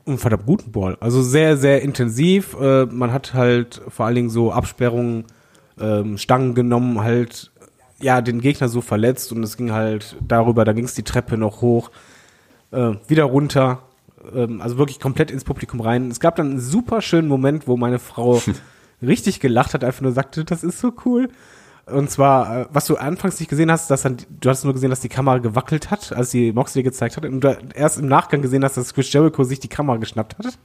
einen verdammt guten Ball. Also sehr, sehr intensiv. Äh, man hat halt vor allen Dingen so Absperrungen, ähm, Stangen genommen, halt ja den Gegner so verletzt und es ging halt darüber, da ging es die Treppe noch hoch, äh, wieder runter. Ähm, also wirklich komplett ins Publikum rein. Es gab dann einen super schönen Moment, wo meine Frau richtig gelacht hat, einfach nur sagte, das ist so cool. Und zwar, äh, was du anfangs nicht gesehen hast, dass dann, du hast nur gesehen, dass die Kamera gewackelt hat, als sie Moxley gezeigt hat. Und du erst im Nachgang gesehen hast, dass Chris Jericho sich die Kamera geschnappt hat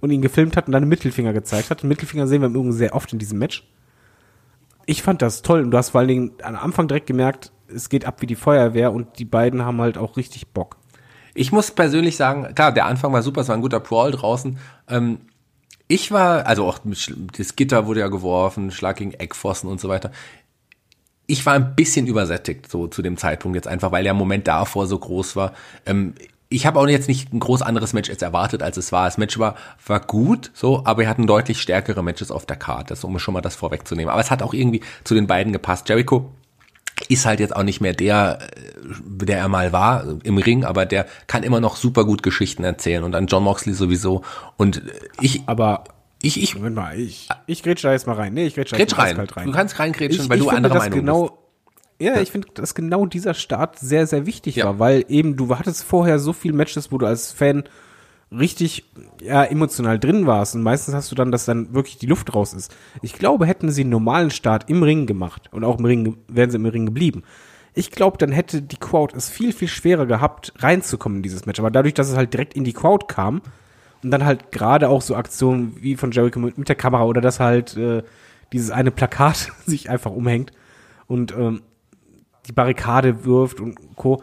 und ihn gefilmt hat und dann einen Mittelfinger gezeigt hat. Den Mittelfinger sehen wir im Übrigen sehr oft in diesem Match. Ich fand das toll und du hast vor allen Dingen am Anfang direkt gemerkt, es geht ab wie die Feuerwehr und die beiden haben halt auch richtig Bock. Ich muss persönlich sagen, klar, der Anfang war super, es war ein guter Brawl draußen. Ähm, ich war, also auch das Gitter wurde ja geworfen, Schlag gegen Eckpfosten und so weiter. Ich war ein bisschen übersättigt so zu dem Zeitpunkt jetzt einfach, weil der Moment davor so groß war. Ähm, ich habe auch jetzt nicht ein groß anderes Match jetzt erwartet, als es war. Das Match war, war gut, so, aber wir hatten deutlich stärkere Matches auf der Karte, um schon mal das vorwegzunehmen. Aber es hat auch irgendwie zu den beiden gepasst. Jericho ist halt jetzt auch nicht mehr der, äh, der er mal war im Ring, aber der kann immer noch super gut Geschichten erzählen und an John Moxley sowieso. Und ich, Aber ich, ich, Moment mal, ich, ich grätsch da jetzt mal rein. Nee, ich grätsch da jetzt mal rein. rein. Du kannst reingrätschen, weil ich du finde, anderer Meinung genau, bist. Ja, ich finde, dass genau dieser Start sehr, sehr wichtig Ja. war, weil eben du hattest vorher so viel Matches, wo du als Fan richtig ja, emotional drin warst und meistens hast du dann, dass dann wirklich die Luft raus ist. Ich glaube, hätten sie einen normalen Start im Ring gemacht und auch im Ring, wären sie im Ring geblieben. Ich glaube, dann hätte die Crowd es viel, viel schwerer gehabt, reinzukommen in dieses Match. Aber dadurch, dass es halt direkt in die Crowd kam und dann halt gerade auch so Aktionen wie von Jericho mit, mit der Kamera oder dass halt äh, dieses eine Plakat sich einfach umhängt und ähm, die Barrikade wirft und Co.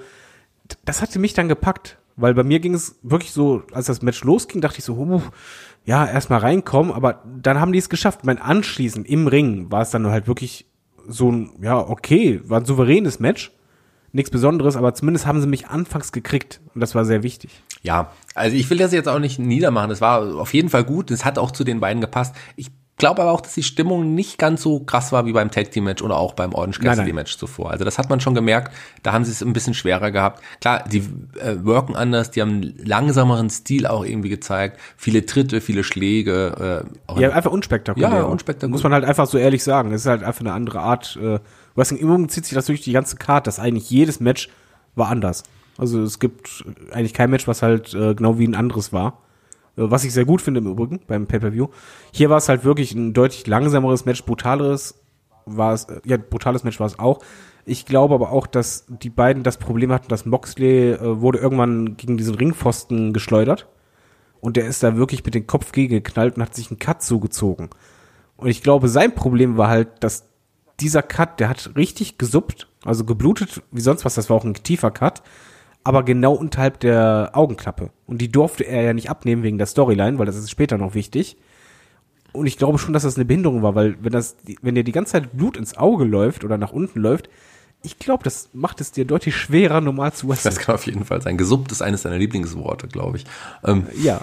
Das hatte mich dann gepackt, weil bei mir ging es wirklich so, als das Match losging, dachte ich so, huh, ja, erstmal reinkommen, aber dann haben die es geschafft. Mein anschließend im Ring war es dann halt wirklich so ein, ja, okay, war ein souveränes Match. Nichts Besonderes, aber zumindest haben sie mich anfangs gekriegt und das war sehr wichtig. Ja, also ich will das jetzt auch nicht niedermachen. Es war auf jeden Fall gut. Es hat auch zu den beiden gepasst. Ich glaube aber auch, dass die Stimmung nicht ganz so krass war wie beim Tag Team Match oder auch beim Orange Cassidy. Match zuvor. Also das hat man schon gemerkt. Da haben sie es ein bisschen schwerer gehabt. Klar, die äh, worken anders. Die haben einen langsameren Stil auch irgendwie gezeigt. Viele Tritte, viele Schläge. Äh, auch Ja, einfach unspektakulär. Ja, unspektakulär. Muss man halt einfach so ehrlich sagen. Es ist halt einfach eine andere Art. Äh, Wrestling Übung zieht sich das durch die ganze Karte, dass eigentlich jedes Match war anders. Also es gibt eigentlich kein Match, was halt äh, genau wie ein anderes war. Was ich sehr gut finde im Übrigen beim Pay-Per-View. Hier war es halt wirklich ein deutlich langsameres Match, brutaleres war es, äh, ja, brutales Match war es auch. Ich glaube aber auch, dass die beiden das Problem hatten, dass Moxley äh, wurde irgendwann gegen diesen Ringpfosten geschleudert. Und der ist da wirklich mit dem Kopf gegeknallt und hat sich einen Cut zugezogen. Und ich glaube, sein Problem war halt, dass dieser Cut, der hat richtig gesuppt, also geblutet wie sonst was, das war auch ein tiefer Cut, aber genau unterhalb der Augenklappe. Und die durfte er ja nicht abnehmen wegen der Storyline, weil das ist später noch wichtig. Und ich glaube schon, dass das eine Behinderung war, weil wenn das, wenn dir die ganze Zeit Blut ins Auge läuft oder nach unten läuft, ich glaube, das macht es dir deutlich schwerer, normal zu essen. Das kann auf jeden Fall sein. Gesuppt ist eines deiner Lieblingsworte, glaube ich. Ähm, ja. ja.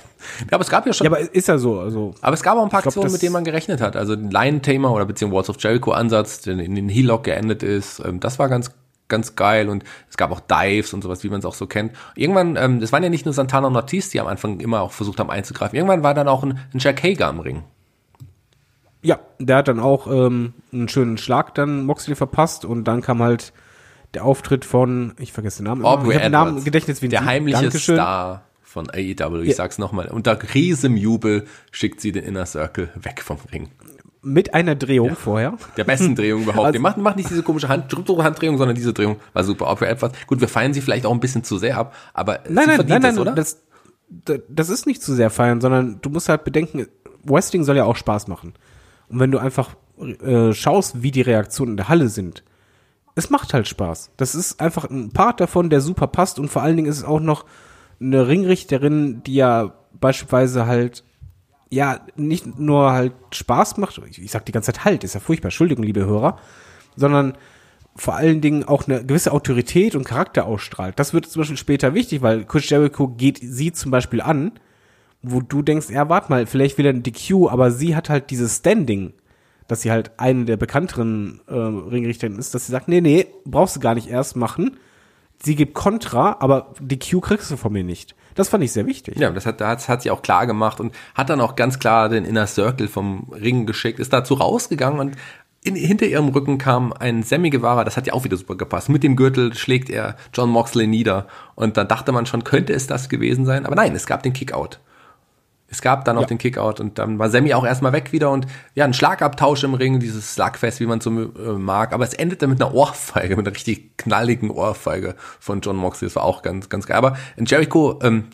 Aber es gab ja schon. Ja, aber ist ja so. Also, aber es gab auch ein paar glaub, Aktionen, mit denen man gerechnet hat. Also den Lion-Tamer oder beziehungsweise Walls of Jericho-Ansatz, der in den Heel-Lock geendet ist. Ähm, das war ganz ganz geil und es gab auch Dives und sowas, wie man es auch so kennt. Irgendwann, ähm, das waren ja nicht nur Santana und Ortiz, die am Anfang immer auch versucht haben einzugreifen. Irgendwann war dann auch ein, ein Jack Hager am Ring. Ja, der hat dann auch ähm, einen schönen Schlag dann Moxley verpasst und dann kam halt der Auftritt von, ich vergesse den Namen, Aubrey ich den Namen Gedächtnis wie Der Sie. heimliche Dankeschön. Star von AEW, ich ja. sag's nochmal. Unter riesem Jubel schickt sie den Inner Circle weg vom Ring. Mit einer Drehung ja. vorher. Der besten Drehung überhaupt. Also, macht, macht nicht diese komische Hand, Handdrehung, sondern diese Drehung war super. Aubrey Edwards. Gut, wir feiern sie vielleicht auch ein bisschen zu sehr ab, aber nein, nein, nein, nein, oder? Das, das ist nicht zu sehr feiern, sondern du musst halt bedenken, Wrestling soll ja auch Spaß machen. Und wenn du einfach äh, schaust, wie die Reaktionen in der Halle sind, es macht halt Spaß. Das ist einfach ein Part davon, der super passt und vor allen Dingen ist es auch noch eine Ringrichterin, die ja beispielsweise halt ja nicht nur halt Spaß macht, ich sag die ganze Zeit halt, ist ja furchtbar, Entschuldigung, liebe Hörer, sondern vor allen Dingen auch eine gewisse Autorität und Charakter ausstrahlt. Das wird zum Beispiel später wichtig, weil Chris Jericho geht sie zum Beispiel an wo du denkst, ja, warte mal, vielleicht will er ein DQ, aber sie hat halt dieses Standing, dass sie halt eine der bekannteren äh, Ringrichterinnen ist, dass sie sagt, nee, nee, brauchst du gar nicht erst machen. Sie gibt Kontra, aber DQ kriegst du von mir nicht. Das fand ich sehr wichtig. Ja, das hat, das hat sie auch klar gemacht und hat dann auch ganz klar den Inner Circle vom Ring geschickt, ist dazu rausgegangen und in, hinter ihrem Rücken kam ein Sammy Guevara, das hat ja auch wieder super gepasst. Mit dem Gürtel schlägt er John Moxley nieder und dann dachte man schon, könnte es das gewesen sein, aber nein, es gab den Kickout. Es gab dann auch ja. den Kickout und dann war Sammy auch erstmal weg wieder und ja, ein Schlagabtausch im Ring, dieses Slugfest, wie man so äh, mag. Aber es endete mit einer Ohrfeige, mit einer richtig knalligen Ohrfeige von John Moxley. Das war auch ganz, ganz geil. Aber Jericho, ähm,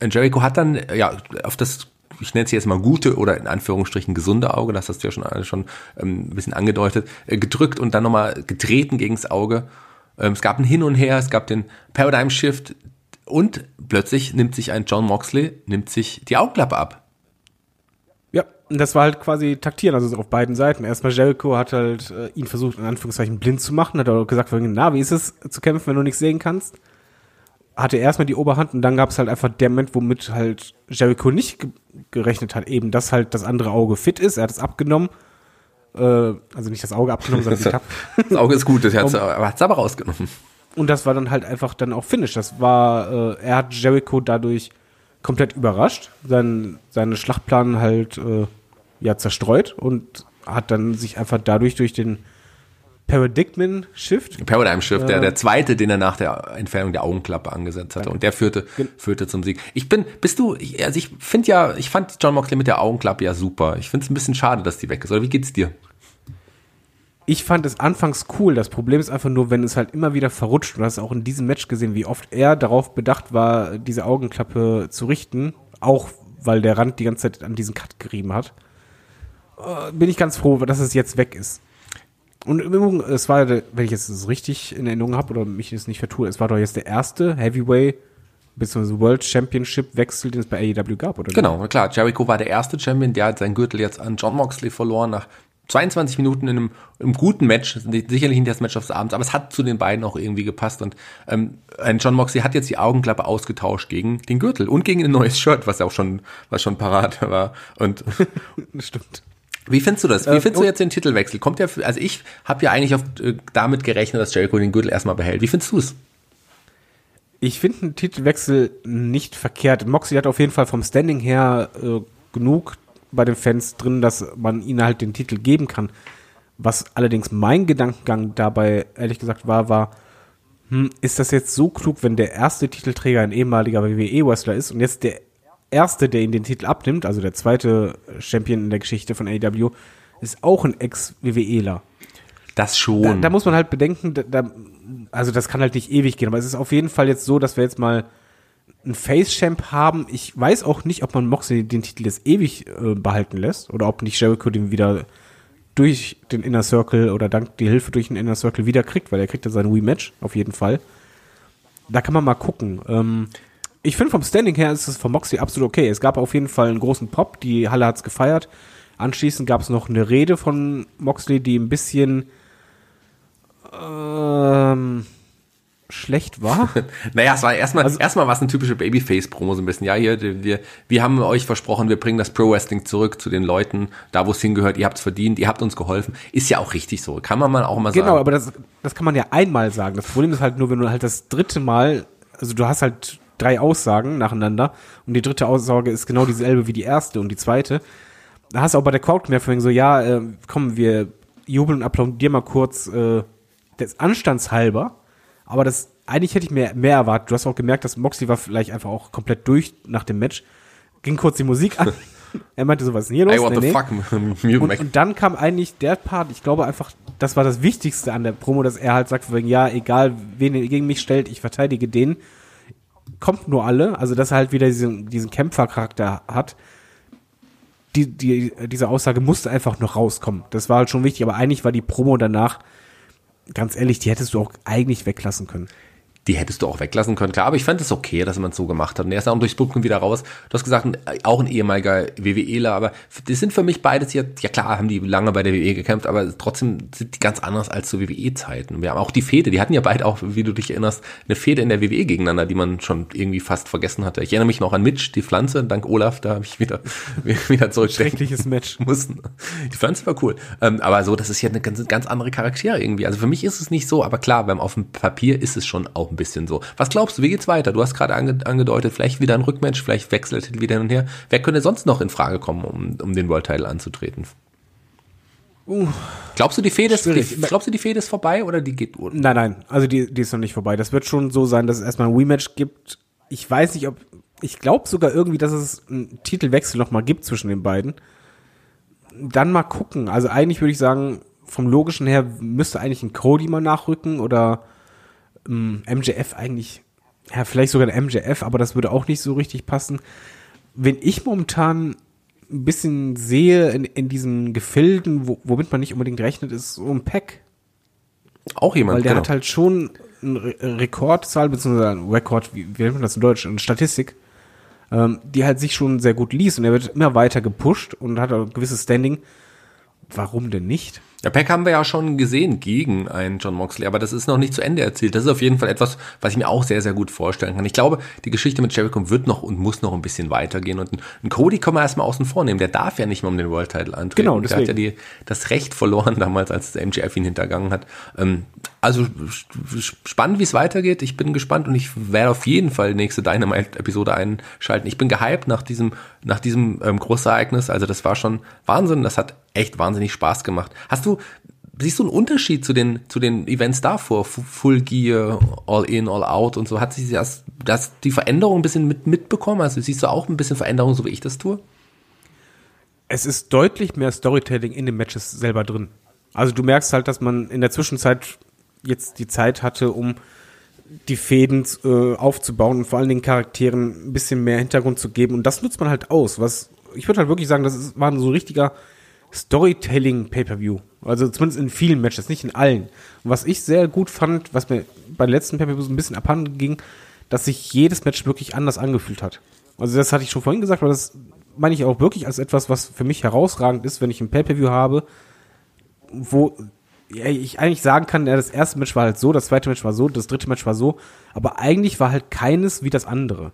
Jericho hat dann ja auf das ich nenne es jetzt mal gute oder in Anführungsstrichen gesunde Auge, das hast du ja schon, schon ähm, ein bisschen angedeutet, äh, gedrückt und dann nochmal getreten gegens Auge. Ähm, es gab ein Hin und Her, es gab den Paradigm Shift, und plötzlich nimmt sich ein John Moxley, nimmt sich die Augenklappe ab. Ja, und das war halt quasi taktieren, also auf beiden Seiten. Erstmal Jericho hat halt äh, ihn versucht, in Anführungszeichen blind zu machen, hat auch gesagt, na, wie ist es zu kämpfen, wenn du nichts sehen kannst? Hatte erstmal die Oberhand und dann gab es halt einfach der Moment, womit halt Jericho nicht ge gerechnet hat, eben, dass halt das andere Auge fit ist. Er hat es abgenommen. Äh, also nicht das Auge abgenommen, sondern die Klappe. Das Auge ist gut, das hat es aber rausgenommen. Und das war dann halt einfach dann auch Finish. Das war, äh, er hat Jericho dadurch komplett überrascht, sein, seine Schlachtplan halt äh, ja zerstreut und hat dann sich einfach dadurch durch den Paradigm Shift. Paradigm Shift, äh, der, der zweite, den er nach der Entfernung der Augenklappe angesetzt hatte. Danke. Und der führte, führte zum Sieg. Ich bin, bist du, also ich finde ja, ich fand John Moxley mit der Augenklappe ja super. Ich finde es ein bisschen schade, dass die weg ist. Oder wie geht's dir? Ich fand es anfangs cool. Das Problem ist einfach nur, wenn es halt immer wieder verrutscht. Du hast auch in diesem Match gesehen, wie oft er darauf bedacht war, diese Augenklappe zu richten. Auch weil der Rand die ganze Zeit an diesen Cut gerieben hat. Äh, bin ich ganz froh, dass es jetzt weg ist. Und im Übrigen, es war, wenn ich es richtig in Erinnerung habe oder mich jetzt nicht vertue, es war doch jetzt der erste Heavyweight bzw. World Championship Wechsel, den es bei AEW gab, oder? Genau, klar. Jericho war der erste Champion, der hat seinen Gürtel jetzt an John Moxley verloren nach 22 Minuten in einem, einem guten Match, sicherlich nicht das Match des Abends, aber es hat zu den beiden auch irgendwie gepasst und ähm, John Moxley hat jetzt die Augenklappe ausgetauscht gegen den Gürtel und gegen ein neues Shirt, was ja auch schon, was schon parat war und das stimmt. Wie findest du das? Wie äh, findest du jetzt den Titelwechsel? Kommt der, also ich habe ja eigentlich auf, äh, damit gerechnet, dass Jericho den Gürtel erstmal behält. Wie findest du es? Ich finde einen Titelwechsel nicht verkehrt. Moxley hat auf jeden Fall vom Standing her äh, genug bei den Fans drin, dass man ihnen halt den Titel geben kann. Was allerdings mein Gedankengang dabei ehrlich gesagt war, war, hm, ist das jetzt so klug, wenn der erste Titelträger ein ehemaliger WWE-Wrestler ist und jetzt der erste, der ihn den Titel abnimmt, also der zweite Champion in der Geschichte von AEW, ist auch ein Ex-WWEler. Das schon. Da, da muss man halt bedenken, da, da, also das kann halt nicht ewig gehen, aber es ist auf jeden Fall jetzt so, dass wir jetzt mal einen Face-Champ haben. Ich weiß auch nicht, ob man Moxley den Titel jetzt ewig äh, behalten lässt oder ob nicht Jericho den wieder durch den Inner Circle oder dank die Hilfe durch den Inner Circle wieder kriegt, weil er kriegt ja sein Rematch auf jeden Fall. Da kann man mal gucken. Ähm, ich finde vom Standing her ist es von Moxley absolut okay. Es gab auf jeden Fall einen großen Pop, die Halle hat's gefeiert. Anschließend gab es noch eine Rede von Moxley, die ein bisschen ähm, schlecht war. naja, es war erstmal, also, erstmal war es eine typische Babyface-Promo so ein bisschen. Ja, hier, wir, wir haben euch versprochen, wir bringen das Pro-Wrestling zurück zu den Leuten, da wo es hingehört, ihr habt es verdient, ihr habt uns geholfen. Ist ja auch richtig so. Kann man mal auch mal genau, sagen. Genau, aber das, das kann man ja einmal sagen. Das Problem ist halt nur, wenn du halt das dritte Mal, also du hast halt drei Aussagen nacheinander und die dritte Aussage ist genau dieselbe wie die erste und die zweite. Da hast du auch bei der Crowd mehr so, ja, äh, komm, wir jubeln und applaudieren mal kurz äh, des Anstands halber aber das, eigentlich hätte ich mir mehr erwartet. Du hast auch gemerkt, dass Moxley war vielleicht einfach auch komplett durch nach dem Match. Ging kurz die Musik an. er meinte so, was ist denn hier los? Hey, what nee, the nee. fuck? und, und, dann kam eigentlich der Part, ich glaube einfach, das war das Wichtigste an der Promo, dass er halt sagt, wegen, ja, egal, wen er gegen mich stellt, ich verteidige den. Kommt nur alle, also dass er halt wieder diesen, diesen Kämpfercharakter hat. Die, die, diese Aussage musste einfach noch rauskommen. Das war halt schon wichtig, aber eigentlich war die Promo danach ganz ehrlich, die hättest du auch eigentlich weglassen können die hättest du auch weglassen können. Klar, aber ich fand es okay, dass man es so gemacht hat. Und er ist auch durchs Publikum wieder raus. Du hast gesagt, auch ein ehemaliger WWEler, aber das sind für mich beides hier, ja klar, haben die lange bei der WWE gekämpft, aber trotzdem sind die ganz anders als zu WWE-Zeiten. Wir haben auch die Fehde, die hatten ja beide auch, wie du dich erinnerst, eine Fehde in der WWE gegeneinander, die man schon irgendwie fast vergessen hatte. Ich erinnere mich noch an Mitch, die Pflanze, dank Olaf, da habe ich wieder, wieder zurück. Schreckliches Match. Mussten. Die Pflanze war cool. Ähm, aber so, das ist ja eine ganz, ganz andere Charaktere irgendwie. Also für mich ist es nicht so, aber klar, beim auf dem Papier ist es schon auch ein bisschen so. Was glaubst du, wie geht's weiter? Du hast gerade ange angedeutet, vielleicht wieder ein Rückmatch, vielleicht wechselt er wieder hin und her. Wer könnte sonst noch in Frage kommen, um, um den World Title anzutreten? Uh, glaubst du, die Fehde ist, die, glaubst du, die Fehde ist vorbei oder die geht? Nein, nein, also die, die ist noch nicht vorbei. Das wird schon so sein, dass es erstmal ein Rematch gibt. Ich weiß nicht, ob, ich glaube sogar irgendwie, dass es einen Titelwechsel nochmal gibt zwischen den beiden. Dann mal gucken. Also eigentlich würde ich sagen, vom logischen her müsste eigentlich ein Cody mal nachrücken oder MJF ähm, eigentlich, ja, vielleicht sogar ein MJF, aber das würde auch nicht so richtig passen. Wenn ich momentan ein bisschen sehe in, in diesen Gefilden, wo, womit man nicht unbedingt rechnet, ist so ein Pack. Auch jemand, Weil der genau. hat halt schon eine Rekordzahl, beziehungsweise ein Rekord, wie, wie nennt man das in Deutsch, eine Statistik, ähm, die halt sich schon sehr gut liest und er wird immer weiter gepusht und hat ein gewisses Standing. Warum denn nicht? Ja, Pack haben wir ja schon gesehen gegen einen John Moxley, aber das ist noch nicht zu Ende erzählt. Das ist auf jeden Fall etwas, was ich mir auch sehr, sehr gut vorstellen kann. Ich glaube, die Geschichte mit Jericho wird noch und muss noch ein bisschen weitergehen. Und ein Cody kann man erstmal außen vornehmen. Der darf ja nicht mehr um den World Title antreten. Genau, deswegen. Der hat ja die, das Recht verloren damals, als der MJF ihn hintergangen hat. Ähm, also spannend, wie es weitergeht. Ich bin gespannt und ich werde auf jeden Fall nächste Dynamite-Episode einschalten. Ich bin gehypt nach diesem, nach diesem ähm, Großereignis. Also das war schon Wahnsinn. Das hat echt wahnsinnig Spaß gemacht. Hast du, siehst du einen Unterschied zu den, zu den Events davor? Full Gear, All In, All Out und so? Hat sich das, das die Veränderung ein bisschen mit, mitbekommen? Also siehst du auch ein bisschen Veränderung, so wie ich das tue? Es ist deutlich mehr Storytelling in den Matches selber drin. Also du merkst halt, dass man in der Zwischenzeit jetzt die Zeit hatte, um die Fäden äh, aufzubauen und vor allen Dingen Charakteren ein bisschen mehr Hintergrund zu geben. Und das nutzt man halt aus. Was ich würde halt wirklich sagen, das ist, war so ein richtiger Storytelling-Pay-Per-View. Also zumindest in vielen Matches, nicht in allen. Und was ich sehr gut fand, was mir bei den letzten Pay-Per-Views ein bisschen abhanden ging, dass sich jedes Match wirklich anders angefühlt hat. Also das hatte ich schon vorhin gesagt, aber das meine ich auch wirklich als etwas, was für mich herausragend ist, wenn ich ein Pay-Per-View habe, wo ich eigentlich sagen kann, ja, das erste Match war halt so, das zweite Match war so, das dritte Match war so, aber eigentlich war halt keines wie das andere.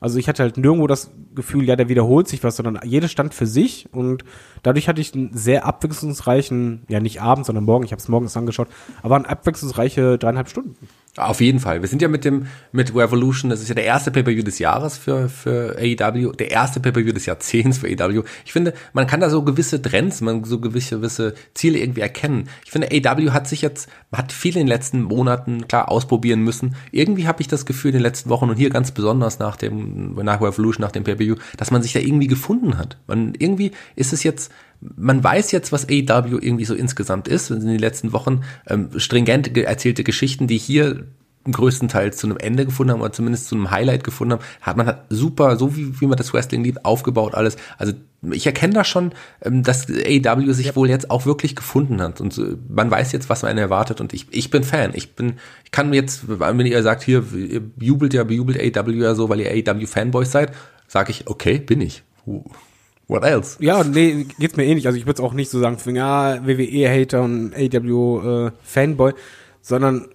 Also ich hatte halt nirgendwo das Gefühl, ja, der wiederholt sich was, sondern jedes stand für sich und dadurch hatte ich einen sehr abwechslungsreichen, ja nicht Abend, sondern morgen, ich habe es morgens angeschaut, aber ein abwechslungsreiche dreieinhalb Stunden. Auf jeden Fall. Wir sind ja mit dem, mit Revolution, das ist ja der erste Pay-Per-View des Jahres für, für AEW, der erste Pay-Per-View des Jahrzehnts für AEW. Ich finde, man kann da so gewisse Trends, man so gewisse, gewisse Ziele irgendwie erkennen. Ich finde, AEW hat sich jetzt, hat viel in den letzten Monaten, klar, ausprobieren müssen. Irgendwie habe ich das Gefühl in den letzten Wochen und hier ganz besonders nach dem, nach Revolution, nach dem Pay-Per-View, dass man sich da irgendwie gefunden hat. Man, irgendwie ist es jetzt, man weiß jetzt, was AEW irgendwie so insgesamt ist. In den letzten Wochen ähm, stringent erzählte Geschichten, die hier größtenteils zu einem Ende gefunden haben oder zumindest zu einem Highlight gefunden haben, hat man hat super, so wie, wie man das Wrestling liebt, aufgebaut alles. Also ich erkenne da schon, ähm, dass AEW sich wohl jetzt auch wirklich gefunden hat und man weiß jetzt, was man erwartet und ich, ich bin Fan. Ich bin, ich kann jetzt, wenn ihr sagt, hier, ihr jubelt ja, bejubelt AEW ja so, weil ihr AEW Fanboys seid, sage ich, okay, bin ich. What else? Ja, nee, geht's mir ähnlich. Also ich würde es auch nicht so sagen, ja, WWE-Hater und AEW-Fanboy, äh, sondern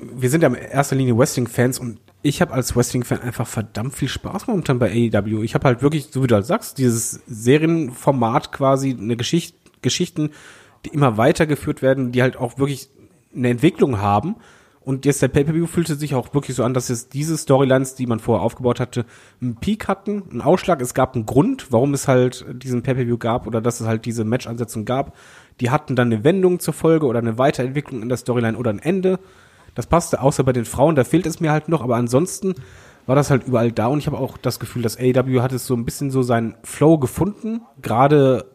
wir sind ja in erster Linie Wrestling-Fans und ich habe als Wrestling-Fan einfach verdammt viel Spaß momentan bei AEW. Ich habe halt wirklich, so wie du halt sagst, dieses Serienformat quasi, eine Geschichte, Geschichten, die immer weitergeführt werden, die halt auch wirklich eine Entwicklung haben. Und jetzt der Pay-Per-View fühlte sich auch wirklich so an, dass jetzt diese Storylines, die man vorher aufgebaut hatte, einen Peak hatten, einen Ausschlag. Es gab einen Grund, warum es halt diesen Pay-Per-View gab oder dass es halt diese Match-Ansetzung gab. Die hatten dann eine Wendung zur Folge oder eine Weiterentwicklung in der Storyline oder ein Ende. Das passte, außer bei den Frauen, da fehlt es mir halt noch, aber ansonsten war das halt überall da und ich habe auch das Gefühl, dass AEW hat es so ein bisschen so seinen Flow gefunden. Gerade,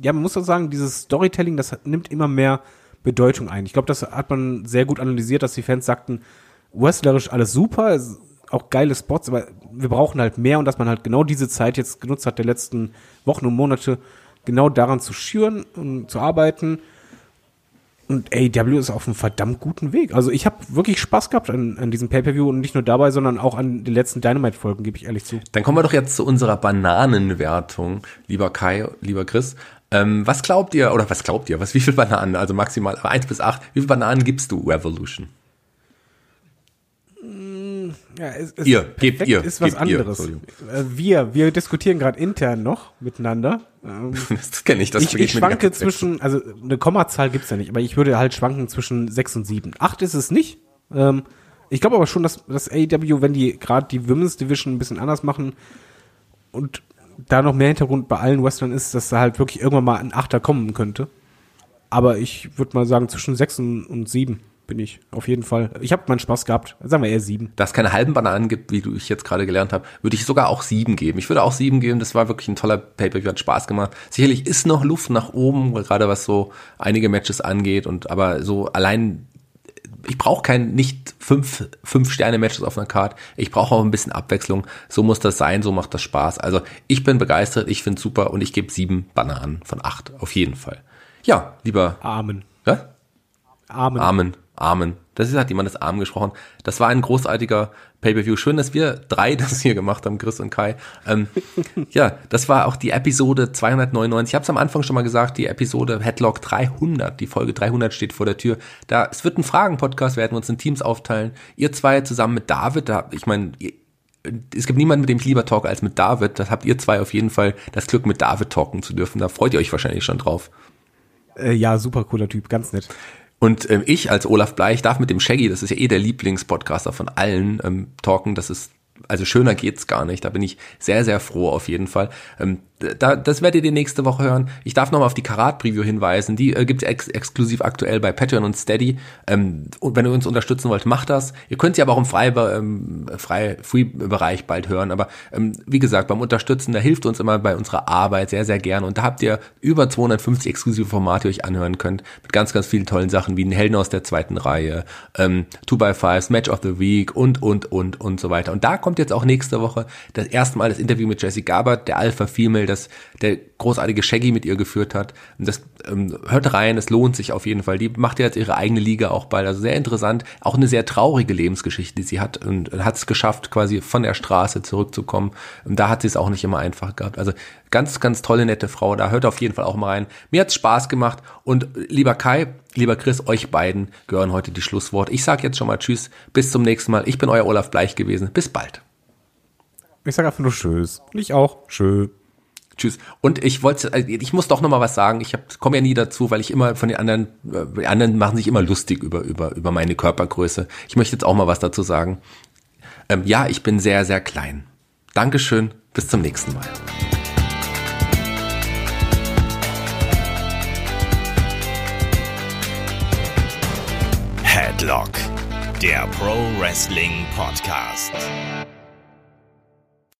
ja, man muss auch sagen, dieses Storytelling, das nimmt immer mehr Bedeutung ein. Ich glaube, das hat man sehr gut analysiert, dass die Fans sagten, wrestlerisch alles super, auch geile Spots, aber wir brauchen halt mehr und dass man halt genau diese Zeit jetzt genutzt hat, der letzten Wochen und Monate, genau daran zu schüren und zu arbeiten und AEW ist auf einem verdammt guten Weg. Also ich habe wirklich Spaß gehabt an, an diesem Pay-Per-View und nicht nur dabei, sondern auch an den letzten Dynamite-Folgen, gebe ich ehrlich zu. Dann kommen wir doch jetzt zu unserer Bananenwertung, lieber Kai, lieber Chris. Ähm, was glaubt ihr, oder was glaubt ihr, was, wie viel Bananen, also maximal eins bis acht, wie viel Bananen gibst du Revolution? Ja, es, es ihr, gebt ihr. ist was anderes. Ihr, äh, wir, wir diskutieren gerade intern noch miteinander. Ähm, das kenne ich, das Ich, ich schwanke zwischen, also eine Kommazahl gibt's ja nicht, aber ich würde halt schwanken zwischen sechs und sieben. Acht ist es nicht. Ähm, ich glaube aber schon, dass das AEW, wenn die gerade die Women's Division ein bisschen anders machen und da noch mehr Hintergrund bei allen Western ist, dass da halt wirklich irgendwann mal ein Achter kommen könnte. Aber ich würde mal sagen zwischen sechs und, und sieben bin ich, auf jeden Fall. Ich habe meinen Spaß gehabt. Sagen wir eher sieben. Da es keine halben Bananen gibt, wie du ich jetzt gerade gelernt habe, würde ich sogar auch sieben geben. Ich würde auch sieben geben. Das war wirklich ein toller Pay-Per-View, hat Spaß gemacht. Sicherlich ist noch Luft nach oben, gerade was so einige Matches angeht. Und aber so allein ich brauche kein nicht fünf fünf Sterne Matches auf einer Card. Ich brauche auch ein bisschen Abwechslung. So muss das sein. So macht das Spaß. Also ich bin begeistert. Ich finde super und ich gebe sieben Bananen von acht auf jeden Fall. Ja, lieber Amen. Ja? Amen. Amen. Amen. Das ist, hat jemand das Amen gesprochen. Das war ein großartiger Pay-Per-View. Schön, dass wir drei das hier gemacht haben, Chris und Kai. Ähm, ja, das war auch die Episode 299. Ich habe es am Anfang schon mal gesagt, die Episode Headlock 300. Die Folge 300 steht vor der Tür. Da, es wird ein Fragen-Podcast, werden wir uns in Teams aufteilen. Ihr zwei zusammen mit David, da, ich meine, es gibt niemanden, mit dem ich lieber talke als mit David. Das habt ihr zwei auf jeden Fall das Glück, mit David talken zu dürfen. Da freut ihr euch wahrscheinlich schon drauf. Äh, ja, super cooler Typ, ganz nett. Und ähm, ich als Olaf Bleich darf mit dem Shaggy, das ist ja eh der Lieblingspodcaster von allen, ähm, talken. Das ist also schöner geht's gar nicht. Da bin ich sehr, sehr froh auf jeden Fall. Ähm, da, das werdet ihr nächste Woche hören. Ich darf nochmal auf die Karat-Preview hinweisen. Die äh, gibt es ex exklusiv aktuell bei Patreon und Steady. Ähm, und wenn ihr uns unterstützen wollt, macht das. Ihr könnt sie aber auch im frei, ähm, frei Free-Bereich bald hören. Aber ähm, wie gesagt, beim Unterstützen, da hilft uns immer bei unserer Arbeit sehr, sehr gern. Und da habt ihr über 250 exklusive Formate, die euch anhören könnt. Mit ganz, ganz vielen tollen Sachen wie den Helden aus der zweiten Reihe, ähm, 2x5, Match of the Week und, und, und, und so weiter. Und da kommt jetzt auch nächste Woche das erste Mal das Interview mit Jesse Gabert, der Alpha Female, das der großartige Shaggy mit ihr geführt hat. Und das ähm, hört rein, es lohnt sich auf jeden Fall. Die macht ja jetzt ihre eigene Liga auch bald. Also sehr interessant. Auch eine sehr traurige Lebensgeschichte, die sie hat und hat es geschafft, quasi von der Straße zurückzukommen. Und da hat sie es auch nicht immer einfach gehabt. Also ganz, ganz tolle, nette Frau. Da hört auf jeden Fall auch mal rein. Mir hat's Spaß gemacht. Und lieber Kai, lieber Chris, euch beiden gehören heute die Schlussworte. Ich sage jetzt schon mal Tschüss. Bis zum nächsten Mal. Ich bin euer Olaf Bleich gewesen. Bis bald. Ich sage einfach nur Tschüss. Und ich auch. Tschüss. Tschüss. Und ich wollte, äh, ich muss doch noch mal was sagen. Ich komme ja nie dazu, weil ich immer von den anderen, äh, die anderen machen sich immer lustig über über über meine Körpergröße. Ich möchte jetzt auch mal was dazu sagen. Ähm, ja, ich bin sehr sehr klein. Dankeschön. Bis zum nächsten Mal. Headlock, der Pro Wrestling Podcast.